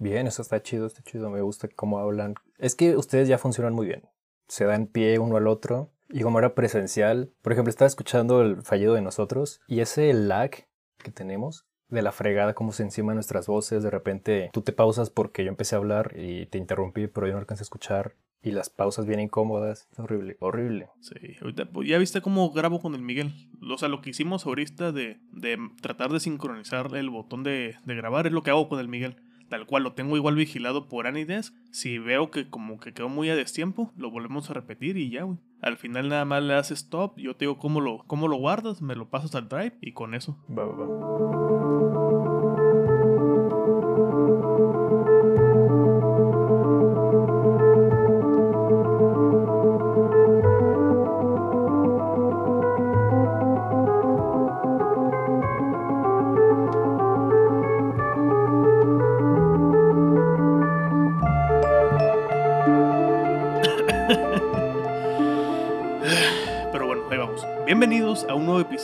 Bien, eso está chido, está chido. Me gusta cómo hablan. Es que ustedes ya funcionan muy bien. Se dan pie uno al otro. Y como era presencial, por ejemplo, estaba escuchando el fallido de nosotros y ese lag que tenemos de la fregada, como se encima nuestras voces, de repente tú te pausas porque yo empecé a hablar y te interrumpí, pero yo no alcancé a escuchar y las pausas bien incómodas. Es horrible, horrible. Sí, ahorita pues, ya viste cómo grabo con el Miguel. O sea, lo que hicimos ahorita de, de tratar de sincronizar el botón de, de grabar es lo que hago con el Miguel tal cual lo tengo igual vigilado por Anides. Si veo que como que quedó muy a destiempo, lo volvemos a repetir y ya, güey. Al final nada más le haces stop, yo te digo cómo lo, cómo lo guardas, me lo pasas al drive y con eso. Va, va, va.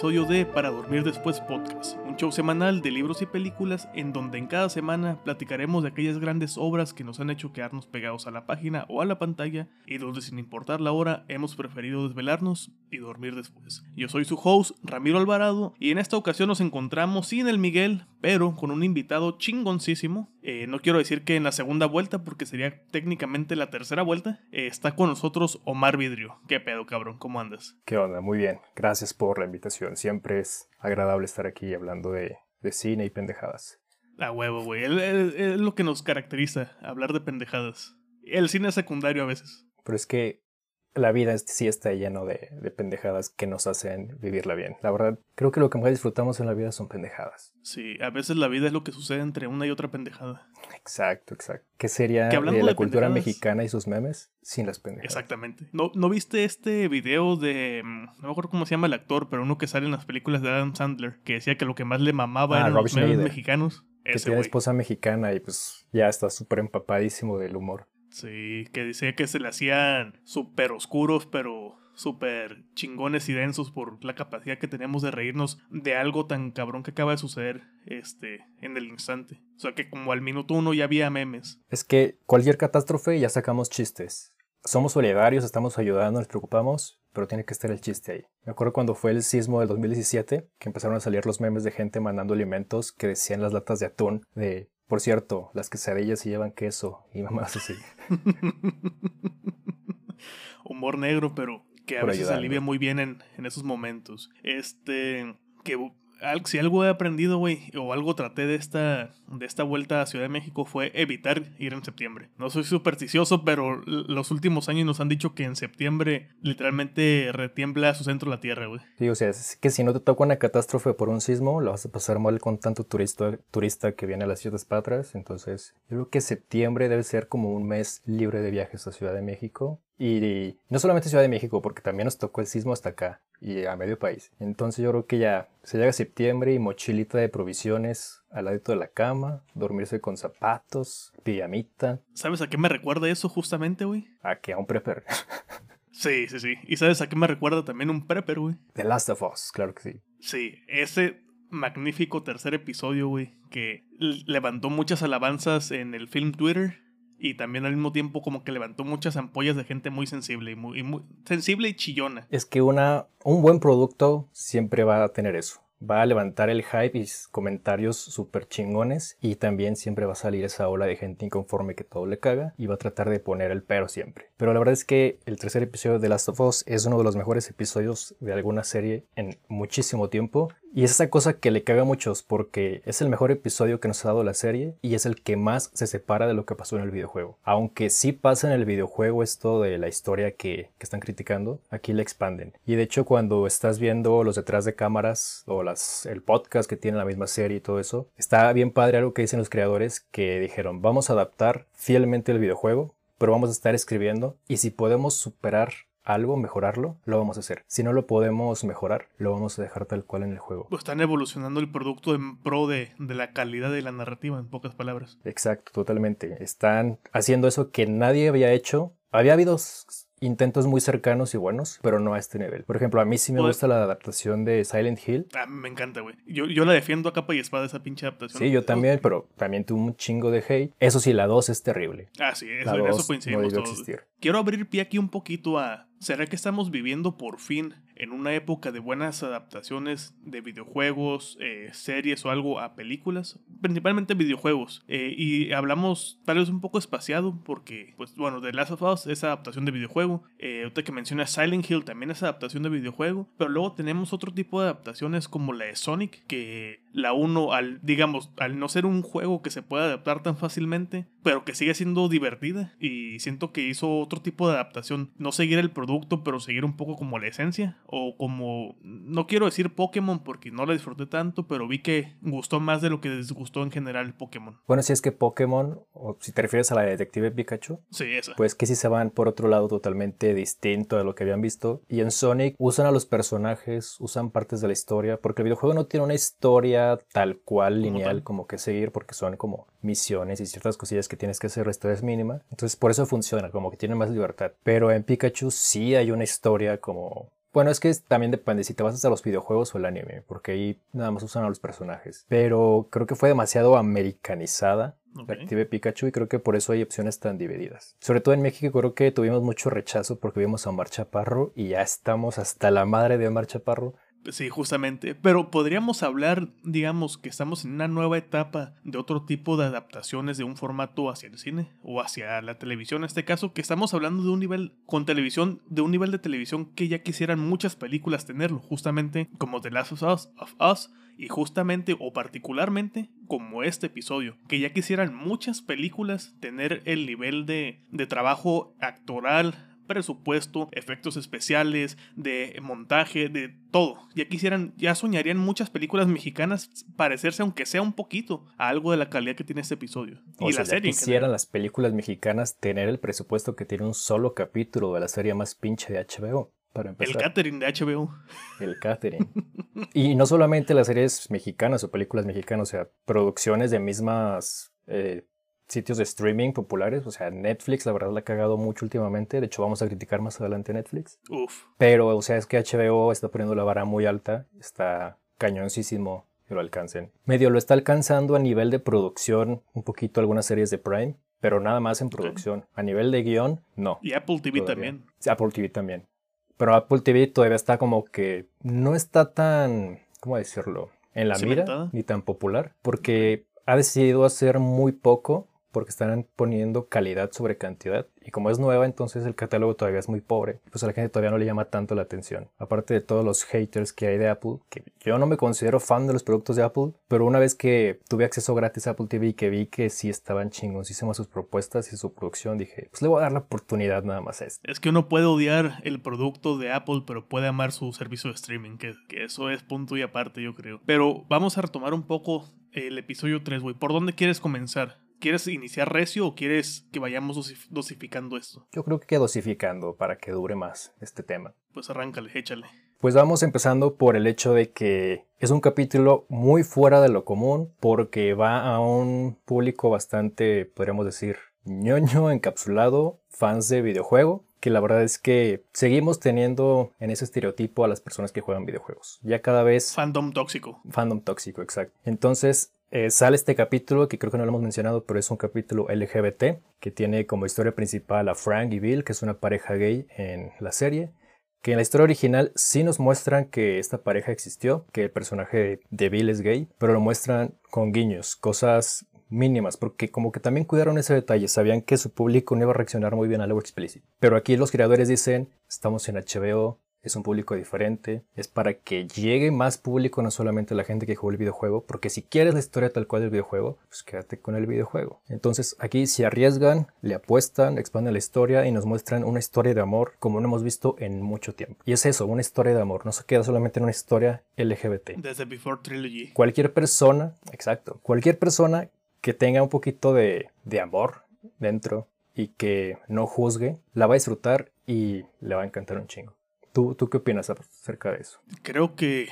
Episodio de Para Dormir Después Podcast, un show semanal de libros y películas en donde en cada semana platicaremos de aquellas grandes obras que nos han hecho quedarnos pegados a la página o a la pantalla y donde sin importar la hora hemos preferido desvelarnos y dormir después. Yo soy su host, Ramiro Alvarado, y en esta ocasión nos encontramos sin el Miguel, pero con un invitado chingoncísimo. Eh, no quiero decir que en la segunda vuelta, porque sería técnicamente la tercera vuelta. Eh, está con nosotros Omar Vidrio. ¿Qué pedo, cabrón? ¿Cómo andas? ¿Qué onda? Muy bien. Gracias por la invitación. Siempre es agradable estar aquí hablando de, de cine y pendejadas. A huevo, güey. Es- lo que nos caracteriza, hablar de pendejadas. El cine es secundario a veces. Pero es que la vida es- sí está lleno de, de pendejadas que nos hacen vivirla bien. La verdad, creo que lo que más disfrutamos en la vida son pendejadas. Sí, a veces la vida es lo que sucede entre una y otra pendejada. Exacto, exacto. ¿Qué sería Que de la de cultura mexicana y sus memes sin las pendejadas? Exactamente. ¿No, ¿No viste este video de... mm, No me acuerdo cómo se llama el actor, pero uno que sale en las películas de Adam Sandler, que decía que lo que más le mamaba Ah, eran Rob los memes Schneider. mexicanos? Que Ese tiene esposa mexicana y pues ya está súper empapadísimo del humor. Sí, que decía que se le hacían súper oscuros, pero súper chingones y densos por la capacidad que tenemos de reírnos de algo tan cabrón que acaba de suceder este, en el instante. O sea que como al minuto uno ya había memes. Es que cualquier catástrofe ya sacamos chistes. Somos solidarios, estamos ayudando, nos preocupamos, pero tiene que estar el chiste ahí. Me acuerdo cuando fue el sismo del 2017, que empezaron a salir los memes de gente mandando alimentos que decían las latas de atún de, por cierto, las quesadillas sí llevan queso y mamás así. Humor negro, pero que a Por veces ayudando. alivia muy bien en, en esos momentos. Este, que si algo he aprendido, güey, o algo traté de esta, de esta vuelta a Ciudad de México fue evitar ir en septiembre. No soy supersticioso, pero los últimos años nos han dicho que en septiembre literalmente retiembla a su centro la tierra, güey. Sí, o sea, es que si no te toca una catástrofe por un sismo, la vas a pasar mal con tanto turista, turista que viene a las Ciudades Patras. Entonces, yo creo que septiembre debe ser como un mes libre de viajes a Ciudad de México. Y, y no solamente Ciudad de México, porque también nos tocó el sismo hasta acá y a medio país. Entonces, yo creo que ya se llega septiembre y mochilita de provisiones al ladito de la cama, dormirse con zapatos, pijamita, ¿Sabes a qué me recuerda eso justamente, güey? a que a un prepper. Sí, sí, sí. ¿Y sabes a qué me recuerda también un prepper, güey? The Last of Us, claro que sí. Sí, ese magnífico tercer episodio, güey, que levantó muchas alabanzas en el film Twitter y también al mismo tiempo como que levantó muchas ampollas de gente muy sensible y muy, sensible y chillona. Es que una, un buen producto siempre va a tener eso. Va a levantar el hype y comentarios súper chingones. Y también siempre va a salir esa ola de gente inconforme que todo le caga. Y va a tratar de poner el pero siempre. Pero la verdad es que el tercer episodio de Last of Us es uno de los mejores episodios de alguna serie en muchísimo tiempo. Y es esa cosa que le caga a muchos porque es el mejor episodio que nos ha dado la serie y es el que más se separa de lo que pasó en el videojuego. Aunque sí pasa en el videojuego esto de la historia que, que están criticando, aquí la expanden. Y de hecho cuando estás viendo los detrás de cámaras o las, el podcast que tiene la misma serie y todo eso, está bien padre algo que dicen los creadores que dijeron vamos a adaptar fielmente el videojuego, pero vamos a estar escribiendo y si podemos superar algo, mejorarlo, lo vamos a hacer. Si no lo podemos mejorar, lo vamos a dejar tal cual en el juego. Pues están evolucionando el producto en pro de, de la calidad de la narrativa, en pocas palabras. Exacto, totalmente. Están haciendo eso que nadie había hecho. Había habido intentos muy cercanos y buenos, pero no a este nivel. Por ejemplo, a mí sí me Pues- gusta la adaptación de Silent Hill. Ah, me encanta, güey. Yo, yo la defiendo a capa y espada esa pinche adaptación. Sí, yo también, pero también tuvo un chingo de hate. Eso sí, la 2 es terrible. Ah, sí, eso, La en eso 2 no coincidimos debió todos. existir. Quiero abrir pie aquí un poquito a... ¿Será que estamos viviendo por fin en una época de buenas adaptaciones de videojuegos, eh, series o algo a películas? Principalmente videojuegos. Eh, y hablamos tal vez un poco espaciado porque, pues bueno, The Last of Us es adaptación de videojuego. Eh, ahorita que menciona Silent Hill también es adaptación de videojuego. Pero luego tenemos otro tipo de adaptaciones como la de Sonic, que la uno al, digamos, al no ser un juego que se pueda adaptar tan fácilmente, pero que sigue siendo divertida. Y siento que hizo otro tipo de adaptación. No seguir el producto, pero seguir un poco como la esencia. O como, no quiero decir Pokémon porque no la disfruté tanto, pero vi que gustó más de lo que les gustó en general Pokémon. Bueno, si es que Pokémon, o si te refieres a la de Detective Pikachu, Sí, esa. pues que sí se van por otro lado totalmente distinto a lo que habían visto. Y en Sonic usan a los personajes, usan partes de la historia, porque el videojuego no tiene una historia tal cual lineal tal. como que seguir, porque son como misiones y ciertas cosillas que tienes que hacer, la historia es mínima. Entonces por eso funciona, como que tiene más libertad. Pero en Pikachu sí hay una historia como... Bueno, es que también depende si te vas a los videojuegos o el anime, porque ahí nada más usan a los personajes. Pero creo que fue demasiado americanizada Ok. Detective Pikachu y creo que por eso hay opciones tan divididas. Sobre todo en México creo que tuvimos mucho rechazo porque vimos a Omar Chaparro y ya estamos hasta la madre de Omar Chaparro. Sí, justamente. Pero podríamos hablar, digamos, que estamos en una nueva etapa de otro tipo de adaptaciones de un formato hacia el cine o hacia la televisión. En este caso, que estamos hablando de un nivel con televisión, de un nivel de televisión que ya quisieran muchas películas tenerlo, justamente como The Last of Us, of Us y justamente o particularmente como este episodio, que ya quisieran muchas películas tener el nivel de, de trabajo actoral, presupuesto, efectos especiales, de montaje, de todo. Ya quisieran, ya soñarían muchas películas mexicanas parecerse, aunque sea un poquito, a algo de la calidad que tiene este episodio. O y sea, la serie. quisieran las películas mexicanas tener el presupuesto que tiene un solo capítulo de la serie más pinche de HBO. Para El empezar, catering de HBO. el catering. y no solamente las series mexicanas o películas mexicanas, o sea, producciones de mismas eh, sitios de streaming populares. O sea, Netflix, la verdad, la ha cagado mucho últimamente. De hecho, vamos a criticar más adelante Netflix. Uf. Pero, o sea, es que HBO está poniendo la vara muy alta, está cañoncísimo que lo alcancen. Medio lo está alcanzando a nivel de producción, un poquito algunas series de Prime, pero nada más en producción. A nivel de guion, no. Y Apple TV Todavía. también. Apple TV también. Pero Apple TV todavía está como que no está tan, ¿cómo decirlo? En la mira, ni tan popular, porque ha decidido hacer muy poco porque están poniendo calidad sobre cantidad. Y como es nueva, entonces el catálogo todavía es muy pobre. Pues a la gente todavía no le llama tanto la atención. Aparte de todos los haters que hay de Apple, que yo no me considero fan de los productos de Apple, pero una vez que tuve acceso gratis a Apple TV y que vi que sí estaban chingoncísimas sus propuestas y su producción, dije, pues le voy a dar la oportunidad nada más a esto. Es que uno puede odiar el producto de Apple, pero puede amar su servicio de streaming, que, que eso es punto y aparte, yo creo. Pero vamos a retomar un poco el episodio 3, güey. ¿Por dónde quieres comenzar? ¿Quieres iniciar recio o quieres que vayamos dosif- dosificando esto? Yo creo que dosificando para que dure más este tema. Pues arráncale, échale. Pues vamos empezando por el hecho de que es un capítulo muy fuera de lo común porque va a un público bastante, podríamos decir, ñoño, encapsulado, fans de videojuego, que la verdad es que seguimos teniendo en ese estereotipo a las personas que juegan videojuegos. Ya cada vez Fandom tóxico. fandom tóxico, exacto. Entonces eh, sale este capítulo que creo que no lo hemos mencionado, pero es un capítulo LGBT que tiene como historia principal a Frank y Bill, que es una pareja gay en la serie. Que en la historia original sí nos muestran que esta pareja existió, que el personaje de Bill es gay, pero lo muestran con guiños, cosas mínimas, porque como que también cuidaron ese detalle, sabían que su público no iba a reaccionar muy bien a algo explícito. Pero aquí los creadores dicen, estamos en HBO, es un público diferente, es para que llegue más público, no solamente la gente que jugó el videojuego, porque si quieres la historia tal cual del videojuego, pues quédate con el videojuego. Entonces aquí se arriesgan, le apuestan, expanden la historia y nos muestran una historia de amor como no hemos visto en mucho tiempo. Y es eso, una historia de amor, no se queda solamente en una historia LGBT. Desde Before Trilogy. Cualquier persona, exacto, cualquier persona que tenga un poquito de, de amor dentro y que no juzgue, la va a disfrutar y le va a encantar un chingo. ¿Tú, ¿Tú qué opinas acerca de eso? Creo que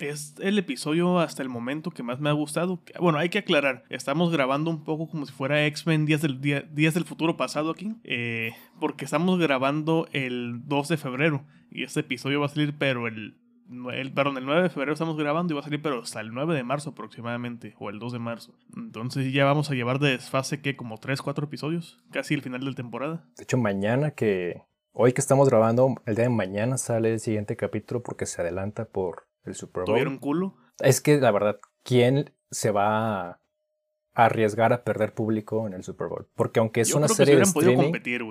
es el episodio hasta el momento que más me ha gustado. Bueno, hay que aclarar, estamos grabando un poco como si fuera X-Men Días del, Días del Futuro Pasado aquí, eh, porque estamos grabando el 2 de febrero y este episodio va a salir, pero el, el, perdón, el 9 de febrero estamos grabando y va a salir, pero hasta el 9 de marzo aproximadamente, o el 2 de marzo. Entonces ya vamos a llevar de desfase que como 3, 4 episodios, casi el final de la temporada. De hecho, mañana que... Hoy que estamos grabando, el día de mañana sale el siguiente capítulo porque se adelanta por el Super Bowl. ¿Tuvieron culo? Es que la verdad, ¿quién se va a arriesgar a perder público en el Super Bowl? Porque aunque es una serie de streaming, competir,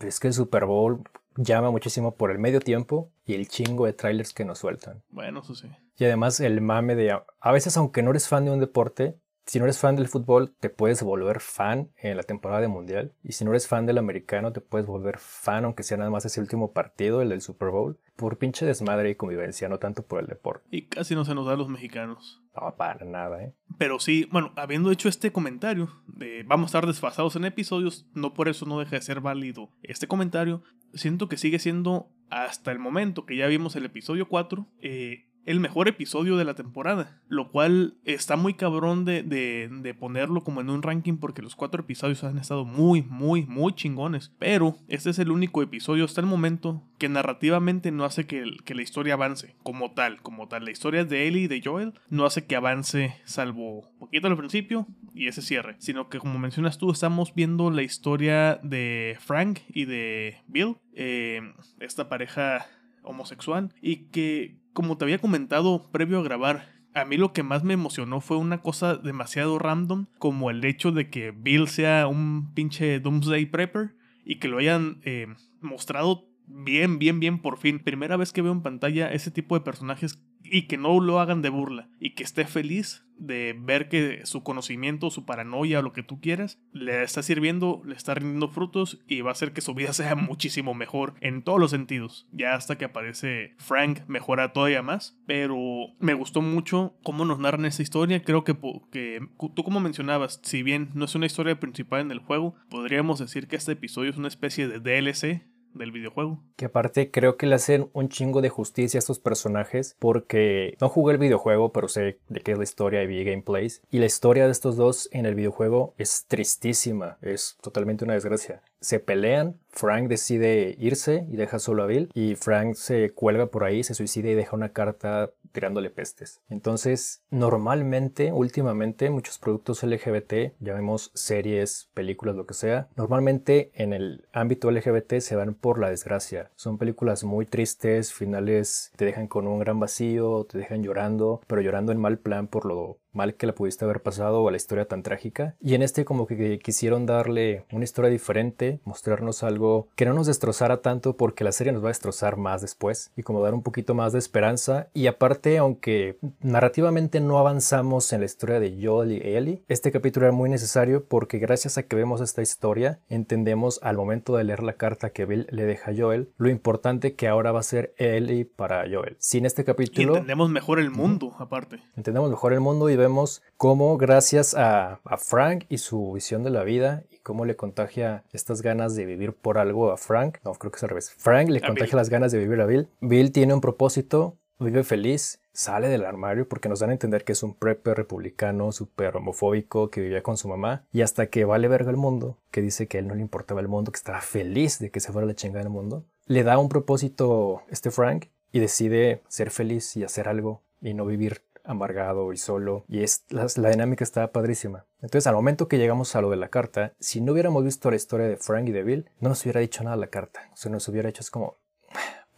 es que el Super Bowl llama muchísimo por el medio tiempo y el chingo de trailers que nos sueltan. Bueno, eso sí. Y además el mame de a veces aunque no eres fan de un deporte, si no eres fan del fútbol, te puedes volver fan en la temporada de mundial. Y si no eres fan del americano, te puedes volver fan, aunque sea nada más ese último partido, el del Super Bowl, por pinche desmadre y convivencia, no tanto por el deporte. Y casi no se nos da a los mexicanos. No, para nada, ¿eh? Pero sí, bueno, habiendo hecho este comentario de vamos a estar desfasados en episodios, no por eso no deja de ser válido este comentario. Siento que sigue siendo hasta el momento que ya vimos el episodio 4, eh, el mejor episodio de la temporada, lo cual está muy cabrón de, de, ponerlo como en un ranking porque los cuatro episodios han estado muy, muy, muy chingones. Pero este es el único episodio hasta el momento que narrativamente no hace que, que la historia avance como tal, como tal. La historia de Ellie y de Joel no hace que avance salvo poquito al principio y ese cierre, sino que como mencionas tú, estamos viendo la historia de Frank y de Bill, eh, esta pareja homosexual y que como te había comentado previo a grabar, a mí lo que más me emocionó fue una cosa demasiado random, como el hecho de que Bill sea un pinche Doomsday Prepper y que lo hayan eh, mostrado bien, bien, bien por fin. Primera vez que veo en pantalla ese tipo de personajes y que no lo hagan de burla y que esté feliz de ver que su conocimiento, su paranoia, lo que tú quieras, le está sirviendo, le está rindiendo frutos y va a hacer que su vida sea muchísimo mejor en todos los sentidos. Ya hasta que aparece Frank mejora todavía más, pero me gustó mucho cómo nos narran esa historia. Creo que, que tú como mencionabas, si bien no es una historia principal en el juego, podríamos decir que este episodio es una especie de DLC del videojuego. Que aparte creo que le hacen un chingo de justicia a estos personajes porque no jugué el videojuego, pero sé de qué es la historia y vi gameplays. Y la historia de estos dos en el videojuego es tristísima, es totalmente una desgracia. Se pelean, Frank decide irse y deja solo a Bill y Frank se cuelga por ahí, se suicida y deja una carta tirándole pestes. Entonces, normalmente, últimamente, muchos productos LGBT, llamemos series, películas, lo que sea, normalmente en el ámbito LGBT se van por la desgracia. Son películas muy tristes, finales te dejan con un gran vacío, te dejan llorando, pero llorando en mal plan por lo mal que la pudiste haber pasado a la historia tan trágica. Y en este como que quisieron darle una historia diferente, mostrarnos algo que no nos destrozara tanto porque la serie nos va a destrozar más después y como dar un poquito más de esperanza. Y aparte, aunque narrativamente no avanzamos en la historia de Joel y Ellie, este capítulo era muy necesario porque gracias a que vemos esta historia, entendemos al momento de leer la carta que Bill le deja a Joel, lo importante que ahora va a ser Ellie para Joel. Sin este capítulo... Y entendemos mejor el mundo, aparte. Entendemos mejor el mundo y vemos cómo gracias a, Frank y su visión de la vida y cómo le contagia estas ganas de vivir por algo a Frank, no, creo que es al revés, Frank le contagia las ganas de vivir a Bill, Bill tiene un propósito, vive feliz, sale del armario porque nos dan a entender que es un prepper republicano súper homofóbico que vivía con su mamá y hasta que vale verga el mundo, que dice que a él no le importaba el mundo, que estaba feliz de que se fuera la chingada del mundo, le da un propósito este Frank y decide ser feliz y hacer algo y no vivir amargado y solo. Y es, la, dinámica está padrísima. Entonces, al momento que llegamos a lo de la carta, si no hubiéramos visto la historia de Frank y de Bill, no nos hubiera dicho nada la carta. O sea, nos hubiera hecho es como,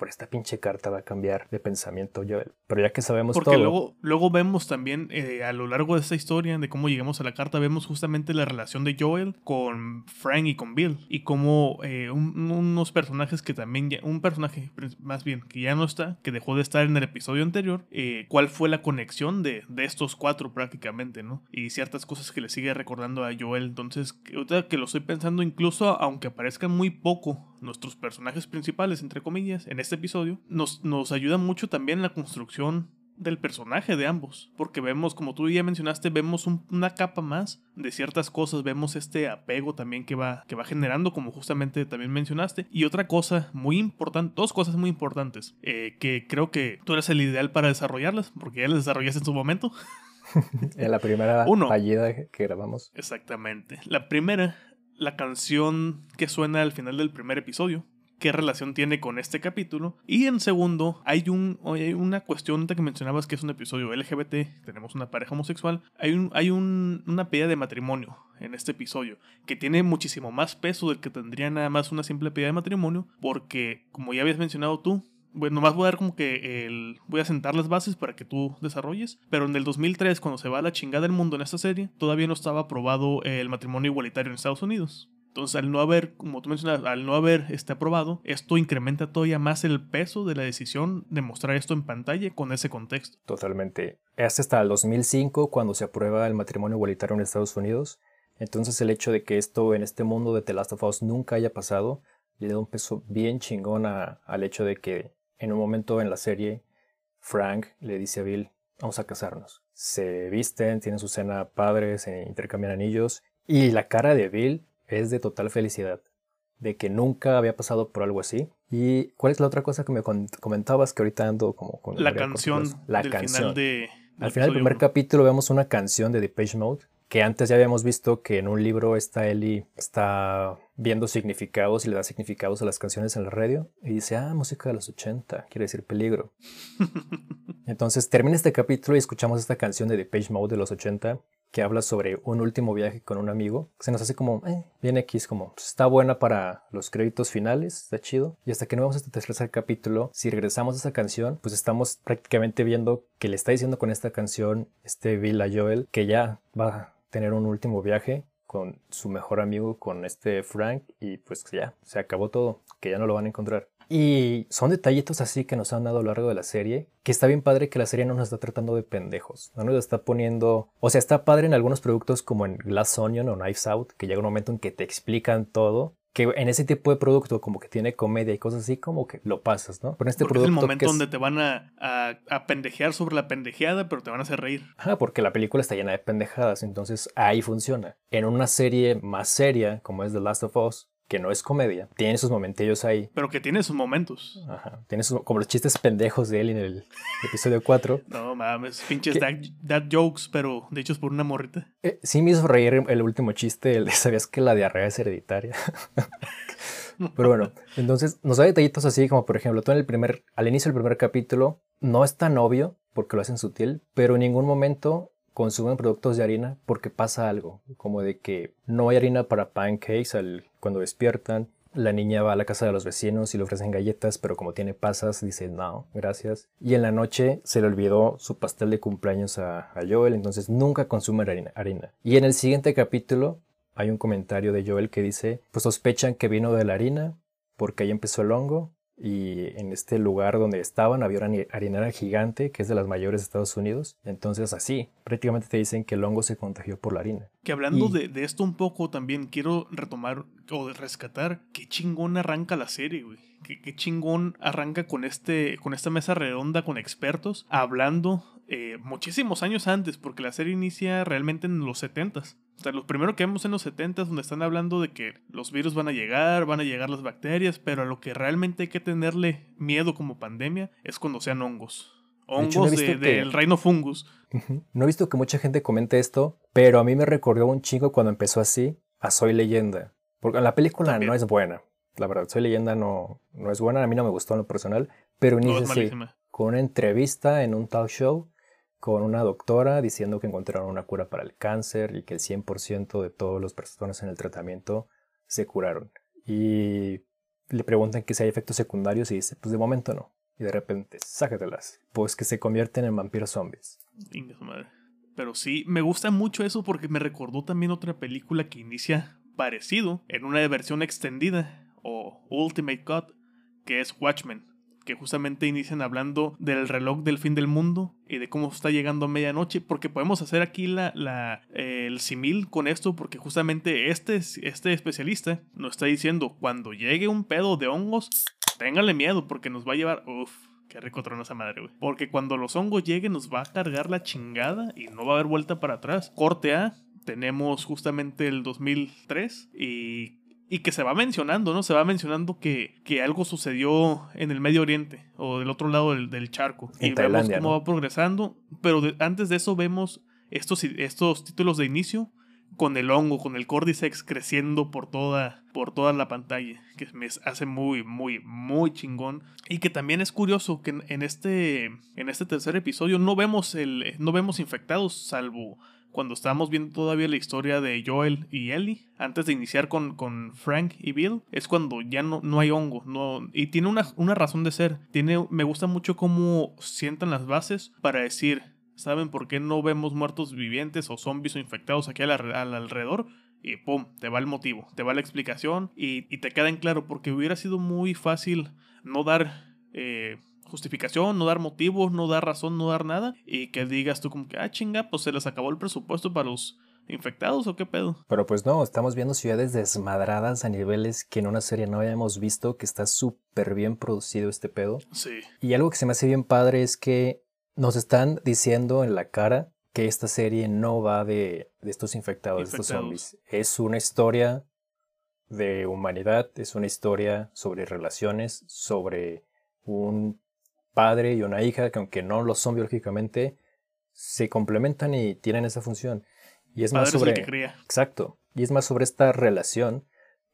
por esta pinche carta va a cambiar de pensamiento Joel. Pero ya que sabemos Porque todo. luego, luego vemos también eh, a lo largo de esta historia, de cómo llegamos a la carta, vemos justamente la relación de Joel con Frank y con Bill. Y cómo eh, unos personajes que también ya. Un personaje, más bien, que ya no está, que dejó de estar en el episodio anterior. Eh, ¿Cuál fue la conexión de, de estos cuatro prácticamente, no? Y ciertas cosas que le sigue recordando a Joel. Entonces, ahorita que lo estoy pensando, incluso aunque aparezcan muy poco nuestros personajes principales, entre comillas, en este episodio, nos, nos ayuda mucho también en la construcción del personaje de ambos, porque vemos, como tú ya mencionaste, vemos una capa más de ciertas cosas, vemos este apego también que va, que va generando, como justamente también mencionaste, y otra cosa muy importante, dos cosas muy importantes, eh, que creo que tú eres el ideal para desarrollarlas, porque ya las desarrollaste en su momento. en la primera Uno, fallida que grabamos. Exactamente. La primera, la canción que suena al final del primer episodio, qué relación tiene con este capítulo. Y en segundo, hay, un, hay una cuestión que mencionabas que es un episodio LGBT, tenemos una pareja homosexual, hay, un, hay un, una pedida de matrimonio en este episodio, que tiene muchísimo más peso del que tendría nada más una simple pedida de matrimonio, porque como ya habías mencionado tú, bueno, nomás voy a dar como que el, voy a sentar las bases para que tú desarrolles. Pero en el 2003, cuando se va a la chingada del mundo en esta serie, todavía no estaba aprobado el matrimonio igualitario en Estados Unidos. Entonces, al no haber, como tú mencionas, al no haber este aprobado, esto incrementa todavía más el peso de la decisión de mostrar esto en pantalla con ese contexto. Totalmente. Es hasta el 2005 cuando se aprueba el matrimonio igualitario en Estados Unidos. Entonces, el hecho de que esto en este mundo de The Last of Us nunca haya pasado le da un peso bien chingón al hecho de que en un momento en la serie, Frank le dice a Bill, vamos a casarnos. Se visten, tienen su cena padre, se intercambian anillos y la cara de Bill es de total felicidad, de que nunca había pasado por algo así. ¿Y cuál es la otra cosa que me comentabas que ahorita ando como con... La canción. La canción. de, Al final del primer capítulo vemos una canción de Depeche Mode que antes ya habíamos visto que en un libro esta Ellie está viendo significados y le da significados a las canciones en la radio y dice, ah, música de los 80, quiere decir peligro. Entonces termina este capítulo y escuchamos esta canción de Depeche Mode de los 80 que habla sobre un último viaje con un amigo. Se nos hace como, eh, bien X, como, pues, está buena para los créditos finales, está chido. Y hasta que no vamos a este tercer capítulo, si regresamos a esa canción, pues estamos prácticamente viendo que le está diciendo con esta canción este Bill a Joel que ya va tener un último viaje con su mejor amigo, con este Frank, y pues ya, se acabó todo, que ya no lo van a encontrar. Y son detallitos así que nos han dado a lo largo de la serie, que está bien padre que la serie no nos está tratando de pendejos, no nos está poniendo, o sea, está padre en algunos productos como en Glass Onion o Knives Out, que llega un momento en que te explican todo, que en ese tipo de producto como que tiene comedia y cosas así como que lo pasas, ¿no? Pero este porque producto es el momento donde te van a, a, pendejear sobre la pendejeada, pero te van a hacer reír. Ah, porque la película está llena de pendejadas, entonces ahí funciona. En una serie más seria como es The Last of Us, que no es comedia, tiene sus momentillos ahí. Pero que tiene sus momentos. Ajá. Tiene sus, como los chistes pendejos de él en el episodio 4. no mames, pinches dad, jokes, pero de hecho es por una morrita. Eh, sí me hizo reír el último chiste, el de ¿sabías que la diarrea es hereditaria? pero bueno, entonces nos da detallitos así como por ejemplo, tú en el primer, al inicio del primer capítulo, no es tan obvio porque lo hacen sutil, pero en ningún momento consumen productos de harina porque pasa algo, como de que no hay harina para pancakes al, cuando despiertan. La niña va a la casa de los vecinos y le ofrecen galletas, pero como tiene pasas, dice no, gracias. Y en la noche se le olvidó su pastel de cumpleaños a, Joel, entonces nunca consume harina, harina. Y en el siguiente capítulo hay un comentario de Joel que dice, pues sospechan que vino de la harina porque ahí empezó el hongo y en este lugar donde estaban había una harinera gigante que es de las mayores de Estados Unidos. Entonces así, prácticamente te dicen que el hongo se contagió por la harina. Que hablando de, esto un poco también quiero retomar o rescatar qué chingón arranca la serie, güey. Qué, chingón arranca con, este, con esta mesa redonda con expertos hablando eh, muchísimos años antes, porque la serie inicia realmente en los 70s. O sea, lo primero que vemos en los 70 donde están hablando de que los virus van a llegar, van a llegar las bacterias, pero a lo que realmente hay que tenerle miedo como pandemia es cuando sean hongos. Hongos del reino fungus. No he visto que mucha gente comente esto, pero a mí me recordó un chico cuando empezó así a Soy Leyenda. Porque la película no es buena. La verdad, Soy Leyenda no, no es buena. A mí no me gustó en lo personal. Pero inicia así, con una entrevista en un talk show con una doctora diciendo que encontraron una cura para el cáncer y que el 100% de todas las personas en el tratamiento se curaron. Y le preguntan si hay efectos secundarios y dice, pues de momento no. Y de repente, sácatelas. Pues que se convierten en vampiros zombies. madre. Pero sí, me gusta mucho eso porque me recordó también otra película que inicia parecido en una versión extendida o Ultimate Cut, que es Watchmen que justamente inician hablando del reloj del fin del mundo y de cómo está llegando a medianoche, porque podemos hacer aquí la, la el simil con esto, porque justamente este, este especialista nos está diciendo, cuando llegue un pedo de hongos, téngale miedo, porque nos va a llevar, uff, Qué rico trono esa madre, güey. Porque cuando los hongos lleguen nos va a cargar la chingada y no va a haber vuelta para atrás. Corte A, tenemos justamente el 2003 y y que se va mencionando, ¿no? Se va mencionando que, que algo sucedió en el Medio Oriente o del otro lado del, charco. y vemos cómo va progresando. Pero antes de eso vemos estos, estos títulos de inicio con el hongo, con el Cordyceps creciendo por toda, por toda la pantalla, que me hace muy, muy, muy chingón. Y que también es curioso que en, este, en este tercer episodio no vemos, el, no vemos infectados, salvo cuando estábamos viendo todavía la historia de Joel y Ellie, antes de iniciar con, con Frank y Bill, es cuando ya no, no hay hongo. Y tiene una, una razón de ser. Tiene, me gusta mucho cómo sientan las bases para decir, ¿saben por qué no vemos muertos vivientes o zombies o infectados aquí al, alrededor? Y pum, te va el motivo, te va la explicación y, y te queda en claro, porque hubiera sido muy fácil no dar... Eh, justificación, no dar motivos, no dar razón, no dar nada. Y que digas tú como que, ah, chinga, pues se les acabó el presupuesto para los infectados o qué pedo. Pero pues no, estamos viendo ciudades desmadradas a niveles que en una serie no habíamos visto, que está súper bien producido este pedo. Sí. Y algo que se me hace bien padre es que nos están diciendo en la cara que esta serie no va de, de estos infectados, de estos zombies. Es una historia de humanidad, es una historia sobre relaciones, sobre un padre y una hija que aunque no lo son biológicamente, se complementan y tienen esa función. Y es más sobre... Exacto. Y es más sobre esta relación,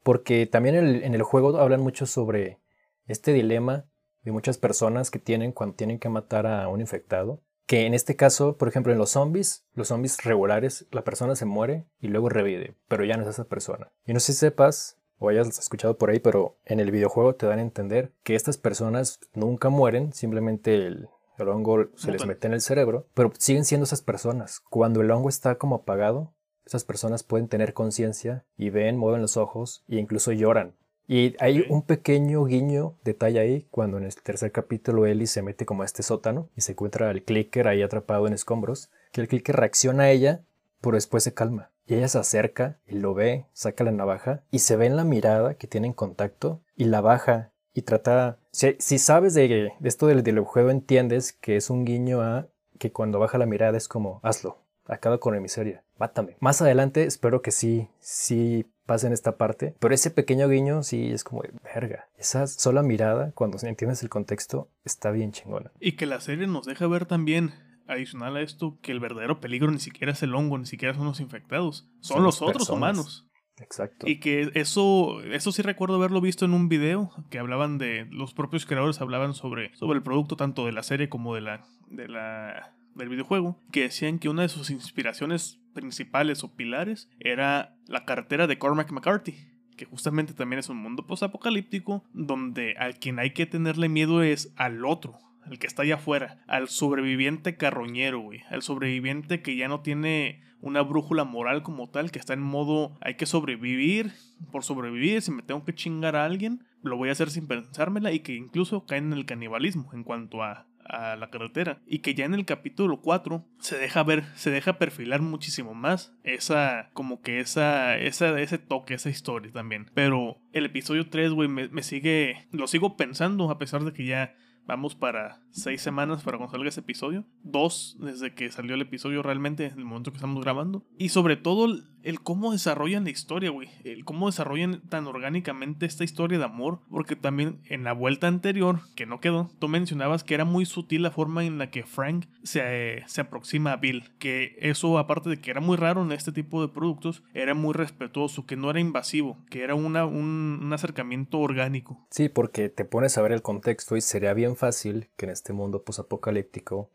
porque también en el, juego hablan mucho sobre este dilema de muchas personas que tienen cuando tienen que matar a un infectado. Que en este caso, por ejemplo, en los zombies, los zombies regulares, la persona se muere y luego revive, pero ya no es esa persona. Y no sé si sepas, o hayas escuchado por ahí, pero en el videojuego te dan a entender que estas personas nunca mueren, simplemente el, hongo se les mete en el cerebro, pero siguen siendo esas personas. Cuando el hongo está como apagado, esas personas pueden tener conciencia y ven, mueven los ojos e incluso lloran. Y hay un pequeño guiño, detalle ahí, cuando en el tercer capítulo Ellie se mete como a este sótano y se encuentra el clicker ahí atrapado en escombros, que el clicker reacciona a ella, pero después se calma. Y ella se acerca y lo ve, saca la navaja y se ve en la mirada que tienen contacto y la baja y trata... Si, sabes de, esto del, del entiendes que es un guiño a que cuando baja la mirada es como hazlo, acaba con la miseria, mátame. Más adelante espero que sí, sí en esta parte, pero ese pequeño guiño sí es como verga. Esa sola mirada, cuando entiendes el contexto, está bien chingona. Y que la serie nos deja ver también adicional a esto, que el verdadero peligro ni siquiera es el hongo, ni siquiera son los infectados, son, los otros humanos. Exacto. Y que eso, eso sí recuerdo haberlo visto en un video que hablaban de, los propios creadores hablaban sobre, sobre el producto tanto de la serie como de la, de la, del videojuego, que decían que una de sus inspiraciones principales o pilares era la carretera de Cormac McCarthy que justamente también es un mundo post-apocalíptico donde al quien hay que tenerle miedo es al otro, el que está allá afuera, al sobreviviente carroñero, güey, al sobreviviente que ya no tiene una brújula moral como tal, que está en modo hay que sobrevivir por sobrevivir, si me tengo que chingar a alguien, lo voy a hacer sin pensármela y que incluso cae en el canibalismo en cuanto a, a la carretera y que ya en el capítulo 4 se deja ver, se deja perfilar muchísimo más esa, como que esa, esa, ese toque, esa historia también. Pero el episodio 3, güey, me, me sigue, lo sigo pensando a pesar de que ya Vamos para seis semanas para cuando salga ese episodio. Dos desde que salió el episodio realmente, en el momento que estamos grabando. Y sobre todo el cómo desarrollan la historia, güey. El cómo desarrollan tan orgánicamente esta historia de amor. Porque también en la vuelta anterior, que no quedó, tú mencionabas que era muy sutil la forma en la que Frank se, se aproxima a Bill. Que eso, aparte de que era muy raro en este tipo de productos, era muy respetuoso, que no era invasivo, que era un, un acercamiento orgánico. Sí, porque te pones a ver el contexto y sería bien fácil que en este mundo posapocalíptico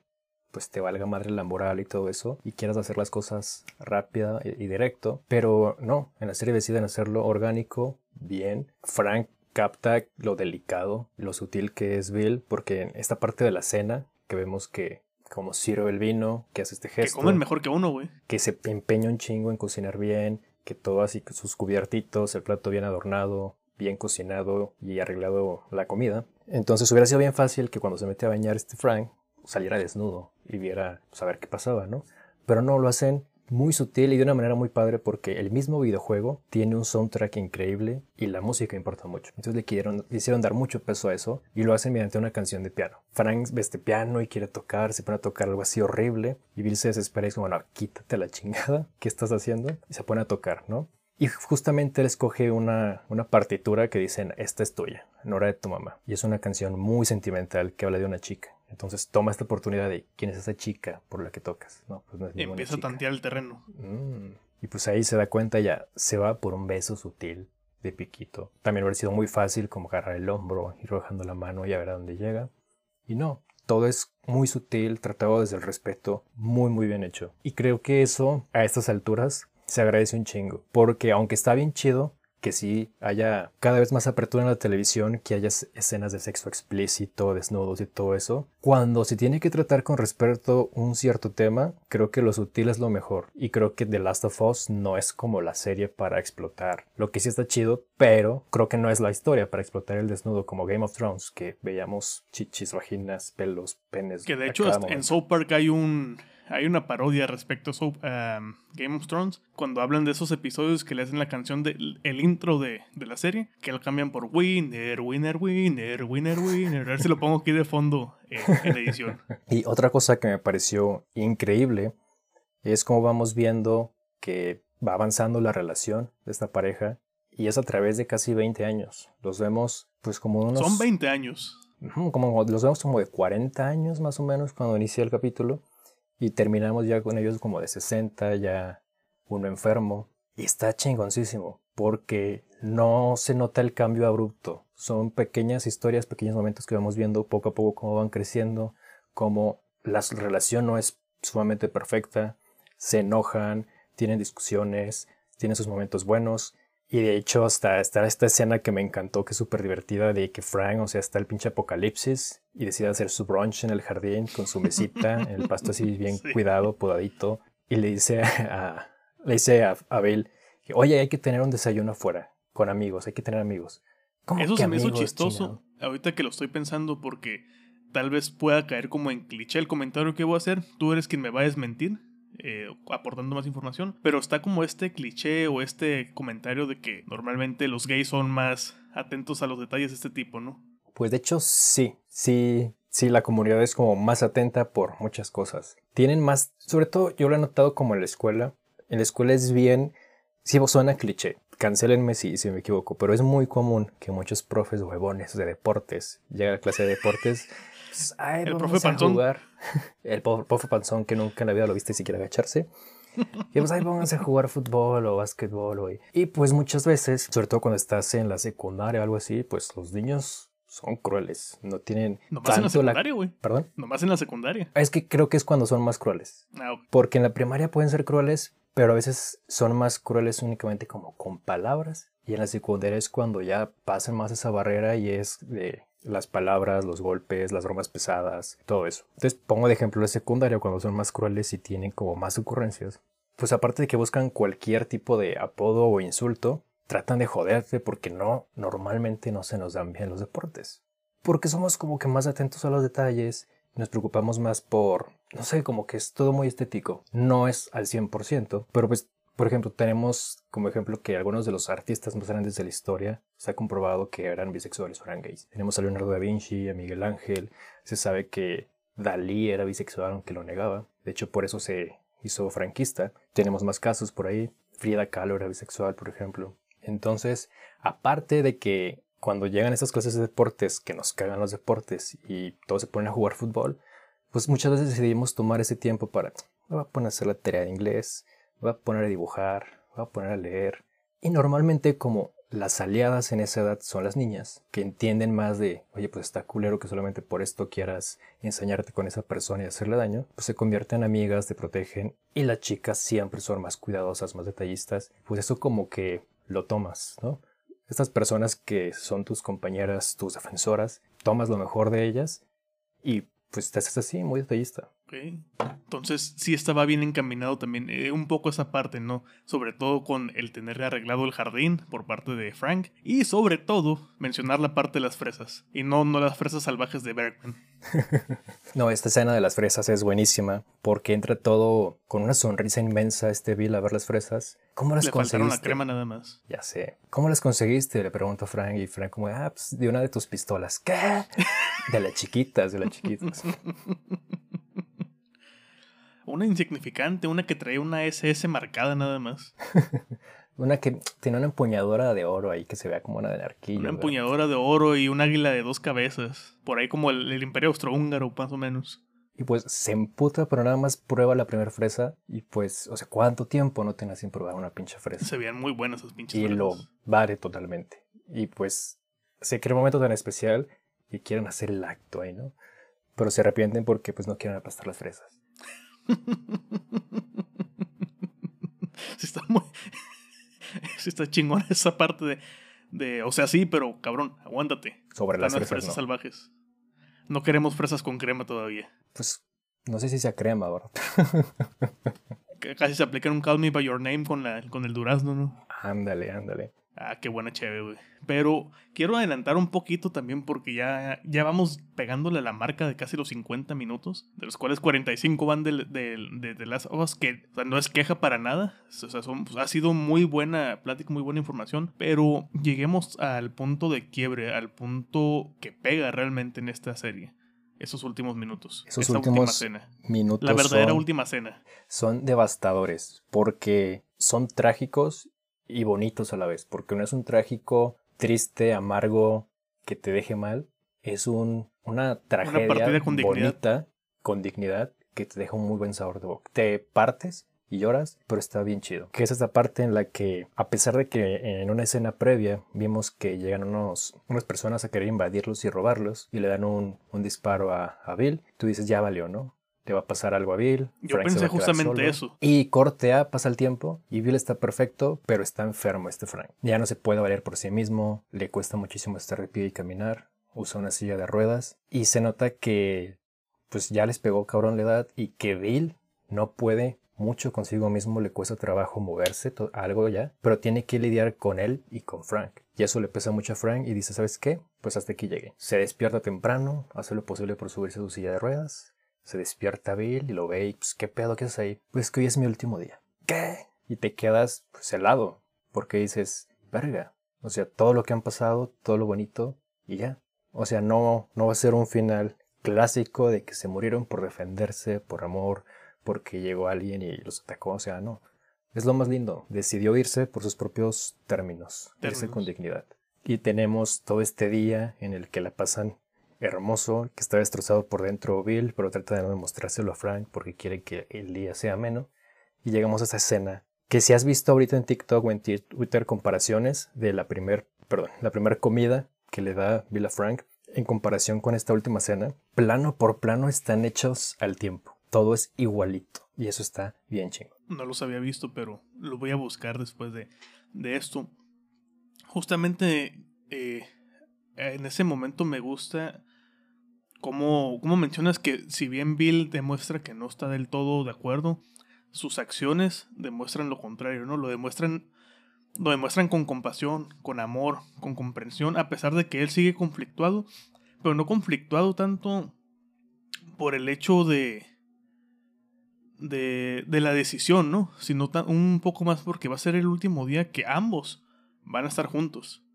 pues te valga madre la moral y todo eso y quieras hacer las cosas rápida y, directo, pero no, en la serie deciden hacerlo orgánico, bien. Frank capta lo delicado, lo sutil que es Bill, porque en esta parte de la cena que vemos que como sirve el vino, que hace este gesto. Que comen mejor que uno, güey. Que se empeña un chingo en cocinar bien, que todo así, sus cubiertitos, el plato bien adornado, bien cocinado y arreglado la comida. Entonces hubiera sido bien fácil que cuando se mete a bañar este Frank saliera desnudo y viera saber pues, qué pasaba, ¿no? Pero no lo hacen muy sutil y de una manera muy padre porque el mismo videojuego tiene un soundtrack increíble y la música importa mucho. Entonces le, quisieron, hicieron dar mucho peso a eso y lo hacen mediante una canción de piano. Frank ve este piano y quiere tocar, se pone a tocar algo así horrible y Bill se desespera y dice, bueno, quítate la chingada, ¿qué estás haciendo? Y se pone a tocar, ¿no? Y justamente él escoge una, una partitura que dicen, esta es tuya, no era de tu mamá. Y es una canción muy sentimental que habla de una chica. Entonces toma esta oportunidad de quién es esa chica por la que tocas. No, pues no es Empieza a tantear el terreno. Mm. Y pues ahí se da cuenta ya, se va por un beso sutil de piquito. También hubiera sido muy fácil como agarrar el hombro, ir bajando la mano y a ver a dónde llega. Y no, todo es muy sutil, tratado desde el respeto, muy muy bien hecho. Y creo que eso a estas alturas se agradece un chingo, porque aunque está bien chido, que sí haya cada vez más apertura en la televisión, que haya escenas de sexo explícito, desnudos y todo eso. Cuando se tiene que tratar con respeto un cierto tema, creo que lo sutil es lo mejor. Y creo que The Last of Us no es como la serie para explotar. Lo que sí está chido, pero creo que no es la historia para explotar el desnudo como Game of Thrones, que veíamos chichis, vaginas, pelos, penes. Que de hecho en South Park hay un hay una parodia respecto a Game of Thrones, cuando hablan de esos episodios que le hacen la canción del el intro de, la serie, que lo cambian por Winner, Winner, Winner, Winner, Winner. A ver si lo pongo aquí de fondo en edición. y otra cosa que me pareció increíble es cómo vamos viendo que va avanzando la relación de esta pareja y es a través de casi 20 años. Los vemos pues como unos... Son 20 años. Como, los vemos como de 40 años más o menos cuando inicia el capítulo y terminamos ya con ellos como de 60, ya uno enfermo. Y está chingoncísimo, porque no se nota el cambio abrupto. Son pequeñas historias, pequeños momentos que vamos viendo poco a poco cómo van creciendo, cómo la relación no es sumamente perfecta, se enojan, tienen discusiones, tienen sus momentos buenos y de hecho, hasta, está esta escena que me encantó, que es súper divertida, de que Frank, o sea, está el pinche apocalipsis y decide hacer su brunch en el jardín con su mesita, en el pasto así bien cuidado, podadito, y le dice a, le dice a Abel, oye, hay que tener un desayuno afuera, con amigos, hay que tener amigos. Eso se me hizo chistoso, ahorita que lo estoy pensando, porque tal vez pueda caer como en cliché el comentario que voy a hacer, tú eres quien me va a desmentir eh, aportando más información. Pero está como este cliché o este comentario de que normalmente los gays son más atentos a los detalles de este tipo, ¿no? Pues de hecho sí, sí, sí, la comunidad es como más atenta por muchas cosas. Tienen más, sobre todo yo lo he notado como en la escuela. En la escuela es bien, sí suena cliché, cancelenme si, si me equivoco, pero es muy común que muchos profes huevones de deportes, llega a clase de deportes pues, el profe Panzón. El profe Panzón que nunca en la vida lo viste siquiera agacharse. Y pues ahí pónganse a jugar fútbol o básquetbol. Y pues muchas veces, sobre todo cuando estás en la secundaria o algo así, pues los niños son crueles. No tienen. Nomás en la secundaria, güey. ¿Perdón? Nomás en la secundaria. Es que creo que es cuando son más crueles. Ah, Porque en la primaria pueden ser crueles, pero a veces son más crueles únicamente como con palabras. Y en la secundaria es cuando ya pasan más esa barrera y es de las palabras, los golpes, las bromas pesadas, todo eso. Entonces pongo de ejemplo la secundaria cuando son más crueles y tienen como más ocurrencias. Pues aparte de que buscan cualquier tipo de apodo o insulto, tratan de joderte porque no, normalmente no se nos dan bien los deportes. Porque somos como que más atentos a los detalles, nos preocupamos más por, no sé, como que es todo muy estético. No es al 100%, pero pues por ejemplo, tenemos como ejemplo que algunos de los artistas más grandes de la historia se ha comprobado que eran bisexuales o eran gays. Tenemos a Leonardo da Vinci, a Miguel Ángel, se sabe que Dalí era bisexual aunque lo negaba. De hecho, por eso se hizo franquista. Tenemos más casos por ahí. Frida Kahlo era bisexual, por ejemplo. Entonces, aparte de que cuando llegan estas clases de deportes que nos cagan los deportes y todos se ponen a jugar fútbol, pues muchas veces decidimos tomar ese tiempo para, voy a poner a hacer la tarea de inglés, voy a poner a dibujar, voy a poner a leer. Y normalmente como las aliadas en esa edad son las niñas, que entienden más de, oye, pues está culero que solamente por esto quieras ensañarte con esa persona y hacerle daño, pues se convierten en amigas, te protegen y las chicas siempre son más cuidadosas, más detallistas, pues eso como que lo tomas, ¿no? Estas personas que son tus compañeras, tus defensoras, tomas lo mejor de ellas y pues te así, muy detallista. Ok. Entonces sí estaba bien encaminado también eh, un poco esa parte, ¿no? Sobre todo con el tener arreglado el jardín por parte de Frank y sobre todo mencionar la parte de las fresas y no, no las fresas salvajes de Bergman. no, esta escena de las fresas es buenísima porque entra todo con una sonrisa inmensa este Bill a ver las fresas. ¿Cómo las Le conseguiste? la crema nada más. Ya sé. ¿Cómo las conseguiste? Le pregunto a Frank y Frank como, ah, pues de una de tus pistolas. ¿Qué? De las chiquitas, de las chiquitas. Una insignificante, una que traía una SS marcada nada más. una que tiene una empuñadora de oro ahí que se vea como una de narquillo. Una empuñadora de oro y un águila de dos cabezas. Por ahí como el, el imperio austrohúngaro, más o menos. Y pues se emputa, pero nada más prueba la primera fresa. Y pues, o sea, ¿cuánto tiempo no tenés sin probar una pinche fresa? Se veían muy buenas esas pinches Y fresas. lo vale totalmente. Y pues, se crea un momento tan especial y quieren hacer el acto ahí, ¿no? Pero se arrepienten porque pues no quieren aplastar las fresas. sí está muy... sí está chingona esa parte de, de... O sea, sí, pero cabrón, aguántate. Sobre las fresas, fresas no. salvajes. No queremos fresas con crema todavía. Pues, no sé si sea crema, ¿verdad? Casi se aplica un Call Me By Your Name con, la, con el durazno, ¿no? ándale, ándale. Ah, qué buena chévere, güey. Pero quiero adelantar un poquito también porque ya, ya vamos pegándole a la marca de casi los 50 minutos, de los cuales 45 van de, de, de, de las hojas que o sea, no es queja para nada. O sea, son- pues, ha sido muy buena plática, muy buena información, pero lleguemos al punto de quiebre, al punto que pega realmente en esta serie. Esos últimos minutos. Esos esta última últimos cena. Minutos La verdadera son, última cena. son devastadores porque son trágicos y bonitos a la vez. Porque no es un trágico triste, amargo, que te deje mal. Es un, una tragedia con bonita, con dignidad, que te deja un muy buen sabor de boca. Te partes y lloras, pero está bien chido. Que es esta parte en la que, a pesar de que en una escena previa vimos que llegan unos, unas personas a querer invadirlos y robarlos y le dan un, un disparo a, a Bill, tú dices, ya valió, ¿no? Le va a pasar algo a Bill. Yo Frank se pensé va a quedar justamente solo. eso. Y corte A, pasa el tiempo y Bill está perfecto, pero está enfermo este Frank. Ya no se puede valer por sí mismo, le cuesta muchísimo estar de pie y caminar, usa una silla de ruedas y se nota que pues ya les pegó cabrón la edad y que Bill no puede mucho consigo mismo, le cuesta trabajo moverse, algo ya, pero tiene que lidiar con él y con Frank. Y eso le pesa mucho a Frank y dice, ¿sabes qué? Pues hasta aquí llegué. Se despierta temprano, hace lo posible por subirse a su silla de ruedas, se despierta Bill y lo ve y pues, ¿qué pedo que haces ahí? Pues que hoy es mi último día. ¿Qué? Y te quedas pues helado, porque dices, verga, o sea, todo lo que han pasado, todo lo bonito y ya. O sea, no, no va a ser un final clásico de que se murieron por defenderse, por amor, porque llegó alguien y los atacó, o sea, no. Es lo más lindo, decidió irse por sus propios términos, irse con dignidad. Y tenemos todo este día en el que la pasan hermoso, que está destrozado por dentro Bill, pero trata de no demostrárselo a Frank porque quiere que el día sea ameno. Y llegamos a esa escena que si has visto ahorita en TikTok o en Twitter comparaciones de la primer, primera comida que le da Bill a Frank en comparación con esta última cena, plano por plano están hechos al tiempo. Todo es igualito y eso está bien chingo. No los había visto, pero lo voy a buscar después de, de esto. Justamente eh, en ese momento me gusta cómo, cómo mencionas que si bien Bill demuestra que no está del todo de acuerdo, sus acciones demuestran lo contrario, ¿no? Lo demuestran, lo demuestran con compasión, con amor, con comprensión, a pesar de que él sigue conflictuado, pero no conflictuado tanto por el hecho de, de, de la decisión, ¿no? Sino un poco más porque va a ser el último día que ambos van a estar juntos.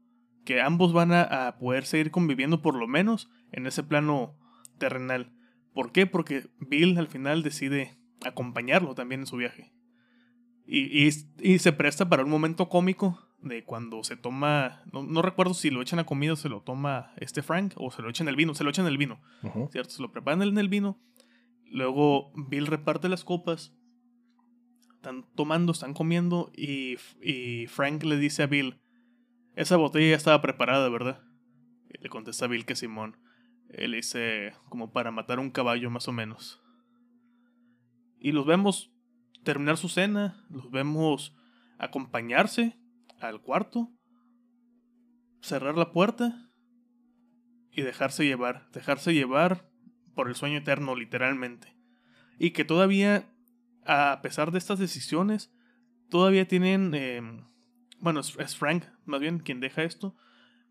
Que ambos van a, a poder seguir conviviendo por lo menos en ese plano terrenal. ¿Por qué? Porque Bill al final decide acompañarlo también en su viaje. Y, y- y se presta para un momento cómico de cuando se toma, no, no recuerdo si lo echan a comida o se lo toma este Frank o se lo echan el vino, se lo echan el vino. Ujú. ¿cierto? Se lo preparan en el vino. Luego Bill reparte las copas. Están tomando, están comiendo. Y, y Frank le dice a Bill: Esa botella ya estaba preparada, ¿verdad? Le contesta Bill que Simón. Él dice: Como para matar un caballo, más o menos. Y los vemos terminar su cena. Los vemos acompañarse al cuarto. Cerrar la puerta y dejarse llevar, dejarse llevar por el sueño eterno, literalmente. y que todavía, a pesar de estas decisiones, todavía tienen, em, bueno, es, Frank más bien quien deja esto,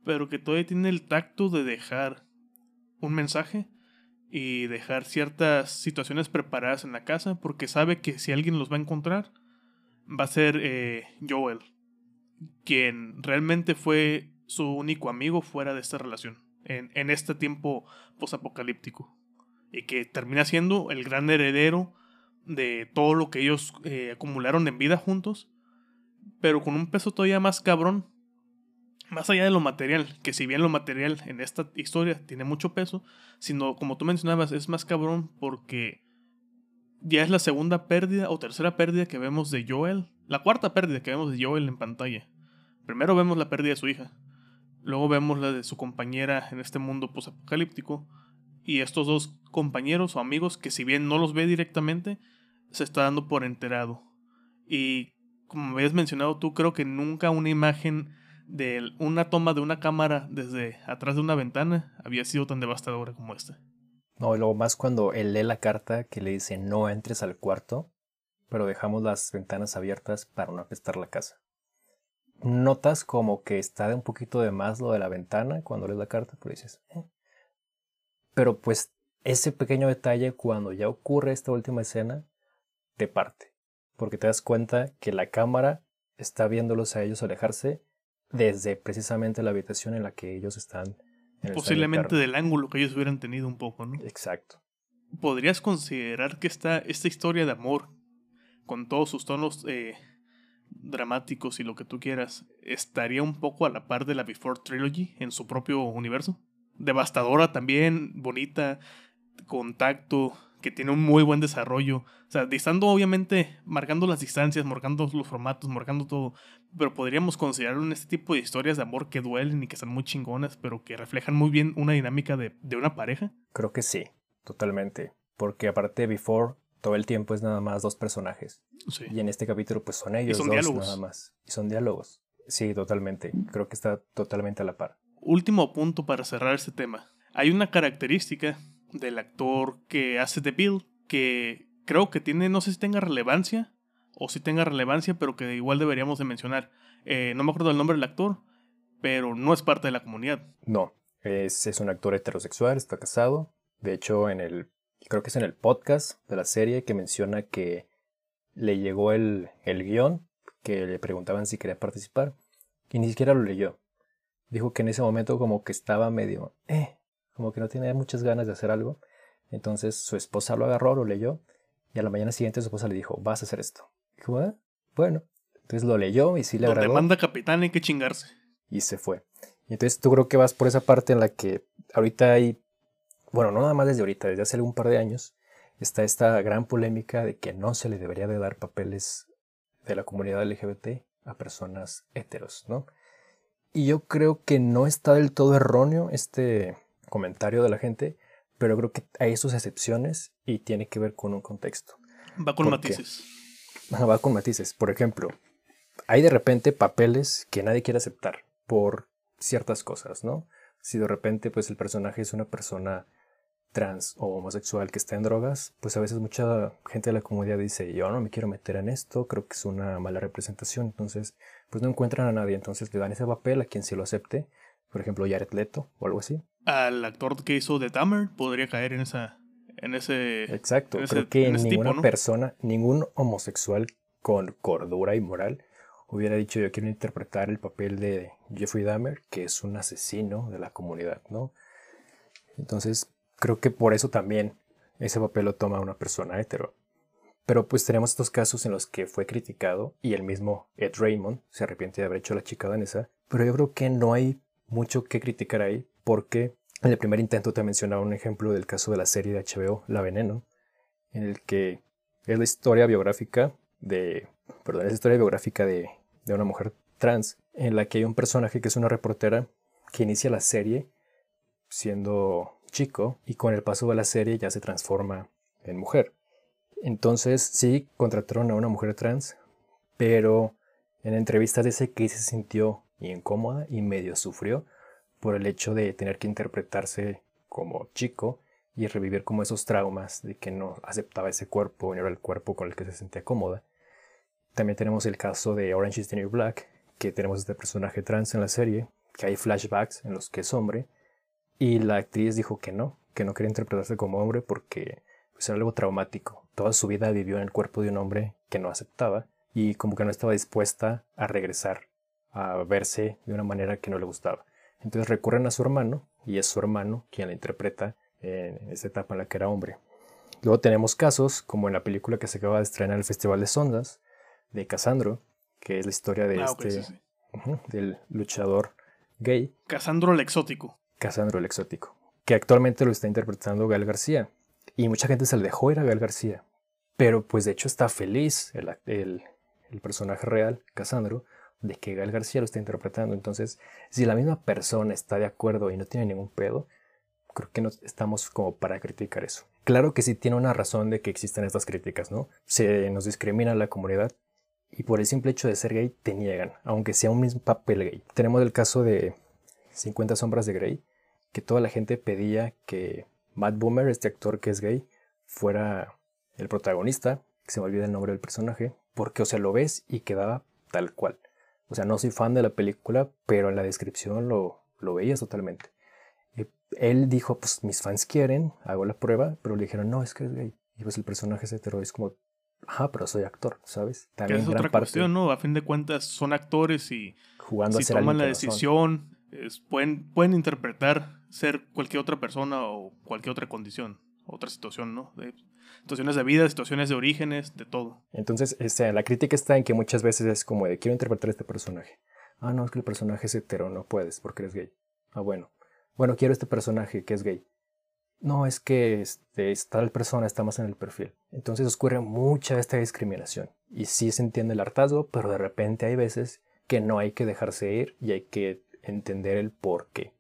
pero que todavía tiene el tacto de dejar un mensaje y dejar ciertas situaciones preparadas en la casa porque sabe que si alguien los va a encontrar va a ser eh, Joel, quien realmente fue su único amigo fuera de esta relación, en, en este tiempo posapocalíptico, y que termina siendo el gran heredero de todo lo que ellos eh, acumularon en vida juntos, pero con un peso todavía más cabrón, más allá de lo material, que si bien lo material en esta historia tiene mucho peso, sino como tú mencionabas, es más cabrón porque ya es la segunda pérdida o tercera pérdida que vemos de Joel, la cuarta pérdida que vemos de Joel en pantalla. Primero vemos la pérdida de su hija, luego vemos la de su compañera en este mundo posapocalíptico, y estos dos compañeros o amigos que si bien no los ve directamente, se está dando por enterado. Y como habías mencionado tú, creo que nunca una imagen de una toma de una cámara desde atrás de una ventana había sido tan devastadora como esta. No, y luego más cuando él lee la carta que le dice no entres al cuarto, pero dejamos las ventanas abiertas para no apestar la casa. Notas como que está de un poquito de más lo de la ventana cuando lees la carta, pero dices, eh". pero pues ese pequeño detalle cuando ya ocurre esta última escena te parte, porque te das cuenta que la cámara está viéndolos a ellos alejarse desde precisamente la habitación en la que ellos están. Posiblemente del ángulo que ellos hubieran tenido un poco, ¿no? Exacto. ¿Podrías considerar que esta, esta historia de amor, con todos sus tonos eh, dramáticos y lo que tú quieras, estaría un poco a la par de la Before Trilogy en su propio universo? Devastadora también, bonita, contacto, que tiene un muy buen desarrollo. O sea, distando obviamente, marcando las distancias, marcando los formatos, marcando todo. Pero podríamos considerar en este tipo de historias de amor que duelen y que son muy chingonas, pero que reflejan muy bien una dinámica de, una pareja. Creo que sí, totalmente. Porque aparte de Before, todo el tiempo es nada más dos personajes. Y en este capítulo, pues son ellos dos nada más. Y son diálogos. Sí, totalmente. Creo que está totalmente a la par. Último punto para cerrar este tema. Hay una característica del actor que hace The Bill, que creo que tiene, no sé si tenga relevancia o si tenga relevancia, pero que igual deberíamos de mencionar. Eh, no me acuerdo el nombre del actor, pero no es parte de la comunidad. No, es, es un actor heterosexual, está casado. De hecho, en el, creo que es en el podcast de la serie que menciona que le llegó el, el guion, que le preguntaban si quería participar, y ni siquiera lo leyó. Dijo que en ese momento como que estaba medio, eh, como que no tenía muchas ganas de hacer algo. Entonces su esposa lo agarró, lo leyó, y a la mañana siguiente su esposa le dijo, vas a hacer esto. Dijo, ah, bueno. Entonces lo leyó y sí le agradó. manda capitán hay que chingarse. Y se fue. Y entonces tú creo que vas por esa parte en la que ahorita hay, bueno, no nada más desde ahorita, desde hace algún par de años, está esta gran polémica de que no se le debería de dar papeles de la comunidad LGBT a personas heteros, ¿no? Y yo creo que no está del todo erróneo este, comentario de la gente, pero creo que hay sus excepciones y tiene que ver con un contexto. Va con matices. Va con matices. Por ejemplo, hay de repente papeles que nadie quiere aceptar por ciertas cosas, ¿no? Si de repente pues el personaje es una persona trans o homosexual que está en drogas, pues a veces mucha gente de la comunidad dice, yo no me quiero meter en esto, creo que es una mala representación, entonces pues no encuentran a nadie, entonces le dan ese papel a quien se lo acepte, por ejemplo Jared Leto o algo así, al actor que hizo The Dahmer podría caer en esa en ese exacto creo que ninguna persona ningún homosexual con cordura y moral hubiera dicho yo quiero interpretar el papel de Jeffrey Dahmer que es un asesino de la comunidad no entonces creo que por eso también ese papel lo toma una persona hetero. Pero pues tenemos estos casos en los que fue criticado y el mismo Ed Raymond se arrepiente de haber hecho la chica danesa pero yo creo que no hay mucho que criticar ahí porque en el primer intento te mencionaba un ejemplo del caso de la serie de HBO La Veneno, en el que es la historia biográfica de, perdón, es la historia biográfica de, de una mujer trans, en la que hay un personaje que es una reportera que inicia la serie siendo chico y con el paso de la serie ya se transforma en mujer. Entonces sí contrataron a una mujer trans, pero en entrevistas dice que se sintió incómoda y medio sufrió por el hecho de tener que interpretarse como chico y revivir como esos traumas de que no aceptaba ese cuerpo, no era el cuerpo con el que se sentía cómoda. También tenemos el caso de Orange is the New Black, que tenemos este personaje trans en la serie, que hay flashbacks en los que es hombre, y la actriz dijo que no, que no quería interpretarse como hombre porque pues, era algo traumático. Toda su vida vivió en el cuerpo de un hombre que no aceptaba y como que no estaba dispuesta a regresar a verse de una manera que no le gustaba. Entonces recurren a su hermano y es su hermano quien la interpreta en esa etapa en la que era hombre. Luego tenemos casos como en la película que se acaba de estrenar en el Festival de Sondas, de Casandro, que es la historia de ah, este del luchador gay. Casandro el exótico. Casandro el exótico, que actualmente lo está interpretando Gael García. Y mucha gente se le dejó ir a Gael García. Pero pues de hecho está feliz el, el, el personaje real, Casandro, de que Gael García lo está interpretando. Entonces, si la misma persona está de acuerdo y no tiene ningún pedo, creo que no estamos como para criticar eso. Claro que sí tiene una razón de que existen estas críticas, ¿no? Se nos discrimina a la comunidad, y por el simple hecho de ser gay te niegan, aunque sea un mismo papel gay. Tenemos el caso de 50 sombras de Grey, que toda la gente pedía que Matt Boomer, este actor que es gay, fuera el protagonista, que se me olvida el nombre del personaje, porque o sea, lo ves y quedaba tal cual. O sea, no soy fan de la película, pero en la descripción lo, lo veías totalmente. Y él dijo, pues mis fans quieren, hago la prueba, pero le dijeron, no, es que es gay. Y pues el personaje es hetero, es como, Ajá, pero soy actor, ¿sabes? También es otra cuestión, ¿no? A fin de cuentas son actores y Jugando si toman la decisión, pueden, pueden interpretar ser cualquier otra persona o cualquier otra condición, otra situación, ¿no? Situaciones de vida, situaciones de orígenes, de todo. Entonces, este, la crítica está en que muchas veces es como de quiero interpretar este personaje. Ah, no, es que el personaje es hetero, no puedes porque eres gay. Ah, bueno. Bueno, quiero este personaje que es gay no, es que este, tal persona está más en el perfil. Entonces ocurre mucha esta discriminación. Y sí se entiende el hartazgo, pero de repente hay veces que no hay que dejarse ir y hay que entender el por qué.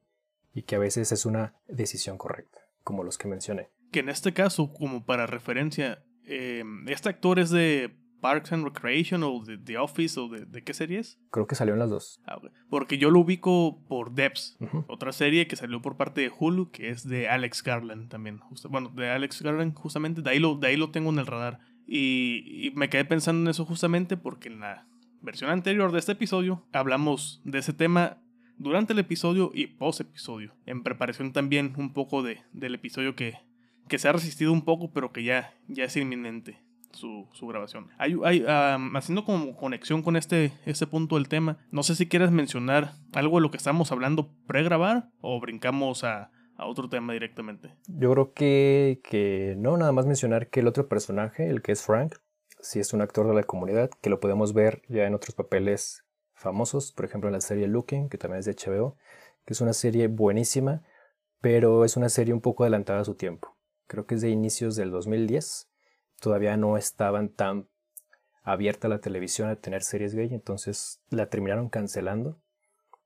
Y que a veces es una decisión correcta, como los que mencioné. Que en este caso, como para referencia, eh, este actor es de Parks and Recreation o de The Office o de, qué series? Creo que salió en las dos. Ah, Porque yo lo ubico por Debs, otra serie que salió por parte de Hulu, que es de Alex Garland también. bueno, de Alex Garland justamente, de ahí lo, de ahí lo tengo en el radar. Y, y me quedé pensando en eso justamente porque en la versión anterior de este episodio hablamos de ese tema durante el episodio y post episodio. En preparación también un poco de, del episodio que, que se ha resistido un poco, pero que ya, ya es inminente su, grabación. Hay, hay haciendo como conexión con este, este punto del tema, no sé si quieres mencionar algo de lo que estamos hablando pre-grabar o brincamos a, a otro tema directamente. Yo creo que, que no, nada más mencionar que el otro personaje, el que es Frank, sí es un actor de la comunidad, que lo podemos ver ya en otros papeles famosos, por ejemplo en la serie Looking, que también es de HBO, que es una serie buenísima, pero es una serie un poco adelantada a su tiempo. Creo que es de inicios del 2010 todavía no estaban tan abierta la televisión a tener series gay, entonces la terminaron cancelando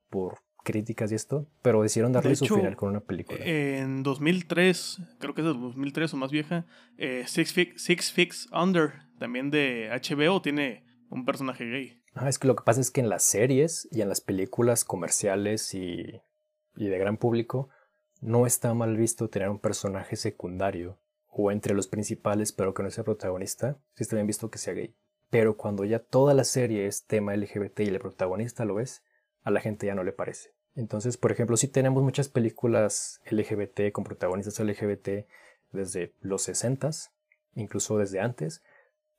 por críticas y esto, pero decidieron darle su final con una película. En 2003, creo que es de 2003 o más vieja, eh, Six, Fix, Under, también de HBO, tiene un personaje gay. Ah, es que lo que pasa es que en las series y en las películas comerciales y, y de gran público no está mal visto tener un personaje secundario o entre los principales, pero que no sea protagonista, sí está bien visto que sea gay. Pero cuando ya toda la serie es tema LGBT y el protagonista lo es, a la gente ya no le parece. Entonces, por ejemplo, si tenemos muchas películas LGBT con protagonistas LGBT desde los 60 incluso desde antes,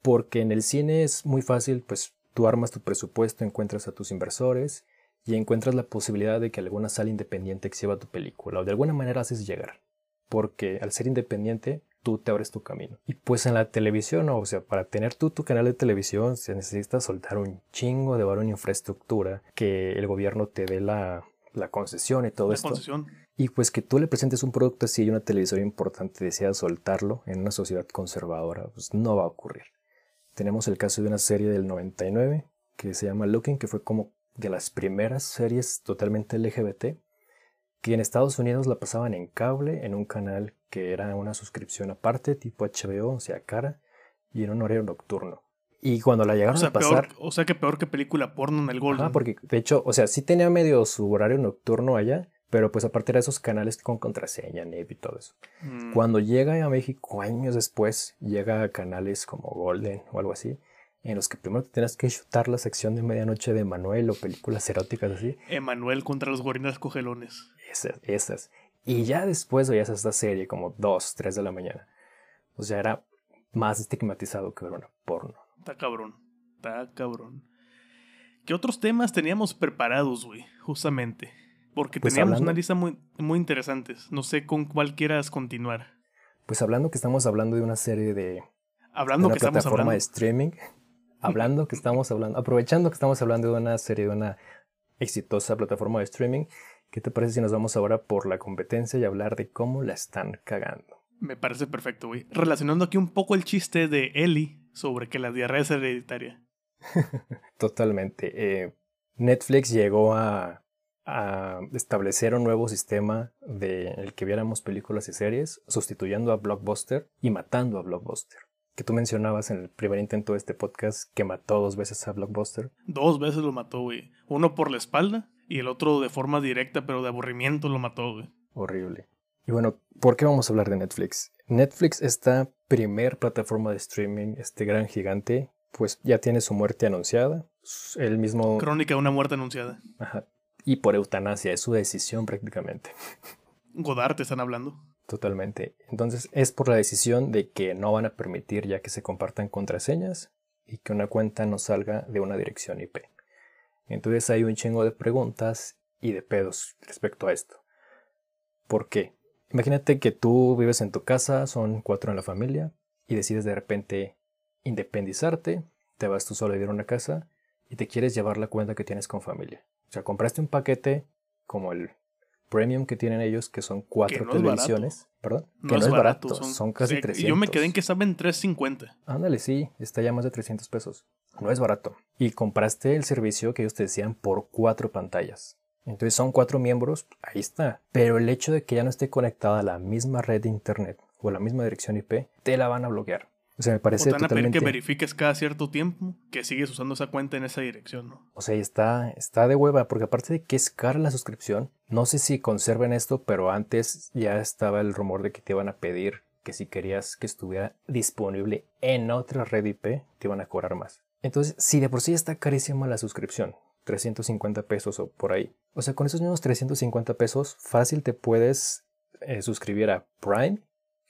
porque en el cine es muy fácil, pues tú armas tu presupuesto, encuentras a tus inversores y encuentras la posibilidad de que alguna sala independiente exhiba tu película o de alguna manera haces llegar. Porque al ser independiente tú te abres tu camino. Y pues en la televisión, o sea, para tener tú tu canal de televisión se necesita soltar un chingo de valor en infraestructura, que el gobierno te dé la, la concesión y todo la esto. Concesión. Y pues que tú le presentes un producto así y una televisora importante desea soltarlo en una sociedad conservadora, pues no va a ocurrir. Tenemos el caso de una serie del 99 que se llama Looking, que fue como de las primeras series totalmente LGBT, que en Estados Unidos la pasaban en cable en un canal que era una suscripción aparte, tipo HBO, o sea, cara, y en un horario nocturno. Y cuando la llegaron a pasar. o sea que peor que película porno en el Golden. Ah, porque de hecho, o sea, sí tenía medio su horario nocturno allá, Pero pues aparte de esos canales con contraseña, NEP y todo eso. Mm, Cuando llega a México, años después, llega a canales como Golden o algo así, en los que primero te tienes que chutar la sección de medianoche de Manuel o películas eróticas así. Emanuel contra los gorilas cogelones. Esas, esas. Y ya después veías esta serie como 2, 3 de la mañana. O sea, era más estigmatizado que ver una porno. Está cabrón. Está cabrón. ¿Qué otros temas teníamos preparados, güey? Justamente. Porque Pues teníamos hablando- una lista muy, muy interesantes. No sé con cuál quieras continuar. Pues hablando que estamos hablando de una serie de, de Hablando una que estamos plataforma hablando. de streaming, hablando que estamos hablando, aprovechando que estamos hablando de una serie de una exitosa plataforma de streaming, ¿qué te parece si nos vamos ahora por la competencia y hablar de cómo la están cagando? Me parece perfecto, güey. Relacionando aquí un poco el chiste de Ellie sobre que la diarrea es hereditaria. Totalmente. Eh, Netflix llegó a, a establecer un nuevo sistema de el que viéramos películas y series, sustituyendo a Blockbuster y matando a Blockbuster. Que tú mencionabas en el primer intento de este podcast que mató dos veces a Blockbuster. Dos veces lo mató, güey. Uno por la espalda y el otro de forma directa, pero de aburrimiento lo mató, güey. Horrible. Y bueno, ¿por qué vamos a hablar de Netflix? Netflix, esta primer plataforma de streaming, este gran gigante, pues ya tiene su muerte anunciada. El mismo... Crónica de una muerte anunciada. Ajá. Y por eutanasia, es su decisión prácticamente. Godard te están hablando. Totalmente. Entonces es por la decisión de que no van a permitir ya que se compartan contraseñas y que una cuenta no salga de una dirección IP. Entonces hay un chingo de preguntas y de pedos respecto a esto. ¿Por qué? Imagínate que tú vives en tu casa, son cuatro en la familia, y decides de repente independizarte, te vas tú solo a vivir a una casa y te quieres llevar la cuenta que tienes con familia. O sea, compraste un paquete como el premium que tienen ellos, que son cuatro no televisiones. Perdón, No que no es barato, barato, son- son, casi Sí, 300. Yo me quedé en que saben 3.50. Ándale, sí, está ya más de 300 pesos. No es barato. Y compraste el servicio que ellos te decían por cuatro pantallas. Entonces son cuatro miembros, ahí está. Pero el hecho de que ya no esté conectada a la misma red de internet o a la misma dirección IP, te la van a bloquear. O sea, me O parece te van a pedir totalmente... que verifiques cada cierto tiempo que sigues usando esa cuenta en esa dirección, ¿no? O sea, está, está de hueva, porque aparte de que es cara la suscripción, no sé si conserven esto, pero antes ya estaba el rumor de que te iban a pedir que si querías que estuviera disponible en otra red IP, te iban a cobrar más. Entonces, si de por sí está carísima la suscripción, 350 pesos o por ahí. O sea, con esos mismos 350 pesos, fácil te puedes eh, suscribir a Prime,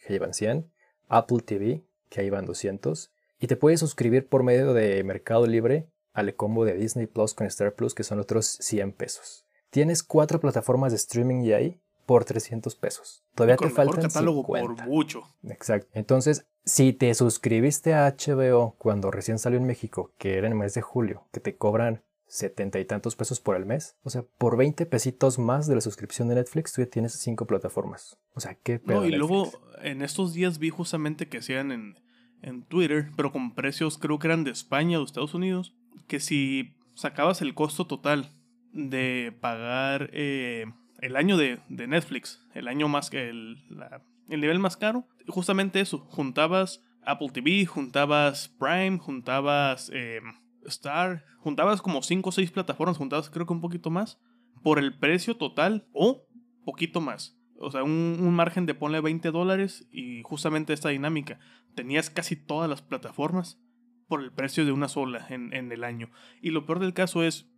que llevan 100, Apple TV, que ahí van 200, y te puedes suscribir por medio de Mercado Libre al combo de Disney Plus con Star Plus, que son otros 100 pesos. Tienes cuatro plataformas de streaming y ahí por 300 pesos. Todavía Con te mejor faltan catálogo 50. por mucho. Exacto. Entonces, si te suscribiste a HBO cuando recién salió en México, que era en el mes de julio, que te cobran setenta y tantos pesos por el mes, o sea, por 20 pesitos más de la suscripción de Netflix, tú ya tienes cinco plataformas. O sea, qué pedo. No, y Netflix? luego en estos días vi justamente que hacían en, en Twitter, pero con precios creo que eran de España o de Estados Unidos, que si sacabas el costo total de pagar eh, el año de, de Netflix, el año más que el, la- el nivel más caro, justamente eso, juntabas Apple TV, juntabas Prime, juntabas eh, Star, juntabas como 5 o 6 plataformas, juntabas creo que un poquito más, por el precio total o poquito más. O sea, un, un margen de ponle 20 dólares y justamente esta dinámica. Tenías casi todas las plataformas por el precio de una sola en, en el año. Y lo peor del caso es,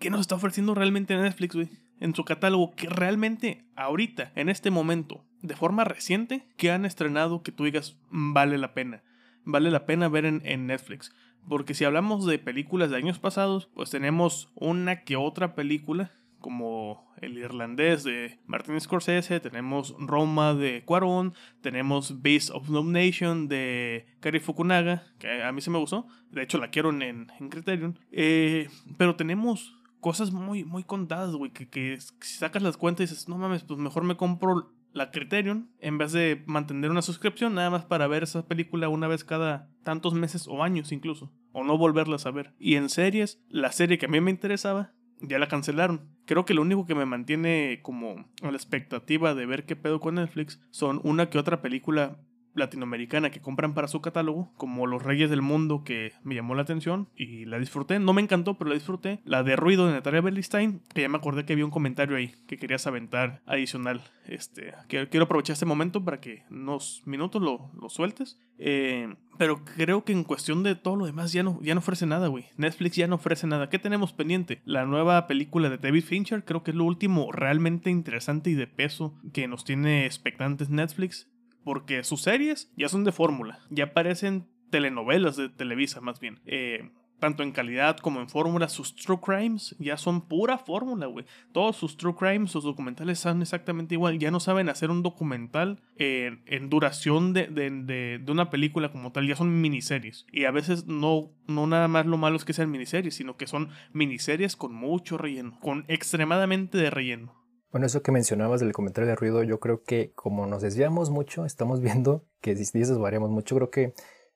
¿qué nos está ofreciendo realmente Netflix, güey? En su catálogo, que realmente ahorita, en este momento, de forma reciente, que han estrenado que tú digas, "Mm, vale la pena. Vale la pena ver en, en Netflix. Porque si hablamos de películas de años pasados, pues tenemos una que otra película, como El Irlandés de Martin Scorsese, tenemos Roma de Cuarón, tenemos Beast of No Nation de Kari Fukunaga, que a mí se me gustó, de hecho la quiero en, en, Criterion, Eh, pero tenemos cosas muy, muy contadas, güey, que, que si sacas las cuentas y dices, no mames, pues mejor me compro la Criterion en vez de mantener una suscripción nada más para ver esa película una vez cada tantos meses o años incluso, o no volverlas a ver. Y en series, la serie que a mí me interesaba, ya la cancelaron. Creo que lo único que me mantiene como la expectativa de ver qué pedo con Netflix son una que otra película latinoamericana que compran para su catálogo, como Los Reyes del Mundo, que me llamó la atención y la disfruté. No me encantó, pero la disfruté. La de Ruido de Natalia Berlistein, que ya me acordé que había un comentario ahí que querías aventar adicional. Este, quiero, aprovechar este momento para que unos minutos lo, lo sueltes. Eh, pero creo que en cuestión de todo lo demás ya no, ya no ofrece nada, güey. Netflix ya no ofrece nada. ¿Qué tenemos pendiente? La nueva película de David Fincher, creo que es lo último realmente interesante y de peso que nos tiene expectantes Netflix porque sus series ya son de fórmula, ya parecen telenovelas de Televisa más bien. Eh, tanto en calidad como en fórmula, sus true crimes ya son pura fórmula, güey. Todos sus true crimes, sus documentales son exactamente igual. Ya no saben hacer un documental en duración de, de, de, una película como tal, ya son miniseries. Y a veces no, no nada más lo malo es que sean miniseries, sino que son miniseries con mucho relleno, con extremadamente de relleno. Bueno, eso que mencionabas del comentario de ruido, yo creo que como nos desviamos mucho, estamos viendo que si variamos mucho, creo que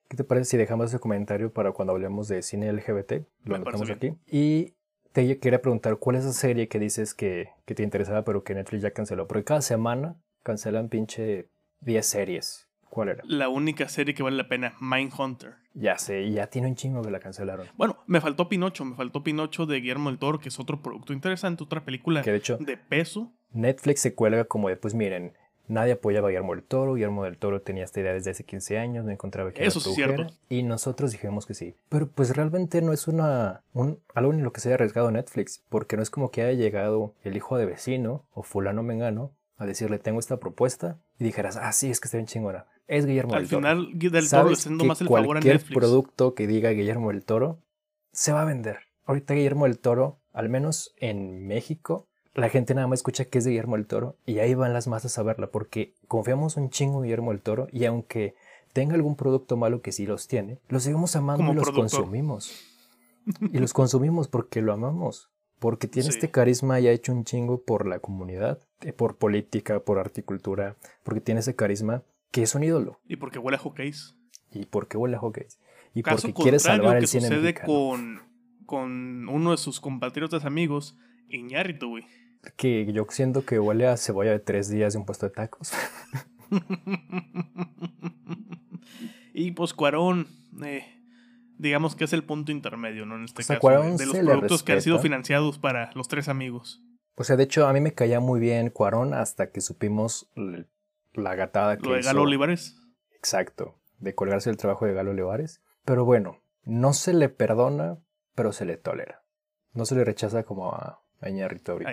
¿qué te parece si dejamos ese comentario para cuando hablemos de cine LGBT? Lo anotamos aquí. Y te quería preguntar, ¿cuál es esa serie que dices que, que te interesaba pero que Netflix ya canceló? Porque cada semana cancelan pinche 10 series. ¿Cuál era? La única serie que vale la pena, Mindhunter. Ya sé, ya tiene un chingo que la cancelaron. Bueno, me faltó Pinocho, me faltó Pinocho de Guillermo del Toro, que es otro producto interesante, otra película que de, hecho, de peso. Netflix se cuelga como de, pues miren, nadie apoyaba a Guillermo del Toro, Guillermo del Toro tenía esta idea desde hace 15 años, no encontraba que Eso es cierto. Y nosotros dijimos que sí. Pero pues realmente no es una un, algo en lo que se haya arriesgado Netflix, porque no es como que haya llegado el hijo de vecino o fulano mengano a decirle tengo esta propuesta y dijeras, ah, sí, es que está bien chingona es Guillermo del Toro. Al final, del Toro haciendo más el favor a Netflix. producto que diga Guillermo del Toro se va a vender. Ahorita Guillermo del Toro, al menos en México, la gente nada más escucha que es de Guillermo del Toro y ahí van las masas a verla porque confiamos un chingo en Guillermo del Toro y aunque tenga algún producto malo que sí los tiene, los seguimos amando y los consumimos. y los consumimos porque lo amamos. Porque tiene este carisma y ha hecho un chingo por la comunidad, eh, por política, por articultura, porque tiene ese carisma que es un ídolo. Y porque huele a hockeys. Y porque huele a hockeys. Y porque quiere salvar el cine sucede con, con uno de sus compatriotas amigos, Iñárritu, güey. Que yo siento que huele a cebolla de tres días de un puesto de tacos. y pues Cuarón, eh, digamos que es el punto intermedio, ¿no? En este caso, de, los productos que han sido financiados para los tres amigos. O sea, de hecho, a mí me caía muy bien Cuarón hasta que supimos la gatada que Lo de Galo Olivares. Exacto, de colgarse el trabajo de Galo Olivares. Pero bueno, no se le perdona, pero se le tolera. No se le rechaza como a, a Iñárritu ahorita.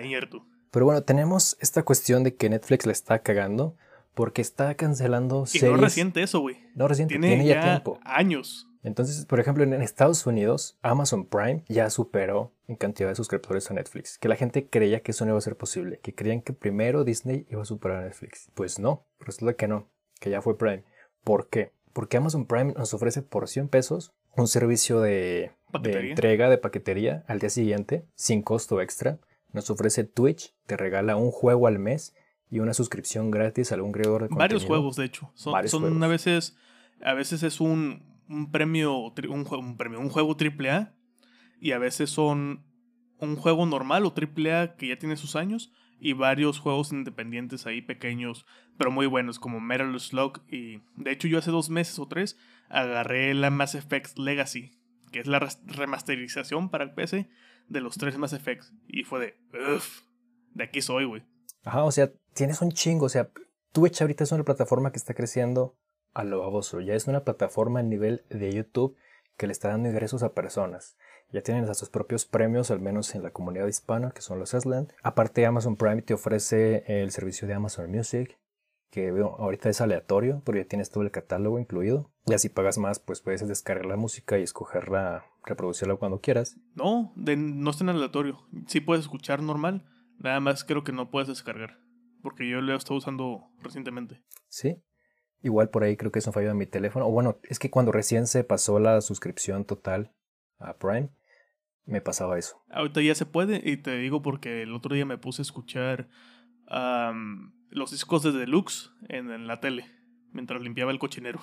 Pero bueno, tenemos esta cuestión de que Netflix le está cagando porque está cancelando y no reciente eso, güey. No reciente, tiene, ya, tiempo. años. Entonces, por ejemplo, en Estados Unidos, Amazon Prime ya superó en cantidad de suscriptores a Netflix. Que la gente creía que eso no iba a ser posible. Que creían que primero Disney iba a superar a Netflix. Pues no, resulta que no, que ya fue Prime. ¿Por qué? Porque Amazon Prime nos ofrece por 100 pesos un servicio de, de entrega de paquetería al día siguiente, sin costo extra. Nos ofrece Twitch, te regala un juego al mes y una suscripción gratis a algún creador de Varios juegos, de hecho. Son, son a veces, a veces es un, un premio, un premio, un juego AAA y a veces son un juego normal o AAA que ya tiene sus años y varios juegos independientes ahí pequeños, pero muy buenos como Metal Slug y de hecho yo hace dos meses o tres agarré la Mass Effect Legacy, que es la remasterización para el PC de los tres Mass Effects y fue de, uff, de aquí soy, güey. Ajá, o sea, tienes un chingo, o sea, Twitch ahorita es una plataforma que está creciendo a lo baboso. Ya es una plataforma a nivel de YouTube que le está dando ingresos a personas. Ya tienen hasta sus propios premios, al menos en la comunidad hispana, que son los Aslan. Aparte, Amazon Prime te ofrece el servicio de Amazon Music, que veo ahorita es aleatorio, porque ya tienes todo el catálogo incluido. Y así pagas más, pues puedes descargar la música y escogerla, reproducirla cuando quieras. No, no está en aleatorio. Sí puedes escuchar normal, nada más creo que no puedes descargar. Porque yo lo he estado usando recientemente. Sí, Igual por ahí creo que es un fallo de mi teléfono. O bueno, es que cuando recién se pasó la suscripción total a Prime, me pasaba eso. Ahorita ya se puede y te digo porque el otro día me puse a escuchar los discos de Deluxe en, la tele mientras limpiaba el cochinero.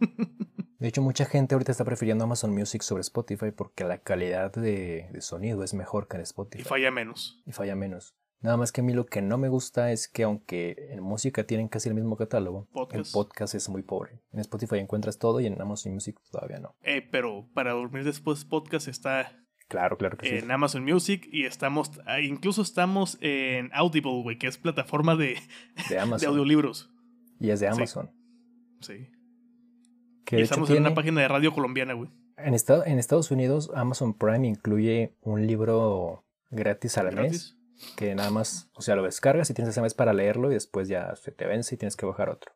De hecho, mucha gente ahorita está prefiriendo Amazon Music sobre Spotify porque la calidad de, de, sonido es mejor que en Spotify. Y falla menos. Y falla menos. Nada más que a mí lo que no me gusta es que aunque en música tienen casi el mismo catálogo, el podcast es muy pobre. En Spotify encuentras todo y en Amazon Music todavía no. Eh, pero para dormir después podcast está Claro, claro que en Amazon Music y estamos, ah, incluso estamos en Audible, güey, que es plataforma de, de, audiolibros. Y es de Amazon. Sí. y estamos en una página de radio colombiana, güey. En, en Estados Unidos, Amazon Prime incluye un libro gratis al mes. Que nada más, o sea, lo descargas y tienes ese mes para leerlo y después ya se te vence y tienes que bajar otro.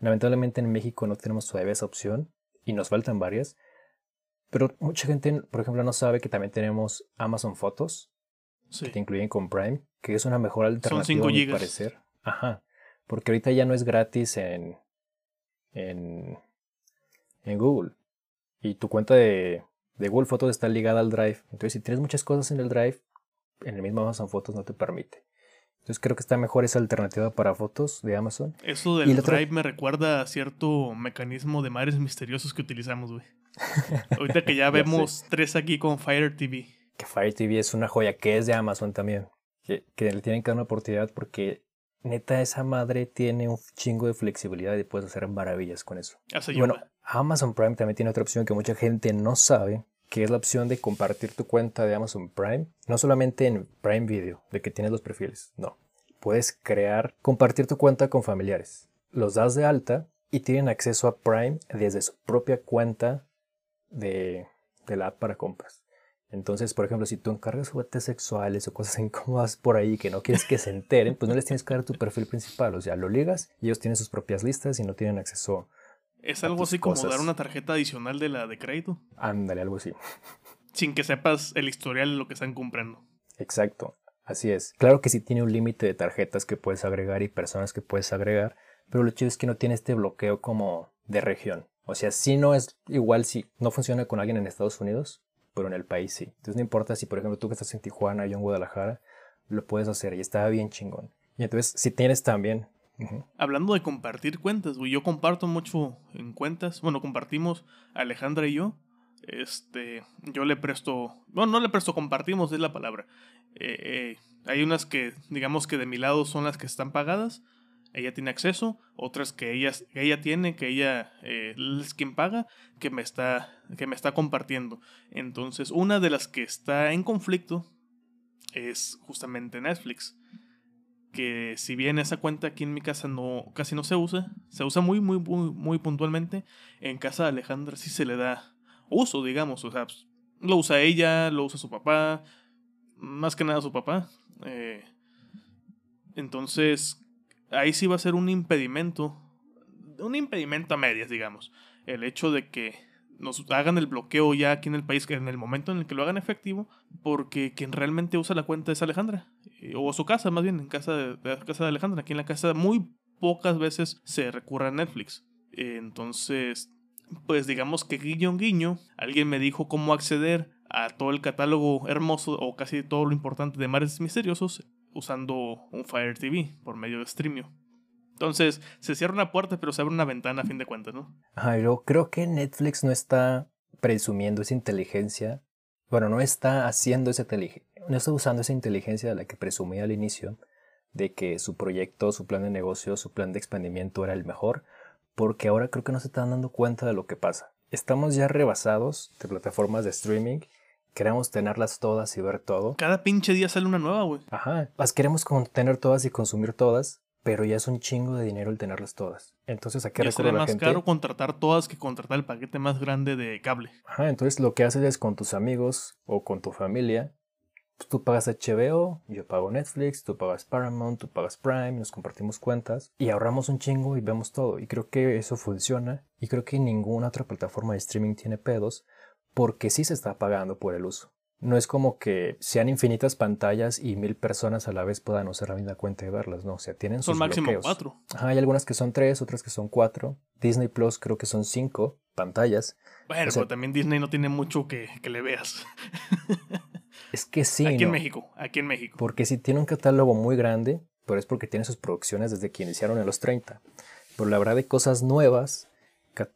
Lamentablemente en México no tenemos todavía esa opción y nos faltan varias. Pero mucha gente, por ejemplo, no sabe que también tenemos Amazon Fotos, que te incluyen con Prime, que es una mejor alternativa, a mi parecer. Ajá. Porque ahorita ya no es gratis en, en, en Google. Y tu cuenta de, de Google Fotos está ligada al Drive. Entonces, si tienes muchas cosas en el Drive, en el mismo Amazon Fotos no te permite. Entonces creo que está mejor esa alternativa para fotos de Amazon. Eso del Drive me recuerda a cierto mecanismo de mares misteriosos que utilizamos, güey. Ahorita que ya vemos tres aquí con Fire TV. Que Fire TV es una joya, que es de Amazon también. Que, le tienen que dar una oportunidad porque neta esa madre tiene un chingo de flexibilidad y puedes hacer maravillas con eso. bueno, Amazon Prime también tiene otra opción que mucha gente no sabe, que es la opción de compartir tu cuenta de Amazon Prime, no solamente en Prime Video, de que tienes los perfiles, no. Puedes crear, compartir tu cuenta con familiares. Los das de alta y tienen acceso a Prime desde su propia cuenta de, la app para compras. Entonces, por ejemplo, si tú encargas juguetes sexuales o cosas incómodas por ahí que no quieres que se enteren, pues no les tienes que dar tu perfil principal. O sea, lo ligas y ellos tienen sus propias listas y no tienen acceso es algo así como dar una tarjeta adicional de la de crédito. Ándale, algo así. Sin que sepas el historial de lo que están comprando. Exacto, así es. Claro que sí tiene un límite de tarjetas que puedes agregar y personas que puedes agregar, pero lo chido es que no tiene este bloqueo como de región. O sea, si no es igual si no funciona con alguien en Estados Unidos, pero en el país sí. Entonces no importa si, por ejemplo, tú que estás en Tijuana, yo en Guadalajara, lo puedes hacer y está bien chingón. Y entonces, si tienes también Hablando de compartir cuentas, yo comparto mucho en cuentas. Bueno, compartimos Alejandra y yo. Este, yo le presto, bueno, no le presto, compartimos es la palabra. Eh, eh, hay unas que, digamos que de mi lado son las que están pagadas. Ella tiene acceso, otras que ella, ella tiene, que ella eh, es quien paga, que me, está, que me está compartiendo. Entonces, una de las que está en conflicto es justamente Netflix que si bien esa cuenta aquí en mi casa no casi no se usa, se usa muy muy muy, muy puntualmente, en casa de Alejandra sí se le da uso, digamos, o sea, pues, lo usa ella, lo usa su papá, más que nada su papá. Eh, entonces, ahí sí va a ser un impedimento, un impedimento a medias, digamos, el hecho de que nos hagan el bloqueo ya aquí en el país, en el momento en el que lo hagan efectivo, porque quien realmente usa la cuenta es Alejandra. Eh, o su casa, más bien, en casa de, casa de Alejandra. Aquí en la casa muy pocas veces se recurre a Netflix. entonces, pues digamos que guiño guiño, alguien me dijo cómo acceder a todo el catálogo hermoso o casi todo lo importante de Mares Misteriosos usando un Fire TV por medio de Streamio. Entonces, se cierra una puerta, pero se abre una ventana a fin de cuentas, ¿no? Ajá, yo creo que Netflix no está presumiendo esa inteligencia. Bueno, no está haciendo esa inteligencia no está usando esa inteligencia de la que presumía al inicio, de que su proyecto, su plan de negocio, su plan de expandimiento era el mejor, porque ahora creo que no se están dando cuenta de lo que pasa. Estamos ya rebasados de plataformas de streaming, queremos tenerlas todas y ver todo. Cada pinche día sale una nueva, güey. Ajá, las queremos tener todas y consumir todas, pero ya es un chingo de dinero el tenerlas todas. Entonces, ¿a qué recurre la más caro contratar todas que contratar el paquete más grande de cable. Ajá, entonces lo que haces es con tus amigos o con tu familia pues, tú pagas HBO, yo pago Netflix, tú pagas Paramount, tú pagas Prime, nos compartimos cuentas y ahorramos un chingo y vemos todo. Y creo que eso funciona y creo que ninguna otra plataforma de streaming tiene pedos porque sí se está pagando por el uso. No es como que sean infinitas pantallas y mil personas a la vez puedan usar la misma cuenta y verlas, no, o sea, tienen son sus máximo cuatro. hay algunas que son tres, otras que son cuatro. Disney Plus creo que son cinco pantallas. Bueno, pero también Disney no tiene mucho que, que le veas. Es que sí. Aquí en México, aquí en México. Porque si tiene un catálogo muy grande, pero es porque tiene sus producciones desde que iniciaron en los 30. Pero la verdad de cosas nuevas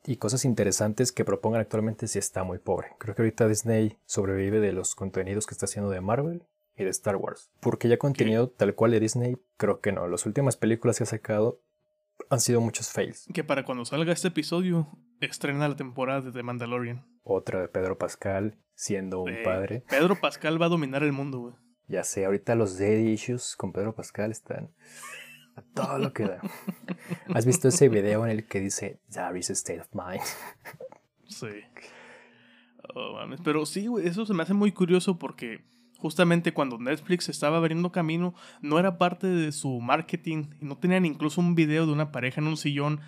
y cosas interesantes que propongan actualmente sí está muy pobre. Creo que ahorita Disney sobrevive de los contenidos que está haciendo de Marvel y de Star Wars. Porque ya contenido tal cual de Disney, creo que no. Las últimas películas que ha sacado han sido muchos fails. Que para cuando salga este episodio, estrena la temporada de The Mandalorian. Otra de Pedro Pascal siendo un Eh, padre. Pedro Pascal va a dominar el mundo, güey. Ya sé, ahorita los daddy issues con Pedro Pascal están todo lo que da. ¿Has visto ese video en el que dice Darius State of Mind? Sí. Oh, mames. Pero sí, eso se me hace muy curioso porque justamente cuando Netflix estaba abriendo camino, no era parte de su marketing y no tenían incluso un video de una pareja en un sillón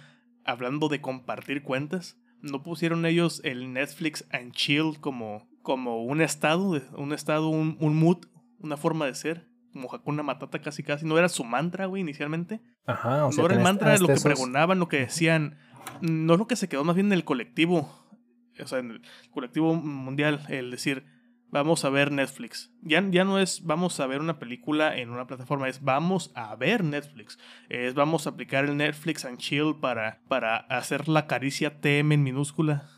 hablando de compartir cuentas. No pusieron ellos el Netflix and chill como, como un estado, un estado, un, un mood, una forma de ser. Como Hakuna Matata casi casi. No era su mantra, güey, inicialmente. Ajá, o sea, no era el tenés mantra, hasta lo que esos- pregonaban, lo que decían. No es lo que se quedó más bien en el colectivo. O sea, en el colectivo mundial, el decir, vamos a ver Netflix. Ya, ya no es vamos a ver una película en una plataforma, es vamos a ver Netflix. Es vamos a aplicar el Netflix and chill para, para hacer la caricia TM en minúscula.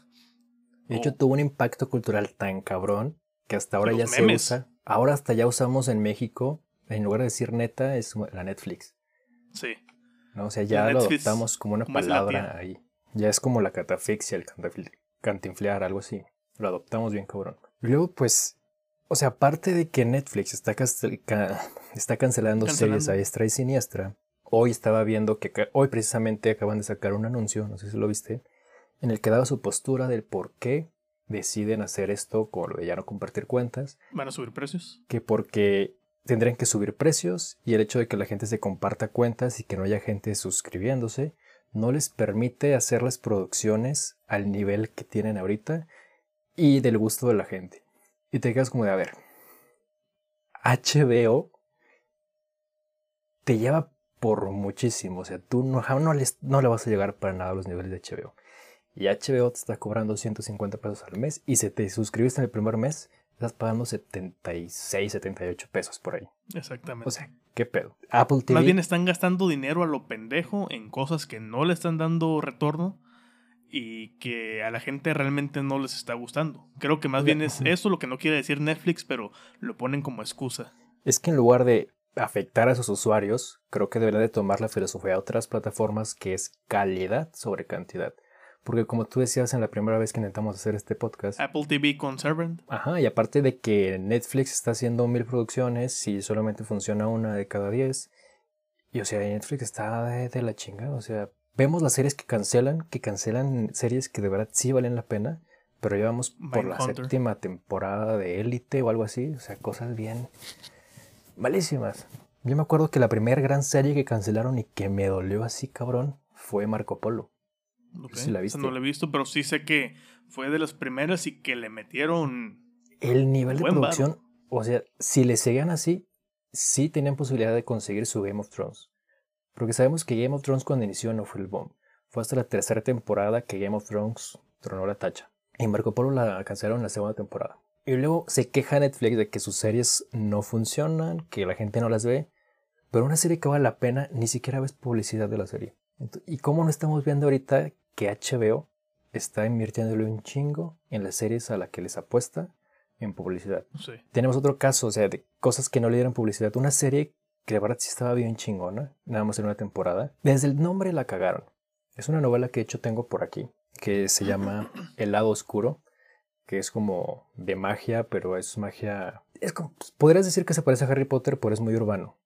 De hecho, Oh. tuvo un impacto cultural tan cabrón que hasta ahora Los ya se memes. usa. Ahora hasta ya usamos en México, en lugar de decir neta, es la Netflix. Sí. ¿no? O sea, ya La lo Netflix, adoptamos como una palabra ahí. Ya es como la catafixia, el cantinflear, algo así. Lo adoptamos bien, cabrón. Luego, pues, o sea, aparte de que Netflix está, cancelando, Cancelando. series a diestra y siniestra, hoy estaba viendo que hoy precisamente acaban de sacar un anuncio, no sé si lo viste, en el que daba su postura del por qué deciden hacer esto con lo de ya no compartir cuentas, ¿Van a subir precios? que porque tendrían que subir precios y el hecho de que la gente se comparta cuentas y que no haya gente suscribiéndose no les permite hacer las producciones al nivel que tienen ahorita y del gusto de la gente. Y te quedas como de, a ver, HBO te lleva por muchísimo, o sea, tú no, no, les- no le vas a llegar para nada a los niveles de HBO. Y HBO te está cobrando 150 pesos al mes y si te suscribiste en el primer mes, estás pagando 76, 78 pesos por ahí. Exactamente. O sea, ¿qué pedo? Apple TV. Más bien están gastando dinero a lo pendejo en cosas que no le están dando retorno y que a la gente realmente no les está gustando. Creo que más bien es eso lo que no quiere decir Netflix, pero lo ponen como excusa. Es que en lugar de afectar a sus usuarios, creo que deberían de tomar la filosofía de otras plataformas que es calidad sobre cantidad. Porque como tú decías en la primera vez que intentamos hacer este podcast, Apple TV con Servant. Ajá, y aparte de que Netflix está haciendo mil producciones y solamente funciona una de cada diez. Y o sea, Netflix está de, de la chingada. O sea, vemos las series que cancelan, que cancelan series que de verdad sí valen la pena. Pero llevamos por la séptima temporada de Élite o algo así. O sea, cosas bien malísimas. Yo me acuerdo que la primera gran serie que cancelaron y que me dolió así, cabrón, fue Marco Polo. La no la he visto, pero sí sé que fue de las primeras y que le metieron. El nivel de producción, o sea, si le seguían así, sí tenían posibilidad de conseguir su Game of Thrones. Porque sabemos que Game of Thrones cuando inició no fue el bomb. Fue hasta la tercera temporada que Game of Thrones tronó la tacha. Y Marco Polo la cancelaron en la segunda temporada. Y luego se queja Netflix de que sus series no funcionan, que la gente no las ve. Pero una serie que vale la pena, ni siquiera ves publicidad de la serie. ¿Y cómo no estamos viendo ahorita que HBO está invirtiéndole un chingo en las series a las que les apuesta en publicidad? Tenemos otro caso, o sea, de cosas que no le dieron publicidad. Una serie que de verdad sí estaba bien chingona, nada más en una temporada. Desde el nombre la cagaron. Es una novela que de hecho tengo por aquí, que se llama El lado oscuro, que es como de magia, pero es magia... Es como, pues, podrías decir que se parece a Harry Potter, pero es muy urbano.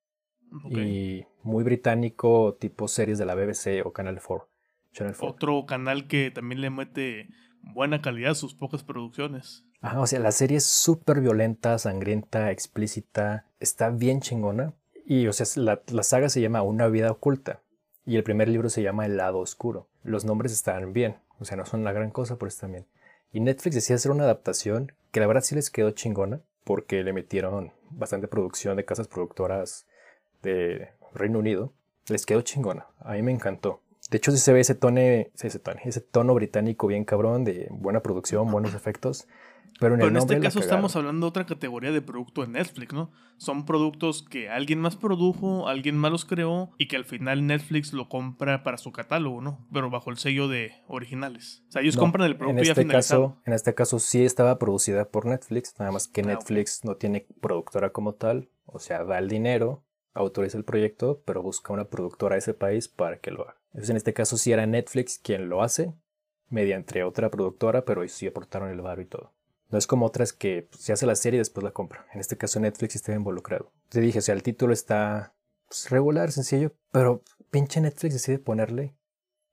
Y muy británico, tipo series de la BBC o Canal 4. Channel 4. Otro canal que también le mete buena calidad a sus pocas producciones. Ajá, o sea, la serie es súper violenta, sangrienta, explícita, está bien chingona. Y, o sea, la, la saga se llama Una vida oculta. Y el primer libro se llama El lado oscuro. Los nombres están bien, o sea, no son la gran cosa, pero están bien. Y Netflix decía hacer una adaptación que la verdad sí les quedó chingona, porque le metieron bastante producción de casas productoras de Reino Unido. Les quedó chingona, a mí me encantó. De hecho, sí se ve ese tono, ese tono, ese tono británico bien cabrón, de buena producción, buenos efectos. Pero en, Pero en este caso estamos hablando de otra categoría de producto de Netflix, ¿no? Son productos que alguien más produjo, alguien más los creó y que al final Netflix lo compra para su catálogo, ¿no? Pero bajo el sello de originales. O sea, ellos No, compran el producto en ya este finalizado. caso, en este caso sí estaba producida por Netflix, nada más que Ah. Netflix no tiene productora como tal, o sea, da el dinero, autoriza el proyecto, pero busca una productora de ese país para que lo haga. Entonces en este caso sí era Netflix quien lo hace, mediante otra productora, pero ellos sí aportaron el varo y todo. No es como otras que pues, se hace la serie y después la compra. En este caso Netflix está involucrado. Te dije, o sea, el título está pues, regular, sencillo, pero pinche Netflix decide ponerle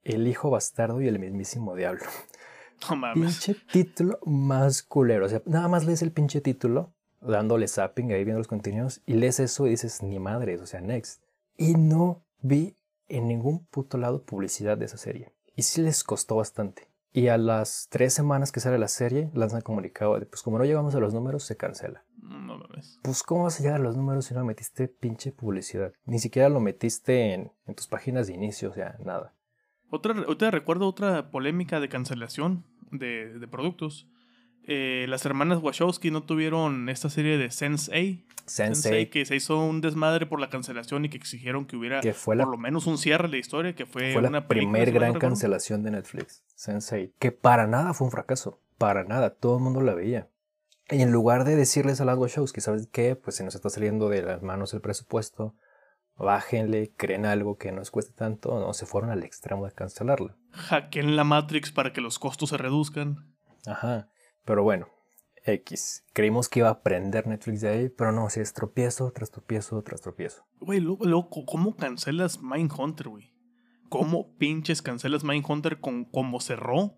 El hijo bastardo y el mismísimo diablo. No mames. Pinche título más culero. O sea, nada más lees el pinche título, dándole zapping ahí viendo los contenidos, y lees eso y dices, ni madres, o sea, next. Y no vi en ningún puto lado publicidad de esa serie. Y sí les costó bastante. Y a las tres semanas que sale la serie, lanzan comunicado de, pues como no llegamos a los números, se cancela. No mames. Pues cómo vas a llegar a los números si no metiste pinche publicidad. Ni siquiera lo metiste en, en tus páginas de inicio, o sea, nada. Otra, ahorita recuerdo otra polémica de cancelación de, de productos. Eh, las hermanas Wachowski no tuvieron esta serie de Sense8. Sensei, que se hizo un desmadre por la cancelación y que exigieron que hubiera que fue la por lo menos un cierre de la historia, que fue, Fue la una película, primer si mal no gran cancelación de Netflix, Sense8, que para nada fue un fracaso, para nada, todo el mundo la veía. Y en lugar de decirles a las que sabes qué, pues se nos está saliendo de las manos el presupuesto, bájenle, creen algo que no les cueste tanto, no, se fueron al extremo de cancelarla. Hackeen la Matrix para que los costos se reduzcan. Ajá, pero bueno, X. Creímos que iba a aprender Netflix de ahí, pero no, si es tropiezo tras tropiezo tras tropiezo. Güey, loco, ¿cómo cancelas Mindhunter, güey? ¿Cómo pinches cancelas Mindhunter con cómo cerró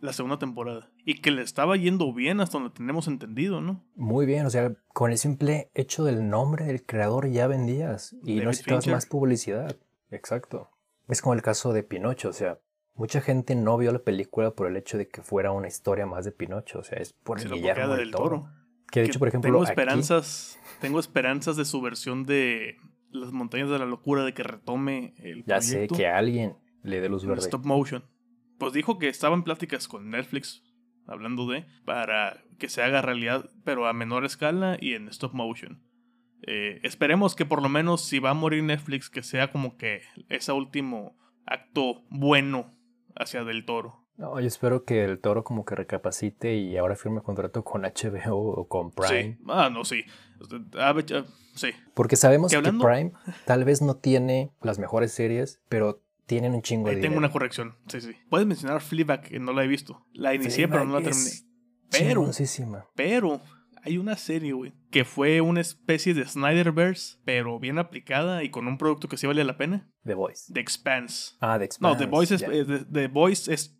la segunda temporada? Y que le estaba yendo bien hasta donde tenemos entendido, ¿no? Muy bien, o sea, con el simple hecho del nombre del creador ya vendías y David no necesitabas Fincher. más publicidad. Exacto. Es como el caso de Pinocho, o sea, mucha gente no vio la película por el hecho de que fuera una historia más de Pinocho, o sea, es por porque Guillermo del Toro. Toro. Que de hecho, por ejemplo, tengo aquí- esperanzas, tengo esperanzas de su versión de Las montañas de la locura de que retome el ya sé que alguien le dé luz en verde. stop motion. Pues dijo que estaba en pláticas con Netflix hablando de para que se haga realidad, pero a menor escala y en stop motion. Eh, esperemos que por lo menos si va a morir Netflix que sea como que ese último acto bueno hacia del Toro. No, yo espero que el Toro como que recapacite y ahora firme contrato con HBO o con Prime. Sí. Ah, no, sí. Ah, ah, sí. Porque sabemos Que Prime tal vez no tiene las mejores series, pero tienen un chingo de Ahí tengo dinero. una corrección. Sí, sí. Puedes mencionar Fleabag, que no la he visto. La inicié, pero no la terminé. Pero, pero, hay una serie, güey, que fue una especie de Snyderverse, pero bien aplicada y con un producto que sí vale la pena. The Voice. The Expanse. Ah, The No, Expanse. The Voice es, eh, The, The Voice es,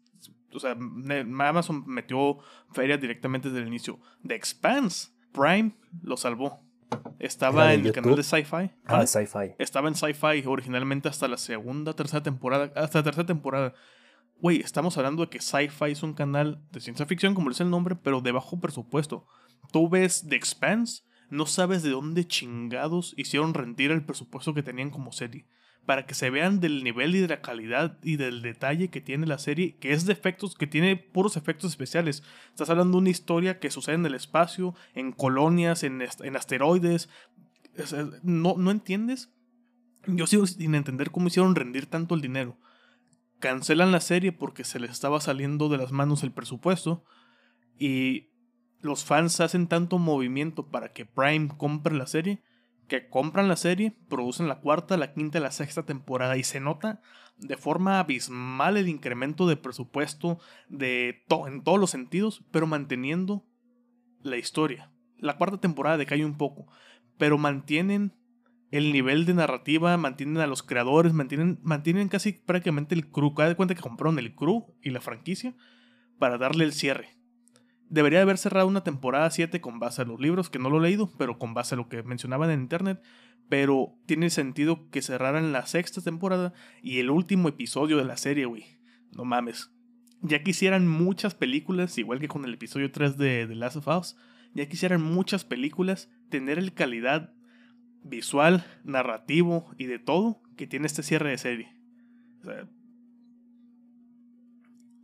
o sea, Amazon metió feria directamente desde el inicio. The Expanse, Prime lo salvó. Estaba ¿Era de en el YouTube? canal de Sci-Fi. Ah, ¿Vale? Sci-Fi. Estaba en Sci-Fi originalmente hasta la segunda, tercera temporada. Hasta la tercera temporada. Güey, estamos hablando de que Sci-Fi es un canal de ciencia ficción, como dice el nombre, pero de bajo presupuesto. Tú ves The Expanse, no sabes de dónde chingados hicieron rendir el presupuesto que tenían como serie. Para que se vean del nivel y de la calidad y del detalle que tiene la serie, que es de efectos, que tiene puros efectos especiales. Estás hablando de una historia que sucede en el espacio, en colonias, en, en asteroides. No, ¿No entiendes? Yo sigo sin entender cómo hicieron rendir tanto el dinero. Cancelan la serie porque se les estaba saliendo de las manos el presupuesto. Y los fans hacen tanto movimiento para que Prime compre la serie. Que compran la serie, producen la cuarta, la quinta y la sexta temporada. Y se nota de forma abismal el incremento de presupuesto de en todos los sentidos, pero manteniendo la historia. La cuarta temporada decae un poco, pero mantienen el nivel de narrativa, mantienen a los creadores, mantienen, mantienen casi prácticamente el crew. Cada de cuenta que compraron el crew y la franquicia para darle el cierre. Debería haber cerrado una temporada 7 con base a los libros, que no lo he leído, pero con base a lo que mencionaban en internet. Pero tiene sentido que cerraran la sexta temporada y el último episodio de la serie, güey. No mames. Ya quisieran muchas películas, igual que con el episodio 3 de The Last of Us, ya quisieran muchas películas tener el calidad visual, narrativo y de todo que tiene este cierre de serie. O sea,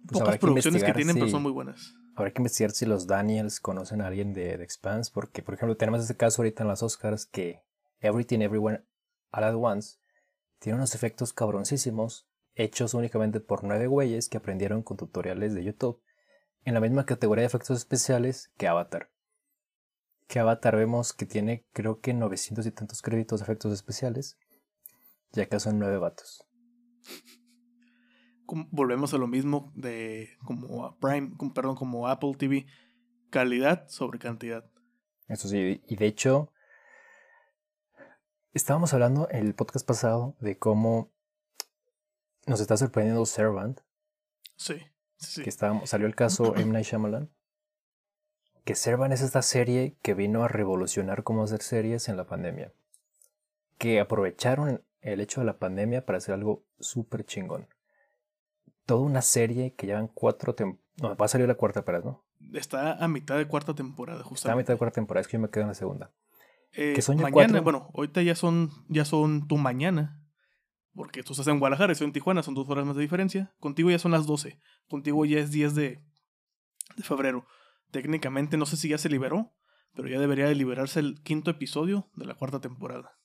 Pues pocas producciones que tienen, pero son muy buenas. Habrá que investigar si los Daniels conocen a alguien de, de Expanse, porque, por ejemplo, tenemos este caso ahorita en las Oscars que Everything Everywhere All at Once tiene unos efectos cabroncísimos hechos únicamente por nueve güeyes que aprendieron con tutoriales de YouTube en la misma categoría de efectos especiales que Avatar. Que Avatar vemos que tiene creo que 900 y tantos créditos de efectos especiales, ya que son nueve vatos. Volvemos a lo mismo de como Prime, perdón, como Apple TV, calidad sobre cantidad. Eso sí, y de hecho, estábamos hablando en el podcast pasado de cómo nos está sorprendiendo Servant. Sí, sí. Que estábamos, salió el caso M. Night Shyamalan. Que Servant es esta serie que vino a revolucionar cómo hacer series en la pandemia. Que aprovecharon el hecho de la pandemia para hacer algo súper chingón. Toda una serie que llevan cuatro temporadas. No, va a salir la cuarta apenas, ¿no? Está a mitad de cuarta temporada, justamente. Está a mitad de cuarta temporada, es que yo me quedo en la segunda. Eh, que son mañana, bueno, ahorita ya son, ya son tu mañana porque tú estás en Guadalajara, estoy en Tijuana, son dos horas más de diferencia. Contigo ya son las 12. Contigo ya es 10 de, de febrero. Técnicamente no sé si ya se liberó, pero ya debería de liberarse el quinto episodio de la cuarta temporada.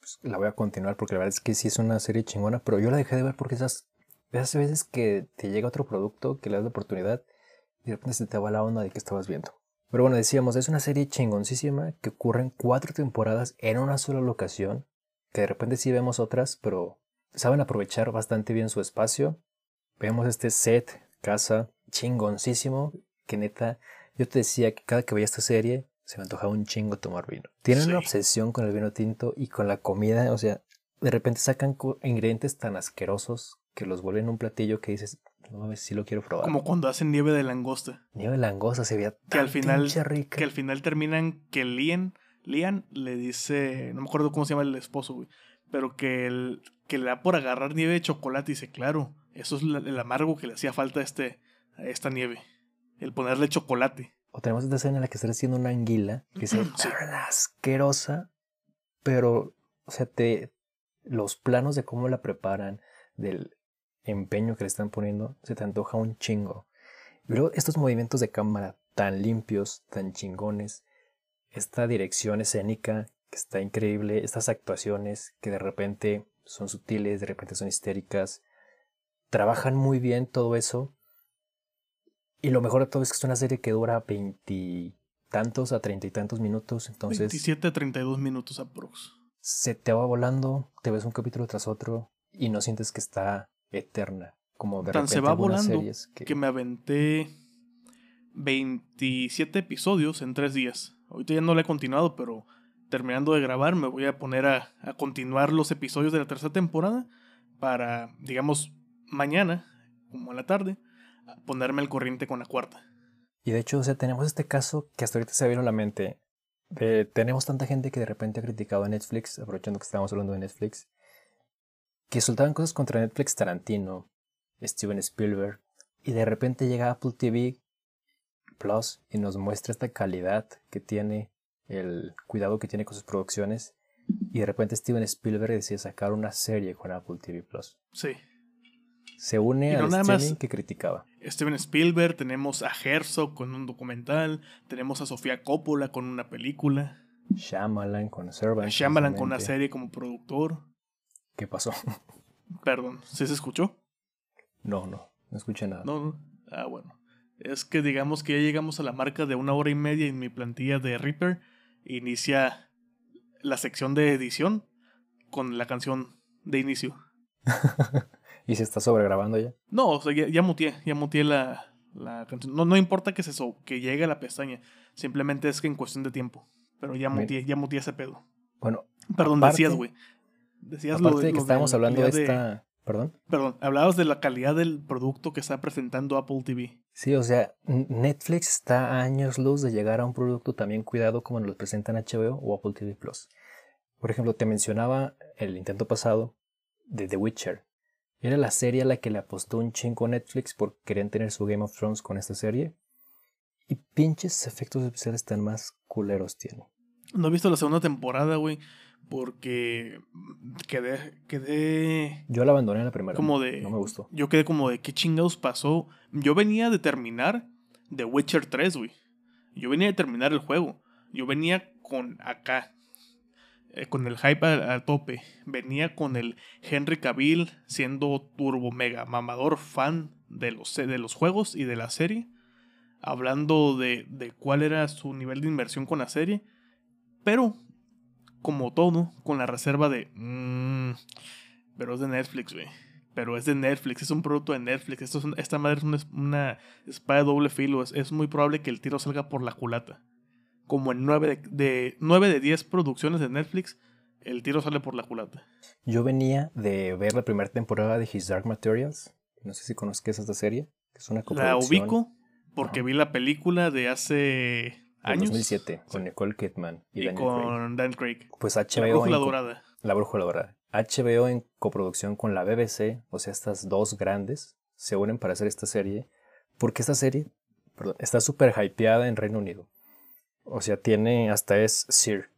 Pues la voy a continuar porque la verdad es que sí es una serie chingona, pero yo la dejé de ver porque esas, esas veces que te llega otro producto, que le das la oportunidad y de repente se te va la onda de que estabas viendo. Pero bueno, decíamos, es una serie chingoncísima que ocurre en cuatro temporadas en una sola locación que de repente sí vemos otras, pero saben aprovechar bastante bien su espacio. Vemos este set, casa, chingoncísimo, que neta, yo te decía que cada que veía esta serie se me antojaba un chingo tomar vino. Tienen una obsesión con el vino tinto y con la comida, o sea, de repente sacan ingredientes tan asquerosos que los vuelven un platillo que dices, no mames, sí lo quiero probar. Como cuando hacen nieve de langosta. Nieve de langosta se veía que al final rica. Que al final terminan que Lian Lian le dice, no me acuerdo cómo se llama el esposo, güey, pero que, el, que le da por agarrar nieve de chocolate y dice, claro, eso es el amargo que le hacía falta a, este, a esta nieve, el ponerle chocolate. O tenemos esta escena en la que está haciendo una anguila que se asquerosa, pero, o sea, te, los planos de cómo la preparan, del empeño que le están poniendo, se te antoja un chingo. Y luego estos movimientos de cámara tan limpios, tan chingones, esta dirección escénica que está increíble, estas actuaciones que de repente son sutiles, de repente son histéricas, trabajan muy bien todo eso. Y lo mejor de todo es que es una serie que dura veintitantos a treinta y tantos minutos, entonces... 27 a 32 minutos aprox. Se te va volando, te ves un capítulo tras otro y no sientes que está eterna. Como de Tan se va volando que... que me aventé 27 episodios en tres días. Ahorita ya no lo he continuado, pero terminando de grabar me voy a poner a, continuar los episodios de la tercera temporada para, digamos, mañana, como a la tarde, ponerme al corriente con la cuarta. Y de hecho, o sea, tenemos este caso que hasta ahorita se vino a la mente. tenemos tanta gente que de repente ha criticado a Netflix, aprovechando que estábamos hablando de Netflix, que soltaban cosas contra Netflix Tarantino, Steven Spielberg, y de repente llega Apple TV Plus y nos muestra esta calidad que tiene, el cuidado que tiene con sus producciones. Y de repente Steven Spielberg decide sacar una serie con Apple TV Plus. Sí. Se une al streaming que criticaba. Steven Spielberg, tenemos a Herzog con un documental, tenemos a Sofía Coppola con una película. Shyamalan con Servant. Shyamalan con una serie como productor. ¿Qué pasó? Perdón, ¿sí se escuchó? No, no, no escuché nada. No, no. Ah, bueno es que digamos que ya llegamos a la marca de una hora y media en mi plantilla de Reaper. Inicia la sección de edición con la canción de inicio. ¿Y se está sobregrabando ya? No, o sea, ya, ya muteé, ya muteé la, la canción. No, no importa que se que llegue a la pestaña, simplemente es que en cuestión de tiempo. Pero ya muteé, ya muteé ese pedo. Bueno, perdón, decías, güey. Decías lo de, que estábamos hablando de esta ¿Perdón? Perdón, hablabas de la calidad del producto que está presentando Apple TV. Sí, o sea, Netflix está a años luz de llegar a un producto también cuidado como nos lo presentan HBO o Apple TV Plus. Por ejemplo, te mencionaba el intento pasado de The Witcher. Era la serie a la que le apostó un chingo Netflix por querer tener su Game of Thrones con esta serie. Y pinches efectos especiales tan más culeros tiene. No he visto la segunda temporada, güey porque quedé, quedé... Yo la abandoné en la primera. Como de... No me gustó. Yo quedé como de qué chingados pasó. Yo venía de terminar The Witcher 3, güey. Yo venía de terminar el juego. Yo venía con acá. eh, con el hype a, a tope. Venía con el Henry Cavill siendo turbo mega mamador fan de los, de los juegos y de la serie. Hablando de, de cuál era su nivel de inversión con la serie. Pero, como todo, con la reserva de... "Mm, pero es de Netflix, güey. Pero es de Netflix, es un producto de Netflix. Esto es un- esta madre es una, una espada de doble filo. Es, es muy probable que el tiro salga por la culata. Como en 9 de, de, 9 de 10 producciones de Netflix, el tiro sale por la culata. Yo venía de ver la primera temporada de His Dark Materials. No sé si conozcas esta serie. que Es una La ubico porque vi la película de hace años. 2007 con Nicole Kidman y, Y Daniel Craig. con Dan Craig. Pues La HBO brújula en co- dorada. La Brújula Dorada. HBO en coproducción con la BBC, o sea, estas dos grandes, se unen para hacer esta serie, porque esta serie perdón, está súper hypeada en Reino Unido. O sea, tiene, hasta es Sir.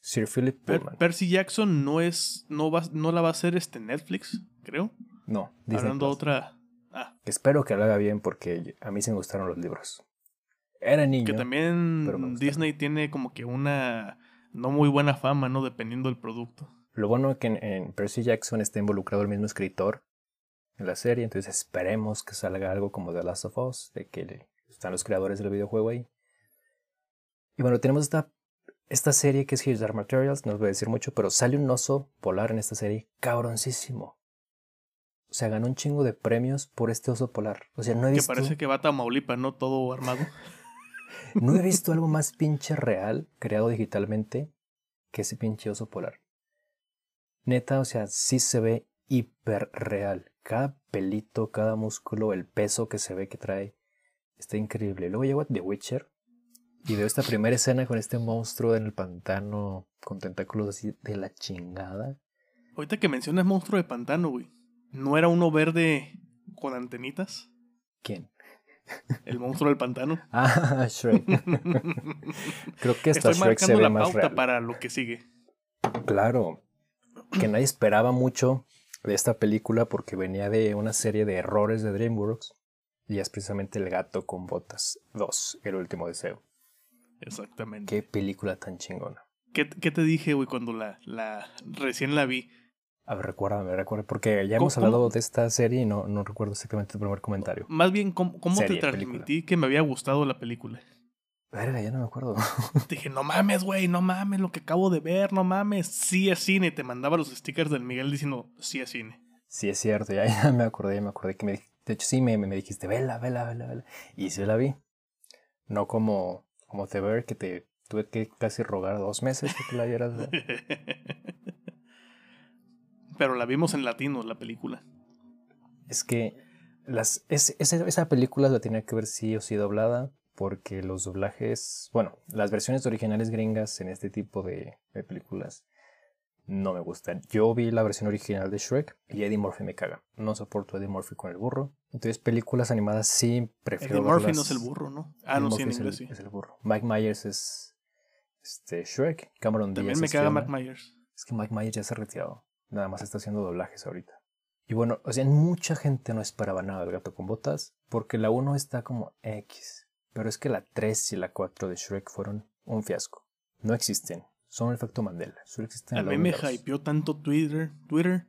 Sir Philip Per- Pullman. Percy Jackson no es. No, va, no la va a hacer este Netflix, creo. no, Disney Hablando Plus. otra. Ah, Espero que lo haga bien porque a mí sí me gustaron los libros. Era niño. que también. Disney tiene como que una no muy buena fama, ¿no? Dependiendo del producto. Lo bueno es que en, en Percy Jackson está involucrado el mismo escritor en la serie, entonces esperemos que salga algo como The Last of Us, de que están los creadores del videojuego ahí. Y bueno, tenemos esta, esta serie que es His Dark Materials, no os voy a decir mucho, pero sale un oso polar en esta serie, cabroncísimo. O sea, ganó un chingo de premios por este oso polar. O sea, no he Que visto, parece que va a Tamaulipas, ¿no? Todo armado. no he visto algo más pinche real creado digitalmente que ese pinche oso polar. Neta, o sea, sí se ve hiper real. Cada pelito, cada músculo, el peso que se ve que trae, está increíble. Luego llego a The Witcher y veo esta primera escena con este monstruo en el pantano con tentáculos así de la chingada. Ahorita que mencionas monstruo de pantano, güey. ¿No era uno verde con antenitas? ¿Quién? El monstruo del pantano. Ah, Shrek. Creo que hasta Estoy Shrek se ve la más pauta real. para lo que sigue. Claro, que nadie esperaba mucho de esta película porque venía de una serie de errores de DreamWorks y es precisamente El gato con botas 2, el último deseo. Exactamente. Qué película tan chingona. ¿Qué, qué te dije, güey, cuando la, la recién la vi? A ver, recuérdame, recuérdame, porque ya ¿Cómo- hemos hablado cómo? de esta serie y no, no recuerdo exactamente tu primer comentario. Más bien, ¿cómo, cómo Serie, te transmití que me había gustado la película? Verga, ya no me acuerdo. Te dije, no mames, güey, no mames, lo que acabo de ver, no mames, sí es cine. Te mandaba los stickers del Miguel diciendo, sí es cine. sí, es cierto, ya, ya me acordé, ya me acordé que me de hecho sí me, me dijiste, vela, vela, vela, vela. Y sí la vi. No como, como The Bear, que te tuve que casi rogar dos meses que te la vieras. Pero la vimos en latino, la película. Es que las, es, esa, esa película la tenía que ver sí o sí doblada porque los doblajes, bueno, las versiones originales gringas en este tipo de, de películas no me gustan. Yo vi la versión original de Shrek y Eddie Murphy me caga. No soporto a Eddie Murphy con el burro. Entonces películas animadas sí prefiero Eddie Murphy verlas- no es el burro, ¿no? Ah, Eddie no, sí, en es el- inglés sí. es el burro. Mike Myers es este, Shrek. Cameron También Diaz me es caga. Mac Myers. Es que Mike Myers ya se ha retirado. Nada más está haciendo doblajes ahorita. Y bueno, o sea, mucha gente no esperaba nada del gato con botas. Porque la 1 está como X. Pero es que la 3 y la 4 de Shrek fueron un fiasco. No existen. Son un efecto Mandela. Solo existen A en la mí me hypeó tanto Twitter, Twitter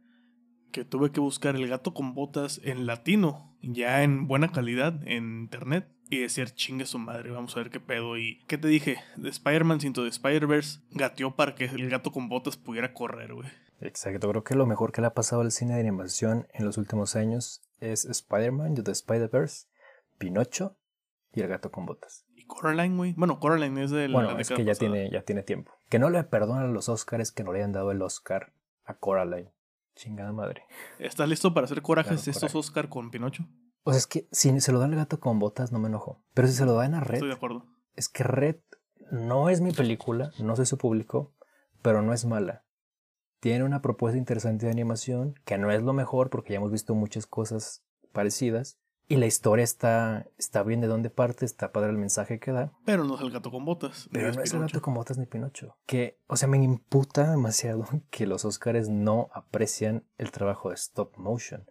que tuve que buscar el gato con botas en latino, ya en buena calidad en internet y decir chingue su madre, vamos a ver qué pedo. Y ¿qué te dije? De Spider-Man Cinto de Spider-Verse gateó para que el gato con botas pudiera correr, güey. Exacto. Creo que lo mejor que le ha pasado al cine de animación en los últimos años es Spider-Man, The Spider-Verse, Pinocho y el gato con botas. Y Coraline, güey. Bueno, Coraline es de la Bueno, es que ya pasada. tiene, ya tiene tiempo. Que no le perdonan a los Oscars que no le hayan dado el Oscar a Coraline. Chingada madre. ¿Estás listo para hacer corajes Claro, estos coraje. Oscar con Pinocho? O sea, es que si se lo da el gato con botas no me enojo. Pero si se lo dan a Red, Estoy de acuerdo. es que Red no es mi película, no soy su público, pero no es mala. Tiene una propuesta interesante de animación, que no es lo mejor porque ya hemos visto muchas cosas parecidas. Y la historia está, está bien de dónde parte, está padre el mensaje que da. Pero no es el gato con botas. Pero no es el gato con botas ni Pinocho. Que, o sea, me imputa demasiado que los Oscars no aprecian el trabajo de stop motion.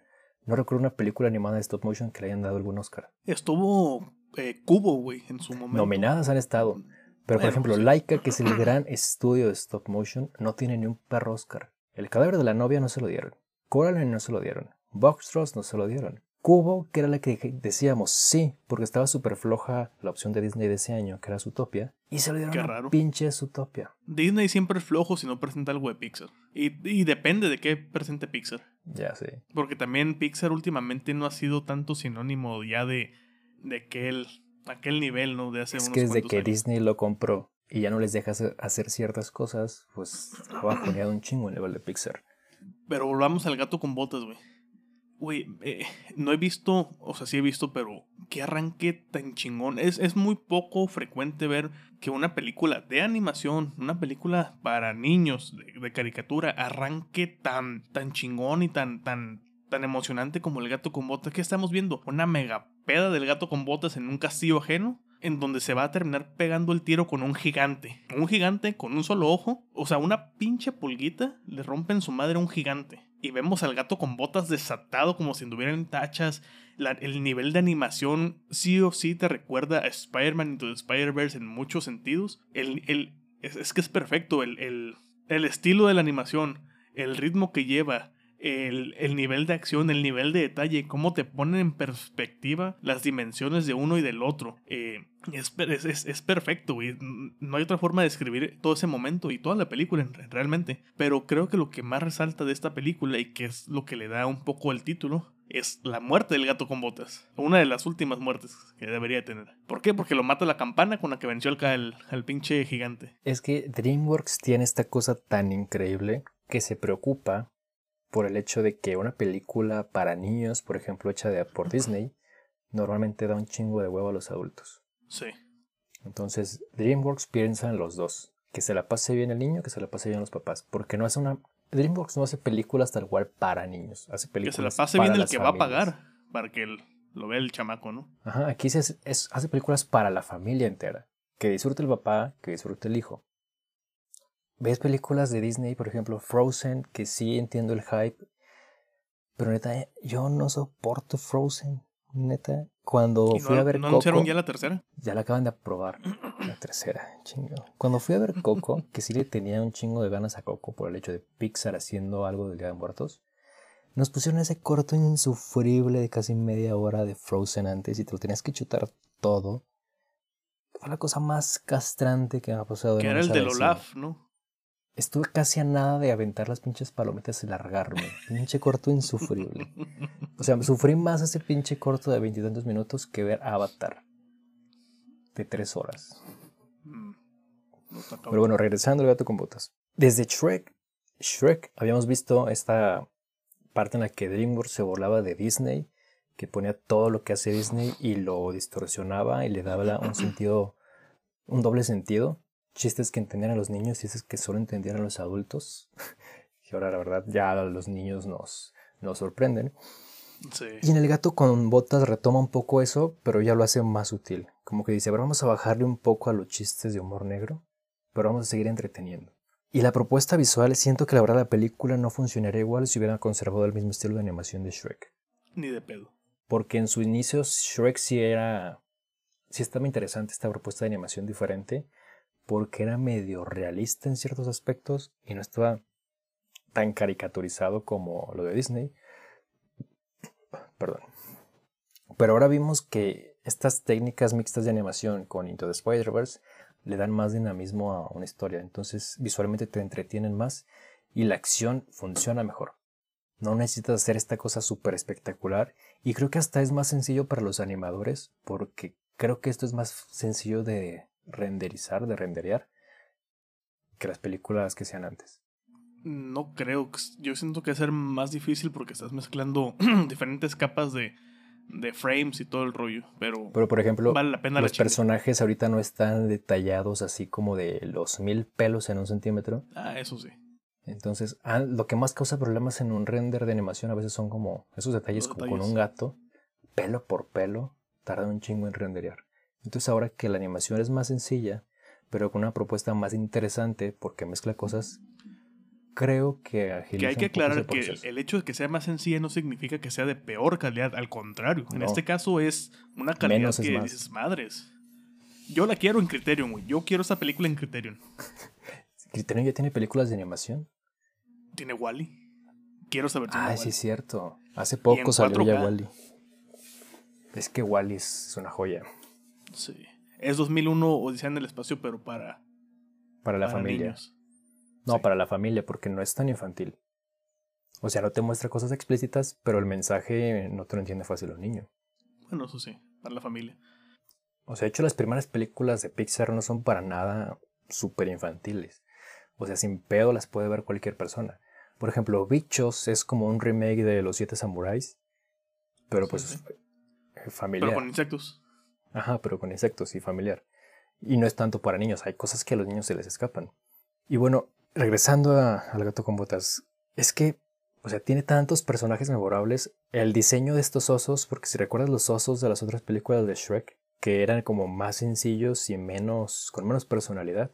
No recuerdo una película animada de stop motion que le hayan dado algún Oscar. Estuvo eh, Cubo, güey, en su momento. Nominadas han estado. Pero, por ejemplo, sí. Laika, que es el gran estudio de stop motion, no tiene ni un perro Oscar. El cadáver de la novia no se lo dieron. Coraline no se lo dieron. Box Trolls no se lo dieron. Cubo, que era la que decíamos sí, porque estaba súper floja la opción de Disney de ese año, que era Zootopia, y se lo dieron Qué a raro. pinche Zootopia. Disney siempre es flojo si no presenta algo de Pixar. Y, y depende de qué presente Pixar. Ya sé. Porque también Pixar últimamente no ha sido tanto sinónimo ya de, de aquel, aquel nivel, ¿no? De hace Es unos que desde que años. Disney lo compró y ya no les deja hacer- hacer ciertas cosas, pues ha bajoneado un chingo el nivel de Pixar. Pero volvamos al gato con botas, güey. Güey, eh, no he visto, o sea, sí he visto, pero qué arranque tan chingón. Es, es muy poco frecuente ver que una película de animación, una película para niños de, de caricatura, arranque tan, tan chingón y tan, tan, tan emocionante como el gato con botas. ¿Qué estamos viendo? Una mega peda del gato con botas en un castillo ajeno. En donde se va a terminar pegando el tiro con un gigante. Un gigante con un solo ojo. O sea, una pinche pulguita le rompen su madre a un gigante. Y vemos al gato con botas desatado como si anduvieran tachas. El nivel de animación sí o sí te recuerda a Spider-Man the Spider-Verse en muchos sentidos. El, el, es, es que es perfecto. El, el, el estilo de la animación, el ritmo que lleva, el, el nivel de acción, el nivel de detalle, cómo te ponen en perspectiva las dimensiones de uno y del otro. Eh, es, es, perfecto, güey. No hay otra forma de describir todo ese momento y toda la película en- realmente. Pero creo que lo que más resalta de esta película y que es lo que le da un poco el título es la muerte del gato con botas. Una de las últimas muertes que debería tener. ¿Por qué? Porque lo mata la campana con la que venció al, al pinche gigante. Es que DreamWorks tiene esta cosa tan increíble que se preocupa por el hecho de que una película para niños, por ejemplo, hecha de, por Disney, normalmente da un chingo de huevo a los adultos. Sí. Entonces, DreamWorks piensa en los dos. Que se la pase bien el niño, que se la pase bien los papás. Porque no hace una... DreamWorks no hace películas tal cual para niños. Hace Que películas se la pase para bien el que va a pagar para que el- lo vea el chamaco, ¿no? Ajá, aquí se hace, es- hace películas para la familia entera. Que disfrute el papá, que disfrute el hijo. Ves películas de Disney, por ejemplo, Frozen, que sí entiendo el hype. Pero neta, yo no soporto Frozen. Neta, cuando ¿Y fui no, a ver ¿no Coco, anunciaron ya la tercera? ya la acaban de aprobar. La tercera, chingo. Cuando fui a ver Coco, que sí le tenía un chingo de ganas a Coco por el hecho de Pixar haciendo algo del Día de Muertos, nos pusieron ese corto insufrible de casi media hora de Frozen antes y te lo tenías que chutar todo. Fue la cosa más castrante que me ha pasado. en Que era el del. Olaf, ¿no? Estuve casi a nada de aventar las pinches palomitas y largarme. Pinche corto insufrible. O sea, sufrí más ese pinche corto de veintitantos minutos que ver Avatar. De tres horas. Mm. Pero bueno, regresando al gato con botas. Desde Shrek, Shrek habíamos visto esta parte en la que DreamWorks se volaba de Disney, que ponía todo lo que hace Disney y lo distorsionaba y le daba un sentido, un doble sentido. Chistes que entendían a los niños, chistes que solo entendían a los adultos. Y ahora la verdad ya los niños nos, nos sorprenden. Sí. Y en el gato con botas retoma un poco eso, pero ya lo hace más sutil. Como que dice, "A ver, vamos a bajarle un poco a los chistes de humor negro, pero vamos a seguir entreteniendo. Y la propuesta visual, siento que la verdad la película no funcionaría igual si hubieran conservado el mismo estilo de animación de Shrek. Ni de pedo. Porque en su inicio Shrek sí era... Sí estaba interesante esta propuesta de animación diferente, porque era medio realista en ciertos aspectos y no estaba tan caricaturizado como lo de Disney. Perdón. Pero ahora vimos que estas técnicas mixtas de animación con Into the Spider-Verse le dan más dinamismo a una historia. Entonces visualmente te entretienen más y la acción funciona mejor. No necesitas hacer esta cosa súper espectacular y creo que hasta es más sencillo para los animadores porque creo que esto es más sencillo de renderizar, de renderear que las películas que sean antes. No creo. Yo siento que va a ser más difícil porque estás mezclando diferentes capas de, de frames y todo el rollo. Pero, Pero por ejemplo, vale la pena los personajes ahorita no están detallados así como de los mil pelos en un centímetro. Ah, eso sí. Entonces, ah, lo que más causa problemas en un render de animación a veces son como esos detalles Los como con un gato, pelo por pelo, tarda un chingo en renderear. Entonces ahora que la animación es más sencilla, pero con una propuesta más interesante porque mezcla cosas, creo que Que hay que aclarar que el hecho de que sea más sencilla no significa que sea de peor calidad, al contrario. En este caso es una calidad que dices, madres. Yo la quiero en Criterion, güey. Yo quiero esa película en Criterion. ¿Criterion ya tiene películas de animación? Tiene Wally. Quiero saber si Ah, sí, es cierto. Hace poco salió ya Wally. Es que Wally es una joya. Sí. Es 2001 Odisea en el espacio, pero para. Para la familia. No, para la familia, porque no es tan infantil. O sea, no te muestra cosas explícitas, pero el mensaje no te lo entiende fácil un niño. Bueno, eso sí, para la familia. O sea, de hecho, las primeras películas de Pixar no son para nada súper infantiles. O sea, sin pedo las puede ver cualquier persona. Por ejemplo, Bichos es como un remake de Los Siete Samuráis, pero pues eh, familiar. Pero con insectos. Ajá, pero con insectos y familiar. Y no es tanto para niños, hay cosas que a los niños se les escapan. Y bueno, regresando al gato con botas, es que, o sea, tiene tantos personajes memorables. El diseño de estos osos, porque si recuerdas los osos de las otras películas de Shrek, que eran como más sencillos y menos, con menos personalidad,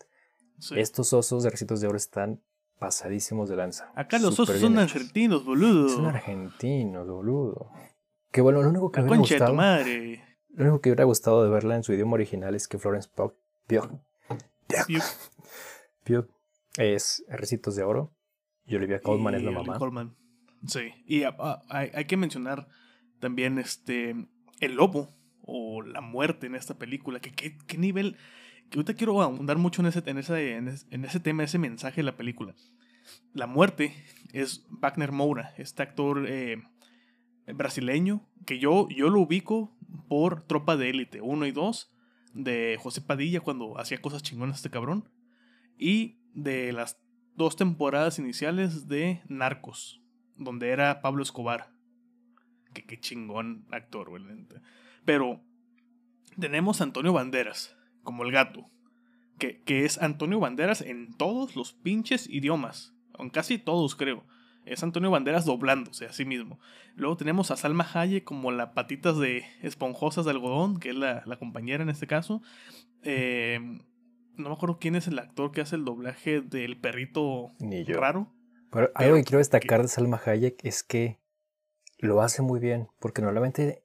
estos osos de Recitos de Oro están pasadísimos de lanza. Acá los osos son argentinos, boludo. Son argentinos, boludo. Que bueno, lo único que me hubiera gustado. madre. Lo único que hubiera gustado de verla en su idioma original es que Florence Pugh, Pugh, Pugh, es Recitos de Oro y Olivia Colman es la mamá. Colman. Sí, y ah, ah, hay, que mencionar también este el lobo o la muerte en esta película. Que qué nivel. Que ahorita quiero ahondar mucho en ese, en, ese, en ese tema, ese mensaje de la película. La muerte es Wagner Moura, este actor eh, brasileño que yo, yo lo ubico por Tropa de Élite 1 y 2 de José Padilla cuando hacía cosas chingonas este cabrón. Y de las dos temporadas iniciales de Narcos, donde era Pablo Escobar. Que qué chingón actor, güey. Pero tenemos a Antonio Banderas, como el gato, que, que es Antonio Banderas en todos los pinches idiomas, en casi todos creo. Es Antonio Banderas doblándose a sí mismo. Luego tenemos a Salma Hayek como la patitas de esponjosas de algodón, que es la, la compañera en este caso. Eh, no me acuerdo quién es el actor que hace el doblaje del perrito Ni yo. raro. Pero, algo que quiero destacar de Salma Hayek es que lo hace muy bien, porque normalmente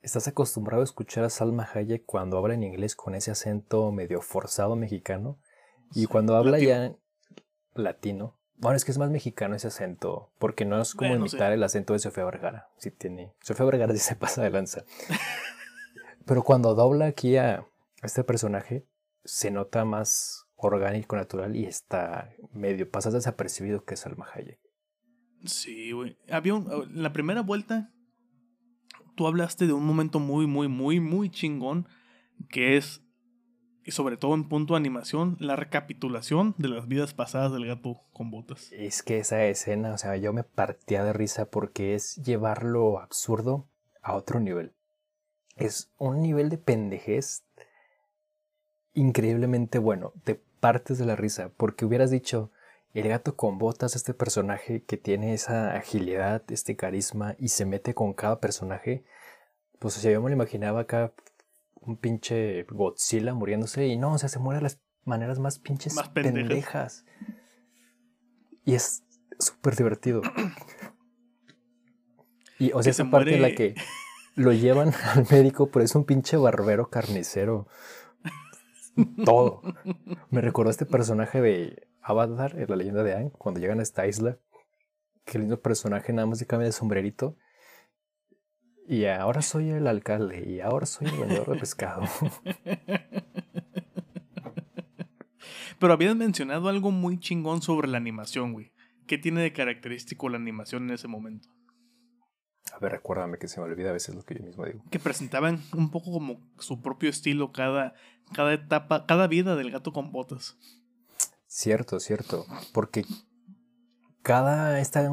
estás acostumbrado a escuchar a Salma Hayek cuando habla en inglés con ese acento medio forzado mexicano, y cuando habla ya latino, bueno, es que es más mexicano ese acento, porque no es como imitar el acento de Sofía Vergara. Si tiene. Sofía Vergara sí se pasa de lanza. Pero cuando dobla aquí a este personaje, se nota más orgánico, natural y está medio pasas desapercibido que es Alma Hayek. Sí, güey. Había un, la primera vuelta, tú hablaste de un momento muy, muy, muy, muy chingón que es, y sobre todo en punto de animación, la recapitulación de las vidas pasadas del gato con botas. Es que esa escena, o sea, yo me partía de risa porque es llevar lo absurdo a otro nivel. Es un nivel de pendejez increíblemente bueno. Te partes de la risa porque hubieras dicho, el gato con botas, este personaje que tiene esa agilidad, este carisma y se mete con cada personaje. Pues o sea, yo me lo imaginaba acá un pinche Godzilla muriéndose y no, o sea, se muere de las maneras más pinches pendejas. Y es súper divertido. Y o sea, esa parte en la que lo llevan al médico, pero es un pinche barbero carnicero todo. Me recordó este personaje de Avatar, en la leyenda de Aang, cuando llegan a esta isla. Qué lindo personaje, nada más se cambia de sombrerito. Y ahora soy el alcalde, y ahora soy el vendedor de pescado. Pero habías mencionado algo muy chingón sobre la animación, güey. ¿Qué tiene de característico la animación en ese momento? A ver, recuérdame que se me olvida a veces lo que yo mismo digo. Que presentaban un poco como su propio estilo cada, cada etapa, cada vida del gato con botas. Cierto, cierto. Porque cada esta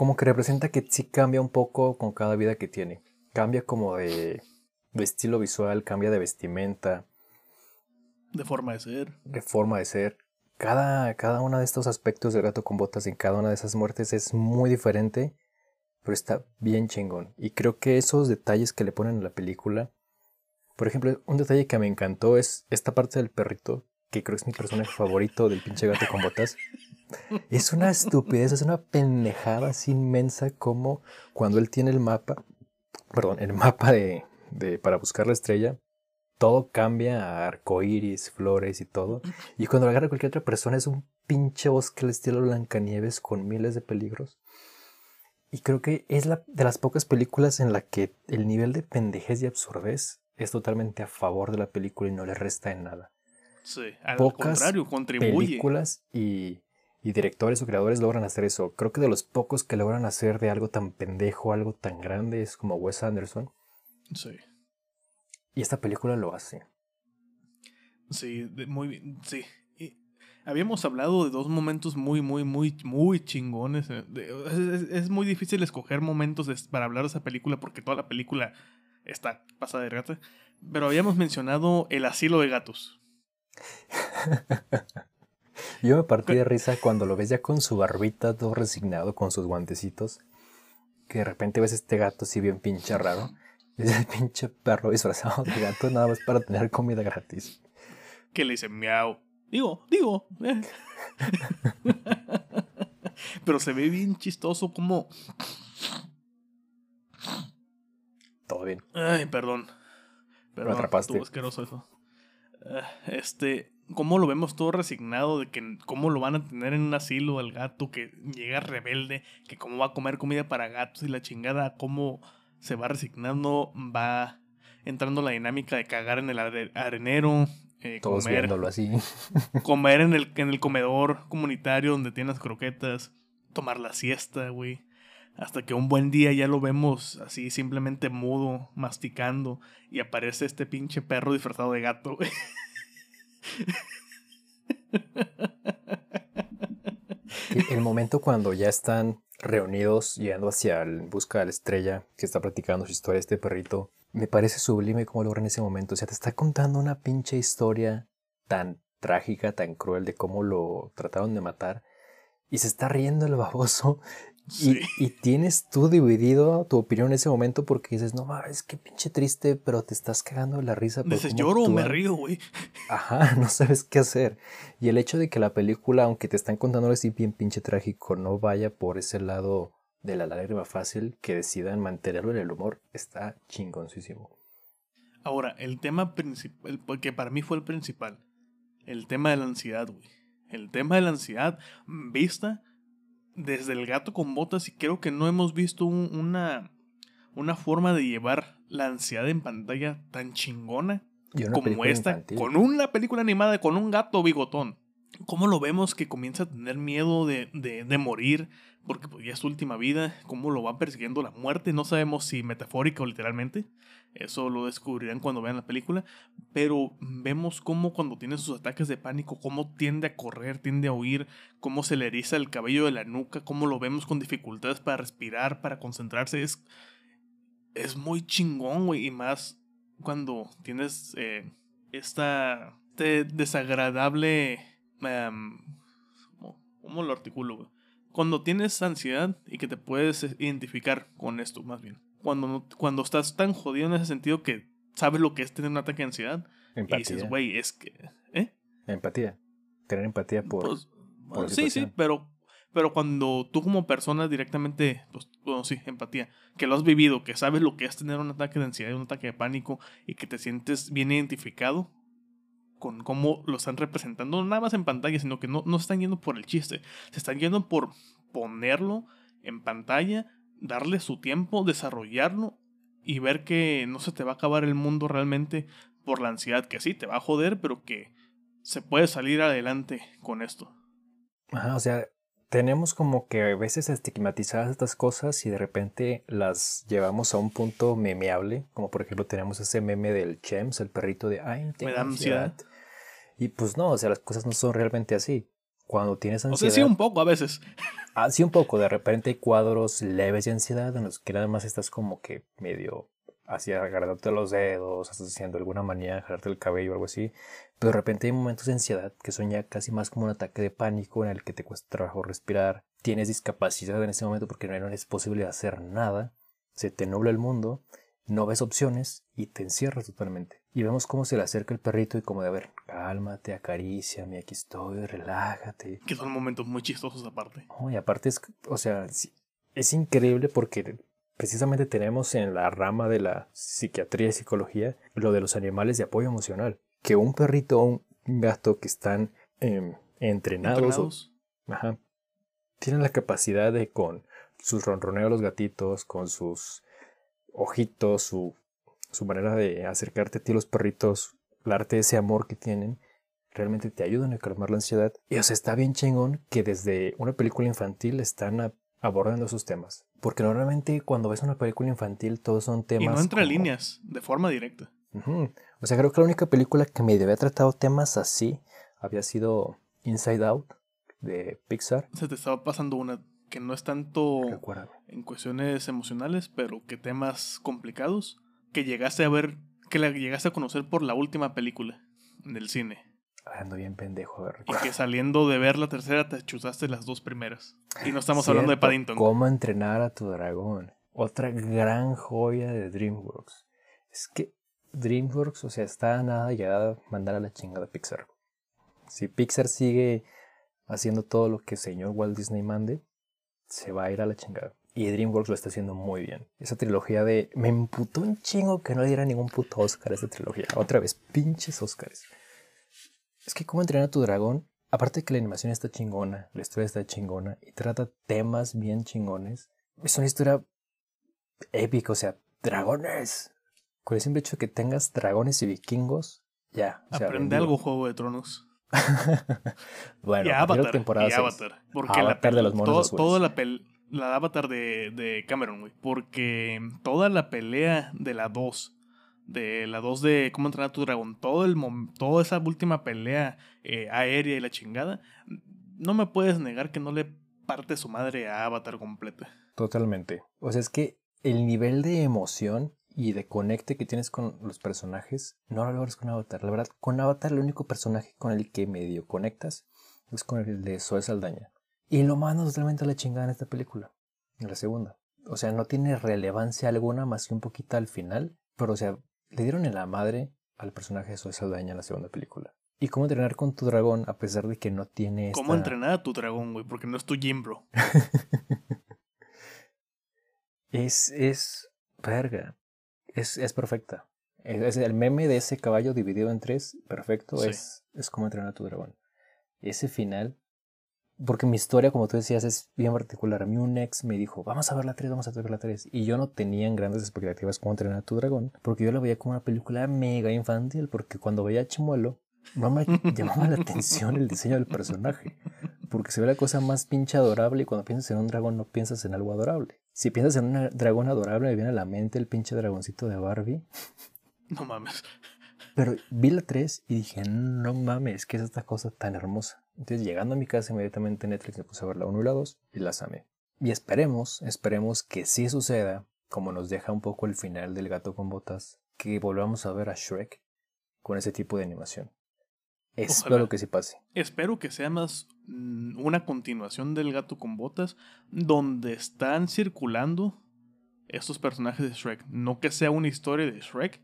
como que representa que sí cambia un poco con cada vida que tiene. Cambia como de, de estilo visual, cambia de vestimenta. De forma de ser. De forma de ser. Cada, cada uno de estos aspectos del gato con botas en cada una de esas muertes es muy diferente pero está bien chingón. Y creo que esos detalles que le ponen a la película, por ejemplo, un detalle que me encantó es esta parte del perrito, que creo que es mi personaje favorito del pinche gato con botas. Es una estupidez, es una pendejada así inmensa como cuando él tiene el mapa, perdón, el mapa de, de para buscar la estrella, todo cambia a arcoíris, flores y todo. Y cuando lo agarra cualquier otra persona es un pinche bosque al estilo Blancanieves con miles de peligros. Y creo que es la de las pocas películas en la que el nivel de pendejez y absurdez es totalmente a favor de la película y no le resta en nada. Sí, al contrario, contribuye. Películas y, y directores o creadores logran hacer eso. Creo que de los pocos que logran hacer de algo tan pendejo, algo tan grande, es como Wes Anderson. Sí. Y esta película lo hace. Sí, muy bien, sí. habíamos hablado de dos momentos muy, muy, muy, muy chingones. Eh, es, muy difícil escoger momentos para hablar de esa película porque toda la película está pasada de gata. Pero habíamos mencionado El asilo de gatos. Yo me partí de risa cuando lo ves ya con su barbita, todo resignado, con sus guantecitos. Que de repente ves este gato así bien pinche raro. Es el pinche perro disfrazado de gato nada más para tener comida gratis. Que le dice miau. Digo, digo. Eh. Pero se ve bien chistoso como... Todo bien. Ay, perdón. Perdón, atrapaste. asqueroso eso. Ah, este, cómo lo vemos todo resignado de que cómo lo van a tener en un asilo al gato que llega rebelde, que cómo va a comer comida para gatos y la chingada, cómo se va resignando, va entrando la dinámica de cagar en el arenero, eh, Todos comer, viéndolo así. comer en el, en el comedor comunitario donde tienes croquetas, tomar la siesta, güey. Hasta que un buen día ya lo vemos así simplemente mudo, masticando, y aparece este pinche perro disfrazado de gato, güey. El momento cuando ya están reunidos yendo hacia el busca de la estrella que está practicando su historia este perrito, me parece sublime cómo logra en ese momento. O sea, te está contando una pinche historia tan trágica, tan cruel de cómo lo trataron de matar. Y se está riendo el baboso y, tienes tú dividido tu opinión en ese momento porque dices, no es que pinche triste, pero te estás cagando de la risa. Dices, lloro o me río, güey. Ajá, no sabes qué hacer. Y el hecho de que la película, aunque te están contando así bien pinche trágico, no vaya por ese lado de la lágrima fácil, que decidan mantenerlo en el humor, está chingoncísimo. Ahora, el tema principal, que para mí fue el principal, el tema de la ansiedad, güey. El tema de la ansiedad vista desde el gato con botas y creo que no hemos visto una, una forma de llevar la ansiedad en pantalla tan chingona como esta, con una película animada con un gato bigotón. ¿Cómo lo vemos que comienza a tener miedo de, de, de morir? Porque pues, ya es su última vida. ¿Cómo lo va persiguiendo la muerte? No sabemos si metafórica o literalmente. Eso lo descubrirán cuando vean la película. Pero vemos cómo cuando tiene sus ataques de pánico, cómo tiende a correr, tiende a huir, cómo se le eriza el cabello de la nuca, cómo lo vemos con dificultades para respirar, para concentrarse. Es, es muy chingón, güey. Y más cuando tienes eh, esta este desagradable... Em, ¿Cómo lo articulo? Cuando tienes ansiedad y que te puedes identificar con esto, más bien cuando, cuando estás tan jodido en ese sentido que sabes lo que es tener un ataque de ansiedad. Empatía. Y dices, güey, es que. ¿Eh? Empatía. Tener empatía por. Pues, sí, sí, pero, pero cuando tú como persona directamente. Pues, bueno, sí, empatía. Que lo has vivido, que sabes lo que es tener un ataque de ansiedad, un ataque de pánico y que te sientes bien identificado con cómo lo están representando, no nada más en pantalla, sino que no, no están yendo por el chiste, se están yendo por ponerlo en pantalla darle su tiempo, desarrollarlo y ver que no se te va a acabar el mundo realmente por la ansiedad, que sí, te va a joder, pero que se puede salir adelante con esto. Ajá, o sea, tenemos como que a veces estigmatizadas estas cosas y de repente las llevamos a un punto memeable, como por ejemplo tenemos ese meme del Chems, el perrito de, ay, Me da ansiedad. Y pues no, o sea, las cosas no son realmente así. Cuando tienes ansiedad... O sea, sí un poco a veces. Así un poco, de repente hay cuadros leves de ansiedad en los que nada más estás como que medio hacia agarrarte los dedos, estás haciendo alguna manía, jalarte el cabello o algo así. Pero de repente hay momentos de ansiedad que son ya casi más como un ataque de pánico en el que te cuesta trabajo respirar. Tienes discapacidad en ese momento porque no es posible hacer nada. Se te nubla el mundo no ves opciones y te encierras totalmente. Y vemos cómo se le acerca el perrito y como de, a ver, cálmate, mi aquí estoy, relájate. Que son momentos muy chistosos aparte. y aparte es, o sea, es increíble porque precisamente tenemos en la rama de la psiquiatría y psicología lo de los animales de apoyo emocional. Que un perrito o un gato que están em, entrenados, tienen la capacidad de con sus ronroneos los gatitos, con sus ojitos, su, su manera de acercarte a ti los perritos, darte ese amor que tienen, realmente te ayudan a calmar la ansiedad. Y o sea, está bien chingón que desde una película infantil están abordando esos temas. Porque normalmente cuando ves una película infantil todos son temas... Y no entre líneas, de forma directa. O sea, creo que la única película que me había tratado temas así había sido Inside Out de Pixar. Se te estaba pasando una que no es tanto en cuestiones emocionales, pero que temas complicados, que llegaste a ver, que la llegaste a conocer por la última película del cine. Ando bien pendejo, a ver. Y que saliendo de ver la tercera te chuzaste las dos primeras. Y no estamos hablando de Paddington. ¿Cómo entrenar a tu dragón? Otra gran joya de DreamWorks. Es que DreamWorks, o sea, está nada ya a mandar a la chingada a Pixar. Si Pixar sigue haciendo todo lo que el señor Walt Disney mande, se va a ir a la chingada. Y DreamWorks lo está haciendo muy bien. Esa trilogía de... Me imputó un chingo que no le diera ningún puto Oscar a esta trilogía. Otra vez, pinches Oscars. Es que cómo entrenar a tu dragón, aparte de que la animación está chingona, la historia está chingona y trata temas bien chingones, es una historia épica, o sea, dragones. Con el simple hecho de que tengas dragones y vikingos, ya. Aprende algo Juego de Tronos. bueno, y Avatar, temporada y Avatar. Porque la, de los monos toda la, la Avatar de, de Cameron, güey. Porque toda la pelea de la 2, de la 2 de cómo entrenar a tu dragón, todo el toda esa última pelea eh, aérea y la chingada, no me puedes negar que no le parte su madre a Avatar completa. Totalmente. O sea, es que el nivel de emoción y de conecte que tienes con los personajes, no lo logras con Avatar. La verdad, con Avatar el único personaje con el que medio conectas es con el de Zoe Saldaña. Y lo mandas totalmente a la chingada en esta película, en la segunda. O sea, no tiene relevancia alguna más que un poquito al final, pero o sea, le dieron en la madre al personaje de Zoe Saldaña en la segunda película. ¿Y cómo entrenar con tu dragón a pesar de que no tiene ¿Cómo entrenar a tu dragón, güey? Porque no es tu gym, bro. es, es, verga es, es perfecta. Es, el meme de ese caballo dividido en tres, perfecto, es, es como entrenar a tu dragón. Ese final, porque mi historia, como tú decías, es bien particular. A mí un ex me dijo, vamos a ver la 3, vamos a ver la 3. Y yo no tenía en grandes expectativas cómo entrenar a tu dragón, porque yo la veía como una película mega infantil, porque cuando veía a Chimuelo, no me llamaba la atención el diseño del personaje, porque se ve la cosa más pinche adorable y cuando piensas en un dragón no piensas en algo adorable. Si piensas en un dragón adorable, me viene a la mente el pinche dragoncito de Barbie. No mames. Pero vi la 3 y dije, no mames, ¿qué es esta cosa tan hermosa? Entonces, llegando a mi casa, inmediatamente Netflix me puse a ver la 1 y la 2 y las amé. Y esperemos, esperemos que sí suceda, como nos deja un poco el final del gato con botas, que volvamos a ver a Shrek con ese tipo de animación. Espero que sí pase. Espero que sea más mm, una continuación del gato con botas, donde están circulando estos personajes de Shrek. No que sea una historia de Shrek,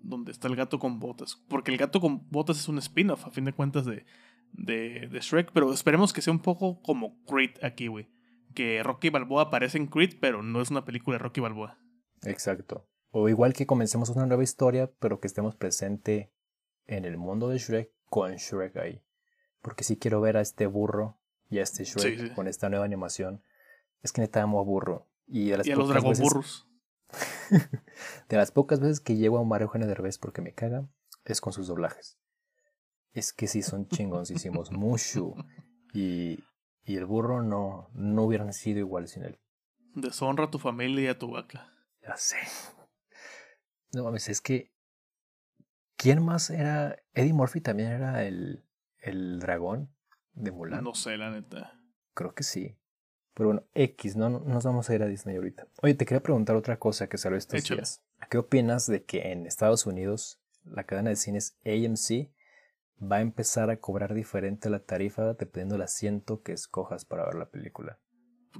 donde está el gato con botas. Porque el gato con botas es un spin-off, a fin de cuentas, de, de, de, Shrek. Pero esperemos que sea un poco como Creed aquí, güey. Que Rocky Balboa aparece en Creed, pero no es una película de Rocky Balboa. Exacto. O igual que comencemos una nueva historia, pero que estemos presente en el mundo de Shrek con Shrek ahí. Porque si quiero ver a este burro y a este Shrek con esta nueva animación. Es que neta amo a burro. Y, a, las los dragón burros. de las pocas veces que llego a Mario Eugenio Derbez porque me caga, es con sus doblajes. Es que sí son hicimos mucho. Y, y el burro no, no hubieran sido igual sin él. Deshonra a tu familia y a tu vaca. Ya sé. No mames, es que ¿Quién más era? Eddie Murphy también era el, el dragón de Mulan. No sé, la neta. Creo que sí. Pero bueno, X, no, nos vamos a ir a Disney ahorita. Oye, te quería preguntar otra cosa que salió estos días. ¿Qué opinas de que en Estados Unidos la cadena de cines AMC va a empezar a cobrar diferente la tarifa dependiendo del asiento que escojas para ver la película?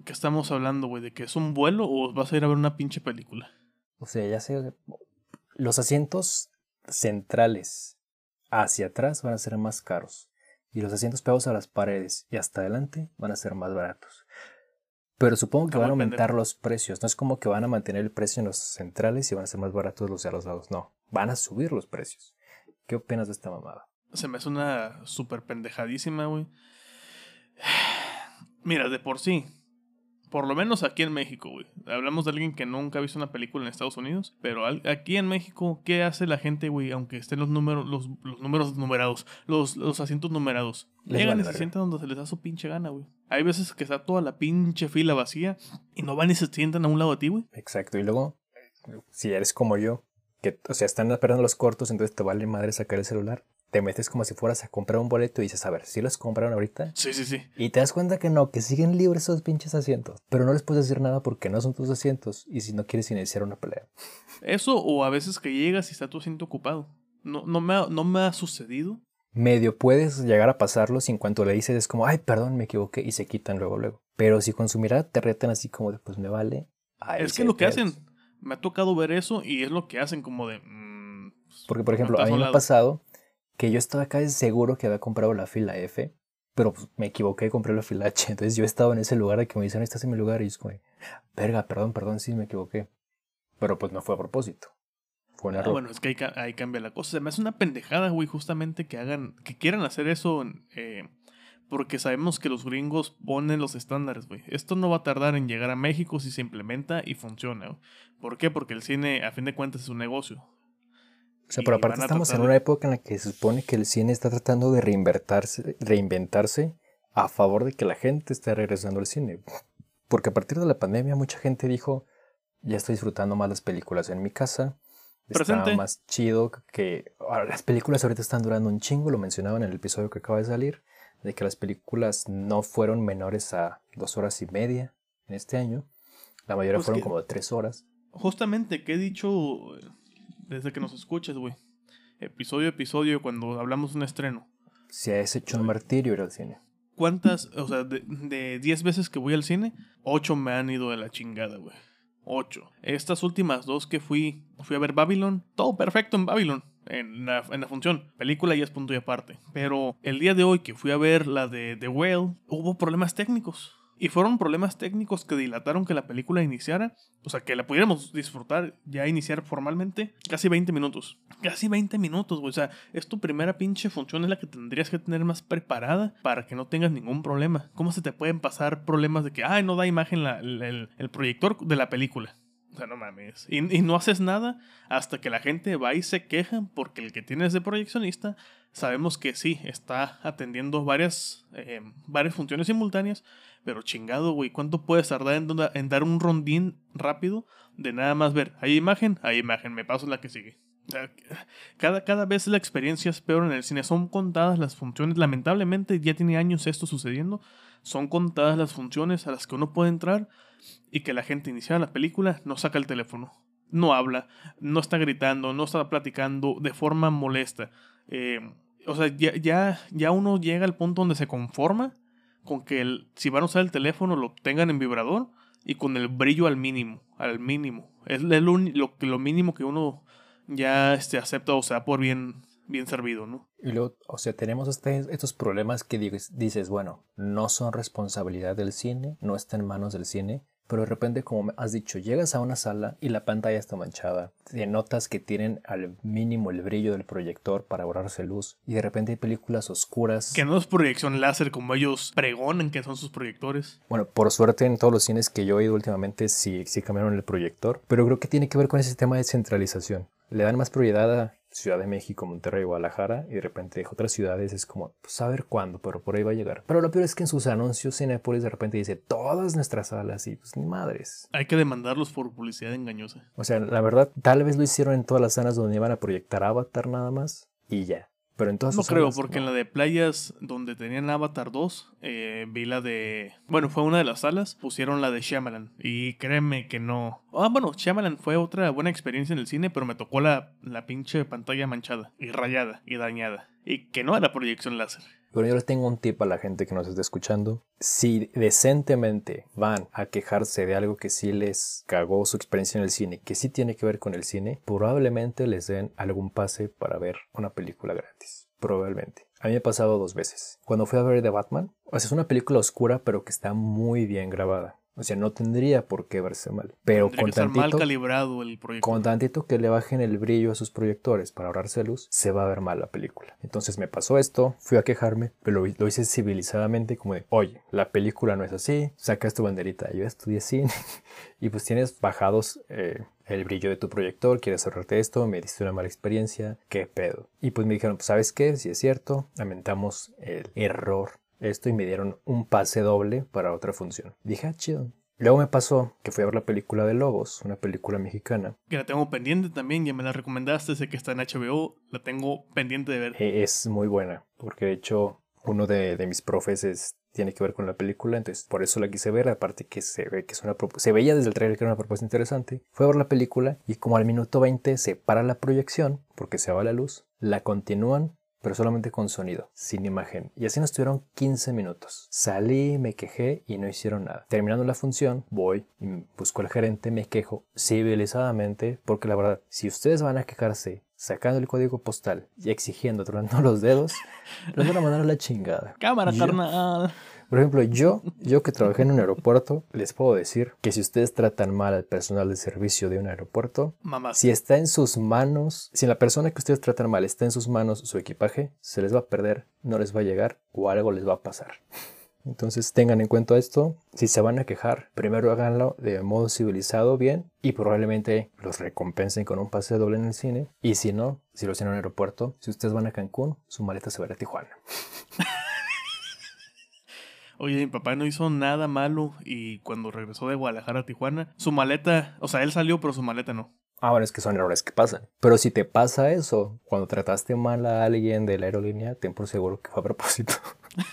¿Qué estamos hablando, güey? ¿De que es un vuelo o vas a ir a ver una pinche película? O sea, ya sé, los asientos centrales hacia atrás van a ser más caros y los asientos pegados a las paredes y hasta adelante van a ser más baratos. Pero supongo que van a aumentar los precios. No es como que van a mantener el precio en los centrales y van a ser más baratos los de los lados. No, van a subir los precios. ¿Qué opinas de esta mamada? Se me hace una súper pendejadísima, güey. Mira, de por sí, por lo menos aquí en México, güey. Hablamos de alguien que nunca ha visto una película en Estados Unidos, pero aquí en México, ¿qué hace la gente, güey? Aunque estén los números, los, números numerados, los, los asientos numerados. Llegan y se sientan donde se les da su pinche gana, güey. Hay veces que está toda la pinche fila vacía y no van y se sientan a un lado de ti, güey. Exacto. Y luego, si eres como yo, que, o sea, están esperando los cortos, entonces te vale madre sacar el celular te metes como si fueras a comprar un boleto y dices, a ver, ¿sí los compraron ahorita? Sí, sí, sí. Y te das cuenta que no, que siguen libres esos pinches asientos. Pero no les puedes decir nada porque no son tus asientos y si no quieres iniciar una pelea. Eso o a veces que llegas y está tu asiento ocupado. No, no, me, ha, no me ha sucedido. Medio puedes llegar a pasarlos y en cuanto le dices es como, ay, perdón, me equivoqué y se quitan luego, luego. Pero si con su mirada te retan así como de, pues me vale. es que lo que hacen, me ha tocado ver eso y es lo que hacen como de... Mm, pues, porque, por ejemplo, a mí me ha pasado que yo estaba casi seguro que había comprado la fila F, pero pues, me equivoqué y compré la fila H. Entonces yo estaba en ese lugar de que me dicen, estás en mi lugar, y es como, verga, perdón, perdón, sí, me equivoqué. Pero pues no fue a propósito. Fue un ah, error. bueno, es que ahí, cambia la cosa. Se me hace una pendejada, güey, justamente que hagan, que quieran hacer eso, eh, porque sabemos que los gringos ponen los estándares, güey. Esto no va a tardar en llegar a México si se implementa y funciona. ¿Por qué? Porque el cine, a fin de cuentas, es un negocio. O sea, pero aparte estamos en una época en la que se supone que el cine está tratando de reinventarse, reinventarse a favor de que la gente esté regresando al cine. Porque a partir de la pandemia mucha gente dijo, ya estoy disfrutando más las películas en mi casa. Está más chido que... las películas ahorita están durando un chingo, lo mencionaba en el episodio que acaba de salir, de que las películas no fueron menores a dos horas y media en este año. La mayoría pues fueron como de tres horas. Justamente, que he dicho desde que nos escuches, güey. Episodio a episodio cuando hablamos de un estreno. Se has hecho un martirio ir al cine. ¿Cuántas, o sea, de 10 veces que voy al cine, 8 me han ido de la chingada, güey. 8. Estas últimas dos que fui, fui a ver Babylon, todo perfecto en Babylon. En la, en la, función. Película ya es punto y aparte. Pero el día de hoy que fui a ver la de The Whale, hubo problemas técnicos. Y fueron problemas técnicos que dilataron que la película iniciara, o sea, que la pudiéramos disfrutar, ya iniciar formalmente, casi 20 minutos. Casi 20 minutos, güey. O sea, es tu primera pinche función, es la que tendrías que tener más preparada para que no tengas ningún problema. ¿Cómo se te pueden pasar problemas de que, ay, no da imagen el, el proyector de la película? O sea, no mames. Y, no haces nada hasta que la gente va y se queja porque el que tienes de proyeccionista sabemos que sí, está atendiendo varias, eh, varias funciones simultáneas, pero chingado, güey, ¿cuánto puedes tardar en, dar un rondín rápido de nada más ver, hay imagen, hay imagen, me paso la que sigue? Cada, cada vez la experiencia es peor en el cine. Son contadas las funciones. Lamentablemente ya tiene años esto sucediendo. Son contadas las funciones a las que uno puede entrar y que la gente inicia la película no saca el teléfono. No habla, no está gritando, no está platicando de forma molesta. Eh, o sea, ya, ya, ya, uno llega al punto donde se conforma con que el, si van a usar el teléfono lo tengan en vibrador y con el brillo al mínimo, al mínimo. Es lo, lo mínimo que uno ya este, acepta o sea por bien, bien servido, ¿no? Y luego, o sea, tenemos este, estos problemas que dices, bueno, no son responsabilidad del cine, no está en manos del cine, pero de repente, como has dicho, llegas a una sala y la pantalla está manchada. Te notas que tienen al mínimo el brillo del proyector para ahorrarse luz. Y de repente hay películas oscuras. Que no es proyección láser como ellos pregonan que son sus proyectores. Bueno, por suerte en todos los cines que yo he ido últimamente sí, sí cambiaron el proyector. Pero creo que tiene que ver con ese sistema de centralización. Le dan más prioridad a Ciudad de México, Monterrey, Guadalajara, y de repente otras ciudades es como, pues a ver cuándo, pero por ahí va a llegar. Pero lo peor es que en sus anuncios Cinepolis de repente dice todas nuestras salas y pues ni madres. Hay que demandarlos por publicidad engañosa. O sea, la verdad, tal vez lo hicieron en todas las salas donde iban a proyectar Avatar nada más y ya. Pero entonces. No creo, porque en la de playas donde tenían Avatar 2, eh, vi la de. Bueno, fue una de las salas, pusieron la de Shyamalan. Y créeme que no. Ah, bueno, Shyamalan fue otra buena experiencia en el cine, pero me tocó la, la pinche pantalla manchada, y rayada, y dañada. Y que no era proyección láser. Pero yo les tengo un tip a la gente que nos está escuchando. Si decentemente van a quejarse de algo que sí les cagó su experiencia en el cine, que sí tiene que ver con el cine, probablemente les den algún pase para ver una película gratis. Probablemente. A mí me ha pasado dos veces. Cuando fui a ver The Batman, es una película oscura, pero que está muy bien grabada. O sea, no tendría por qué verse mal. Pero Tendría con que estar mal tantito, calibrado el proyecto. con tantito que le bajen el brillo a sus proyectores para ahorrarse luz, se va a ver mal la película. Entonces me pasó esto, fui a quejarme, pero lo, lo hice civilizadamente como de, oye, la película no es así, sacas tu banderita, yo estudié cine y pues tienes bajados eh, el brillo de tu proyector, quieres ahorrarte esto, me diste una mala experiencia, qué pedo. Y pues me dijeron, pues sabes qué, si es cierto, lamentamos el error esto y me dieron un pase doble para otra función. Dije, ah, chido. Luego me pasó que fui a ver la película de Lobos, una película mexicana. Que la tengo pendiente también, ya me la recomendaste, sé que está en HBO, la tengo pendiente de ver. Eh, Es muy buena, porque de hecho uno de, de mis profes es- tiene que ver con la película, entonces por eso la quise ver, aparte que se ve que es una se veía desde el trailer que era una propuesta interesante. Fue a ver la película y como al minuto 20 se para la proyección porque se va la luz, la continúan pero solamente con sonido, sin imagen. Y así nos tuvieron 15 minutos. Salí, me quejé y no hicieron nada. Terminando la función, voy y busco al gerente, me quejo civilizadamente, porque la verdad, si ustedes van a quejarse sacando el código postal y exigiendo, tronando los dedos, los van a mandar a la chingada. Cámara, Yo- carnal. Por ejemplo, yo, yo que trabajé en un aeropuerto, les puedo decir que si ustedes tratan mal al personal de servicio de un aeropuerto, Mamá. si está en sus manos, si la persona que ustedes tratan mal está en sus manos su equipaje, se les va a perder, no les va a llegar o algo les va a pasar. Entonces tengan en cuenta esto, si se van a quejar, primero háganlo de modo civilizado bien y probablemente los recompensen con un pase doble en el cine. Y si no, si lo hacen en un aeropuerto, si ustedes van a Cancún, su maleta se va a Tijuana. Oye, mi papá no hizo nada malo y cuando regresó de Guadalajara a Tijuana, su maleta, o sea, él salió, pero su maleta no. Ah, bueno, es que son errores que pasan. Pero si te pasa eso, cuando trataste mal a alguien de la aerolínea, ten por seguro que fue a propósito.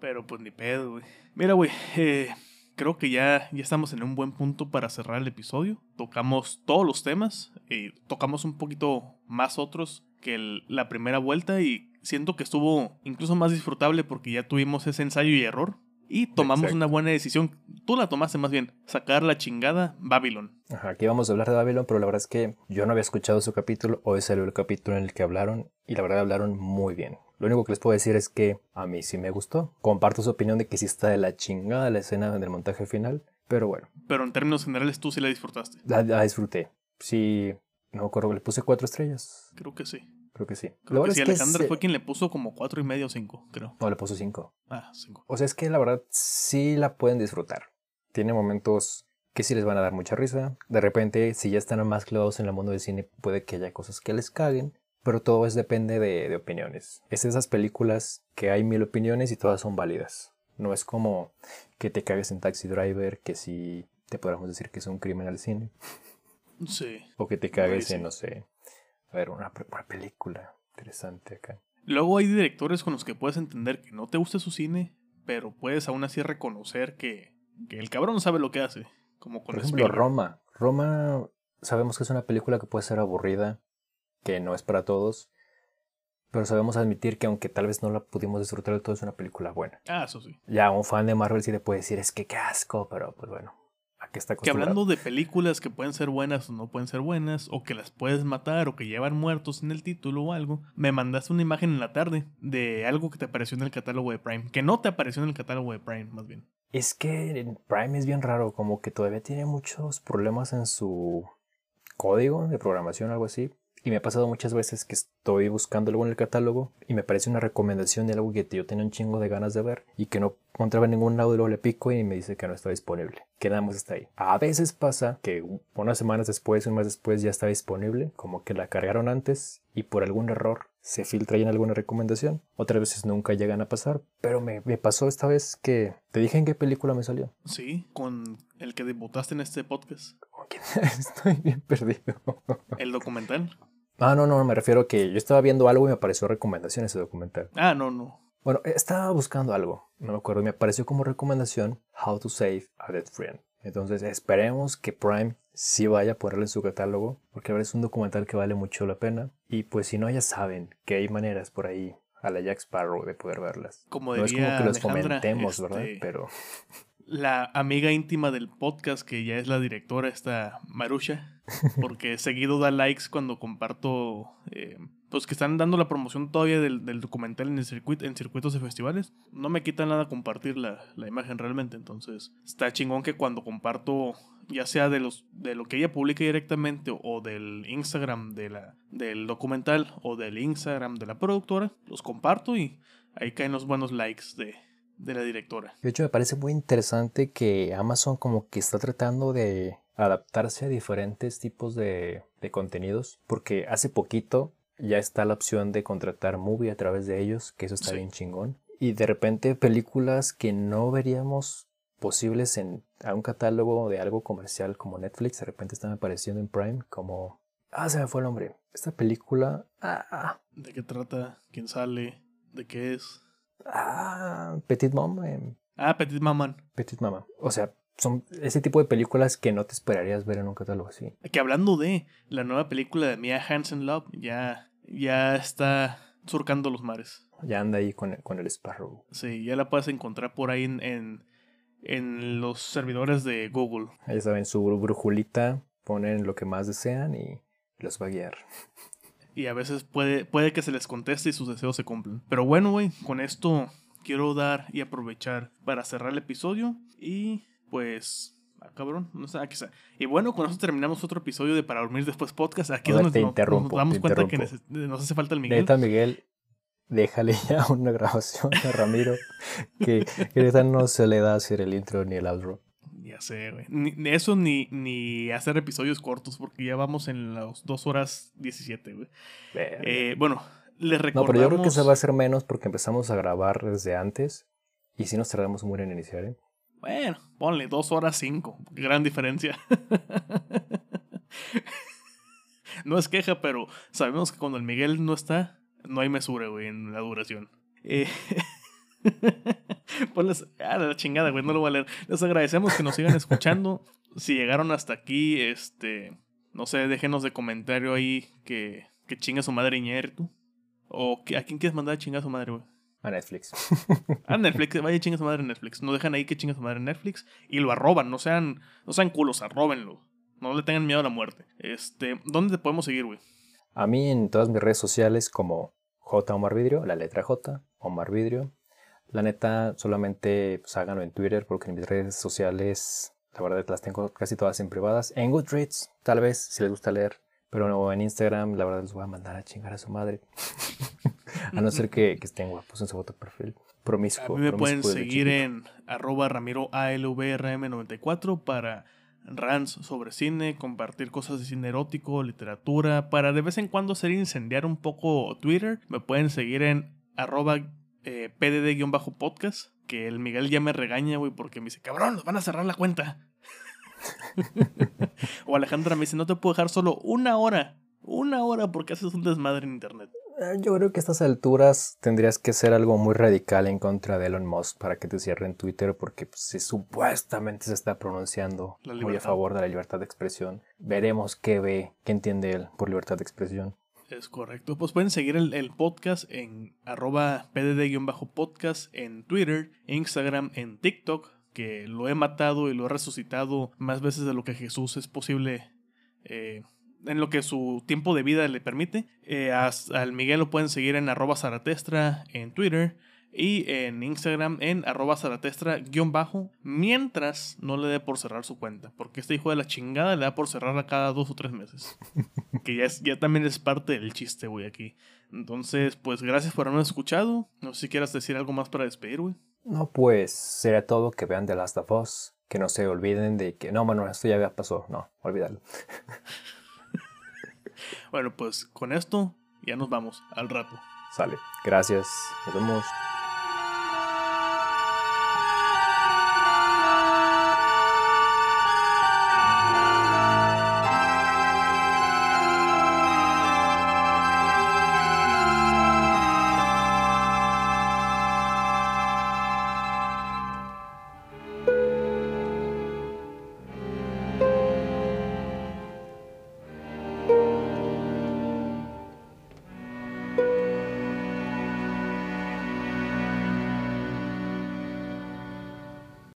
Pero pues ni pedo, güey. Mira, güey, eh, creo que ya, ya estamos en un buen punto para cerrar el episodio. Tocamos todos los temas y tocamos un poquito más otros que el- la primera vuelta y siento que estuvo incluso más disfrutable porque ya tuvimos ese ensayo y error. Y tomamos Exacto. una buena decisión. Tú la tomaste más bien. Sacar la chingada Babylon. Ajá, aquí vamos a hablar de Babylon, pero la verdad es que yo no había escuchado su capítulo. Hoy salió el capítulo en el que hablaron y la verdad hablaron muy bien. Lo único que les puedo decir es que a mí sí me gustó. Comparto su opinión de que sí está de la chingada la escena del montaje final, pero bueno, Pero en términos generales tú sí la disfrutaste. la, la disfruté. Sí, no me acuerdo, le puse cuatro estrellas. Creo que sí. Creo que sí. Creo que sí, es que Alejandra se- fue quien le puso como cuatro y medio o cinco, creo. No, le puso cinco. Ah, cinco. O sea, es que la verdad sí la pueden disfrutar. Tiene momentos que sí les van a dar mucha risa. De repente, si ya están más clavados en el mundo del cine, puede que haya cosas que les caguen. Pero todo es depende de, de opiniones. Es de esas películas que hay mil opiniones y todas son válidas. No es como que te cagues en Taxi Driver, que sí te podríamos decir que es un crimen al cine. Sí. O que te cagues sí. en, no sé, ver, una, una película interesante acá. Luego hay directores con los que puedes entender que no te gusta su cine, pero puedes aún así reconocer que, que el cabrón sabe lo que hace. Como con Por ejemplo, Spielberg. Roma. Roma sabemos que es una película que puede ser aburrida, que no es para todos, pero sabemos admitir que aunque tal vez no la pudimos disfrutar del todo, es una película buena. Ah, eso sí. Ya un fan de Marvel sí le puede decir, es que qué asco, pero pues bueno, aquí está Que hablando de películas que pueden ser buenas o no pueden ser buenas, o que las puedes matar, o que llevan muertos en el título o algo, me mandaste una imagen en la tarde de algo que te apareció en el catálogo de Prime. Que no te apareció en el catálogo de Prime, más bien. Es que en Prime es bien raro, como que todavía tiene muchos problemas en su código de programación o algo así. Y me ha pasado muchas veces que estoy buscando algo en el catálogo y me parece una recomendación de algo que yo tenía un chingo de ganas de ver y que no encontraba en ningún lado y luego le pico y me dice que no está disponible. Que nada más está ahí. A veces pasa que unas semanas después, un mes después ya está disponible, como que la cargaron antes y por algún error se filtra ahí en alguna recomendación. Otras veces nunca llegan a pasar, pero me, me pasó esta vez que te dije en qué película me salió. Sí, con el que debutaste en este podcast. Estoy bien perdido. El documental. Ah, no, no, me refiero a que yo estaba viendo algo y me apareció recomendación ese documental. Ah, no, no. Bueno, estaba buscando algo, no me acuerdo, me apareció como recomendación How to Save a Dead Friend. Entonces esperemos que Prime sí vaya a ponerle en su catálogo, porque a ver, es un documental que vale mucho la pena. Y pues si no, ya saben que hay maneras por ahí a la Jack Sparrow de poder verlas. Como no es como que los Alejandra, fomentemos, ¿verdad? este, Pero La amiga íntima del podcast, que ya es la directora, esta Marusha, porque seguido da likes cuando comparto, eh, pues que están dando la promoción todavía del, del documental en, el circuito, en circuitos de festivales. No me quita nada compartir la, la imagen realmente, entonces está chingón que cuando comparto, ya sea de, los, de lo que ella publique directamente o del Instagram de la, del documental o del Instagram de la productora, los comparto y ahí caen los buenos likes de, de la directora. de hecho me parece muy interesante que Amazon como que está tratando de adaptarse a diferentes tipos de, de contenidos, porque hace poquito ya está la opción de contratar movie a través de ellos, que eso está Sí. bien chingón. Y de repente películas que no veríamos posibles en a un catálogo de algo comercial como Netflix, de repente están apareciendo en Prime como... Ah, se me fue el nombre. Esta película... Ah, ¿De qué trata? ¿Quién sale? ¿De qué es? Ah, Petit Mom. em, Ah, Petit Maman. Petit Mama. O sea, son ese tipo de películas que no te esperarías ver en un catálogo así. Que hablando de la nueva película de Mia Hansen Love, ya, ya está surcando los mares. Ya anda ahí con, con el Sparrow. Sí, ya la puedes encontrar por ahí en, en, en los servidores de Google. Ya saben, su brujulita, ponen lo que más desean y los va a guiar. Y a veces puede, puede que se les conteste y sus deseos se cumplan. Pero bueno, güey, con esto quiero dar y aprovechar para cerrar el episodio. Y pues. Ah, cabrón, no sé, aquí está. Y bueno, con eso terminamos otro episodio de Para Dormir Después Podcast. Aquí es donde nos damos cuenta que nos hace falta el Miguel. Neta, Miguel, déjale ya una grabación a Ramiro. que, que no se le da hacer el intro ni el outro. Ya sé, güey. Ni, eso ni, ni hacer episodios cortos, porque ya vamos en las 2 horas 17, güey. Eh, bueno, les no, recordamos... pero yo creo que se va a hacer menos porque empezamos a grabar desde antes. Y si nos tardamos muy en iniciar, ¿eh? Bueno, ponle 2 horas 5. Gran diferencia. no es queja, pero sabemos que cuando el Miguel no está, no hay mesura, güey, en la duración. Eh... Ponles... Ah, la chingada, güey, no lo voy a leer. Les agradecemos que nos sigan escuchando. Si llegaron hasta aquí, este... No sé, déjenos de comentario ahí que, que chinga su madre Iñárritu. O que, a quién quieres mandar a chingar a su madre, güey. A Netflix. A Netflix, vaya chinga su madre en Netflix. No dejan ahí que chinga su madre en Netflix y lo arroban. No sean, no sean culos, arróbenlo. No le tengan miedo a la muerte. Este, ¿dónde te podemos seguir, güey? A mí en todas mis redes sociales como J Omar Vidrio, la letra J, Omar Vidrio. La neta, solamente pues, háganlo en Twitter porque en mis redes sociales, la verdad, las tengo casi todas en privadas. En Goodreads, tal vez, si les gusta leer. Pero no, en Instagram, la verdad, les voy a mandar a chingar a su madre. a no ser que, que estén guapos en su foto de perfil. Promiscuo. A mí me pueden seguir en arroba ramiro ALVRM94 para rants sobre cine, compartir cosas de cine erótico, literatura, para de vez en cuando hacer incendiar un poco Twitter. Me pueden seguir en arroba eh, PDD-podcast, que el Miguel ya me regaña, güey, porque me dice, cabrón, nos van a cerrar la cuenta. o Alejandra me dice, no te puedo dejar solo una hora. Una hora porque haces un desmadre en internet. Eh, Yo creo que a estas alturas tendrías que hacer algo muy radical en contra de Elon Musk para que te cierren Twitter porque pues, si supuestamente se está pronunciando muy a favor de la libertad de expresión. Veremos qué ve, qué entiende él por libertad de expresión. Es correcto. Pues pueden seguir el, el podcast en arroba pdd-podcast en Twitter, Instagram, en TikTok, que lo he matado y lo he resucitado más veces de lo que Jesús es posible, eh, en lo que su tiempo de vida le permite. Eh, al Miguel lo pueden seguir en arroba zaratestra en Twitter y en Instagram en arroba zaratestra guion bajo, mientras no le dé por cerrar su cuenta, porque este hijo de la chingada le da por cerrarla cada dos o tres meses que ya, es, ya también es parte del chiste, güey, aquí. Entonces, pues gracias por habernos escuchado. No sé si quieras decir algo más para despedir, güey. No, pues será todo que vean The Last of Us. Que no se olviden de que no, mano, esto ya pasó. No, olvídalo. Bueno, pues con esto ya nos vamos al rato. Sale. Gracias. Nos vemos.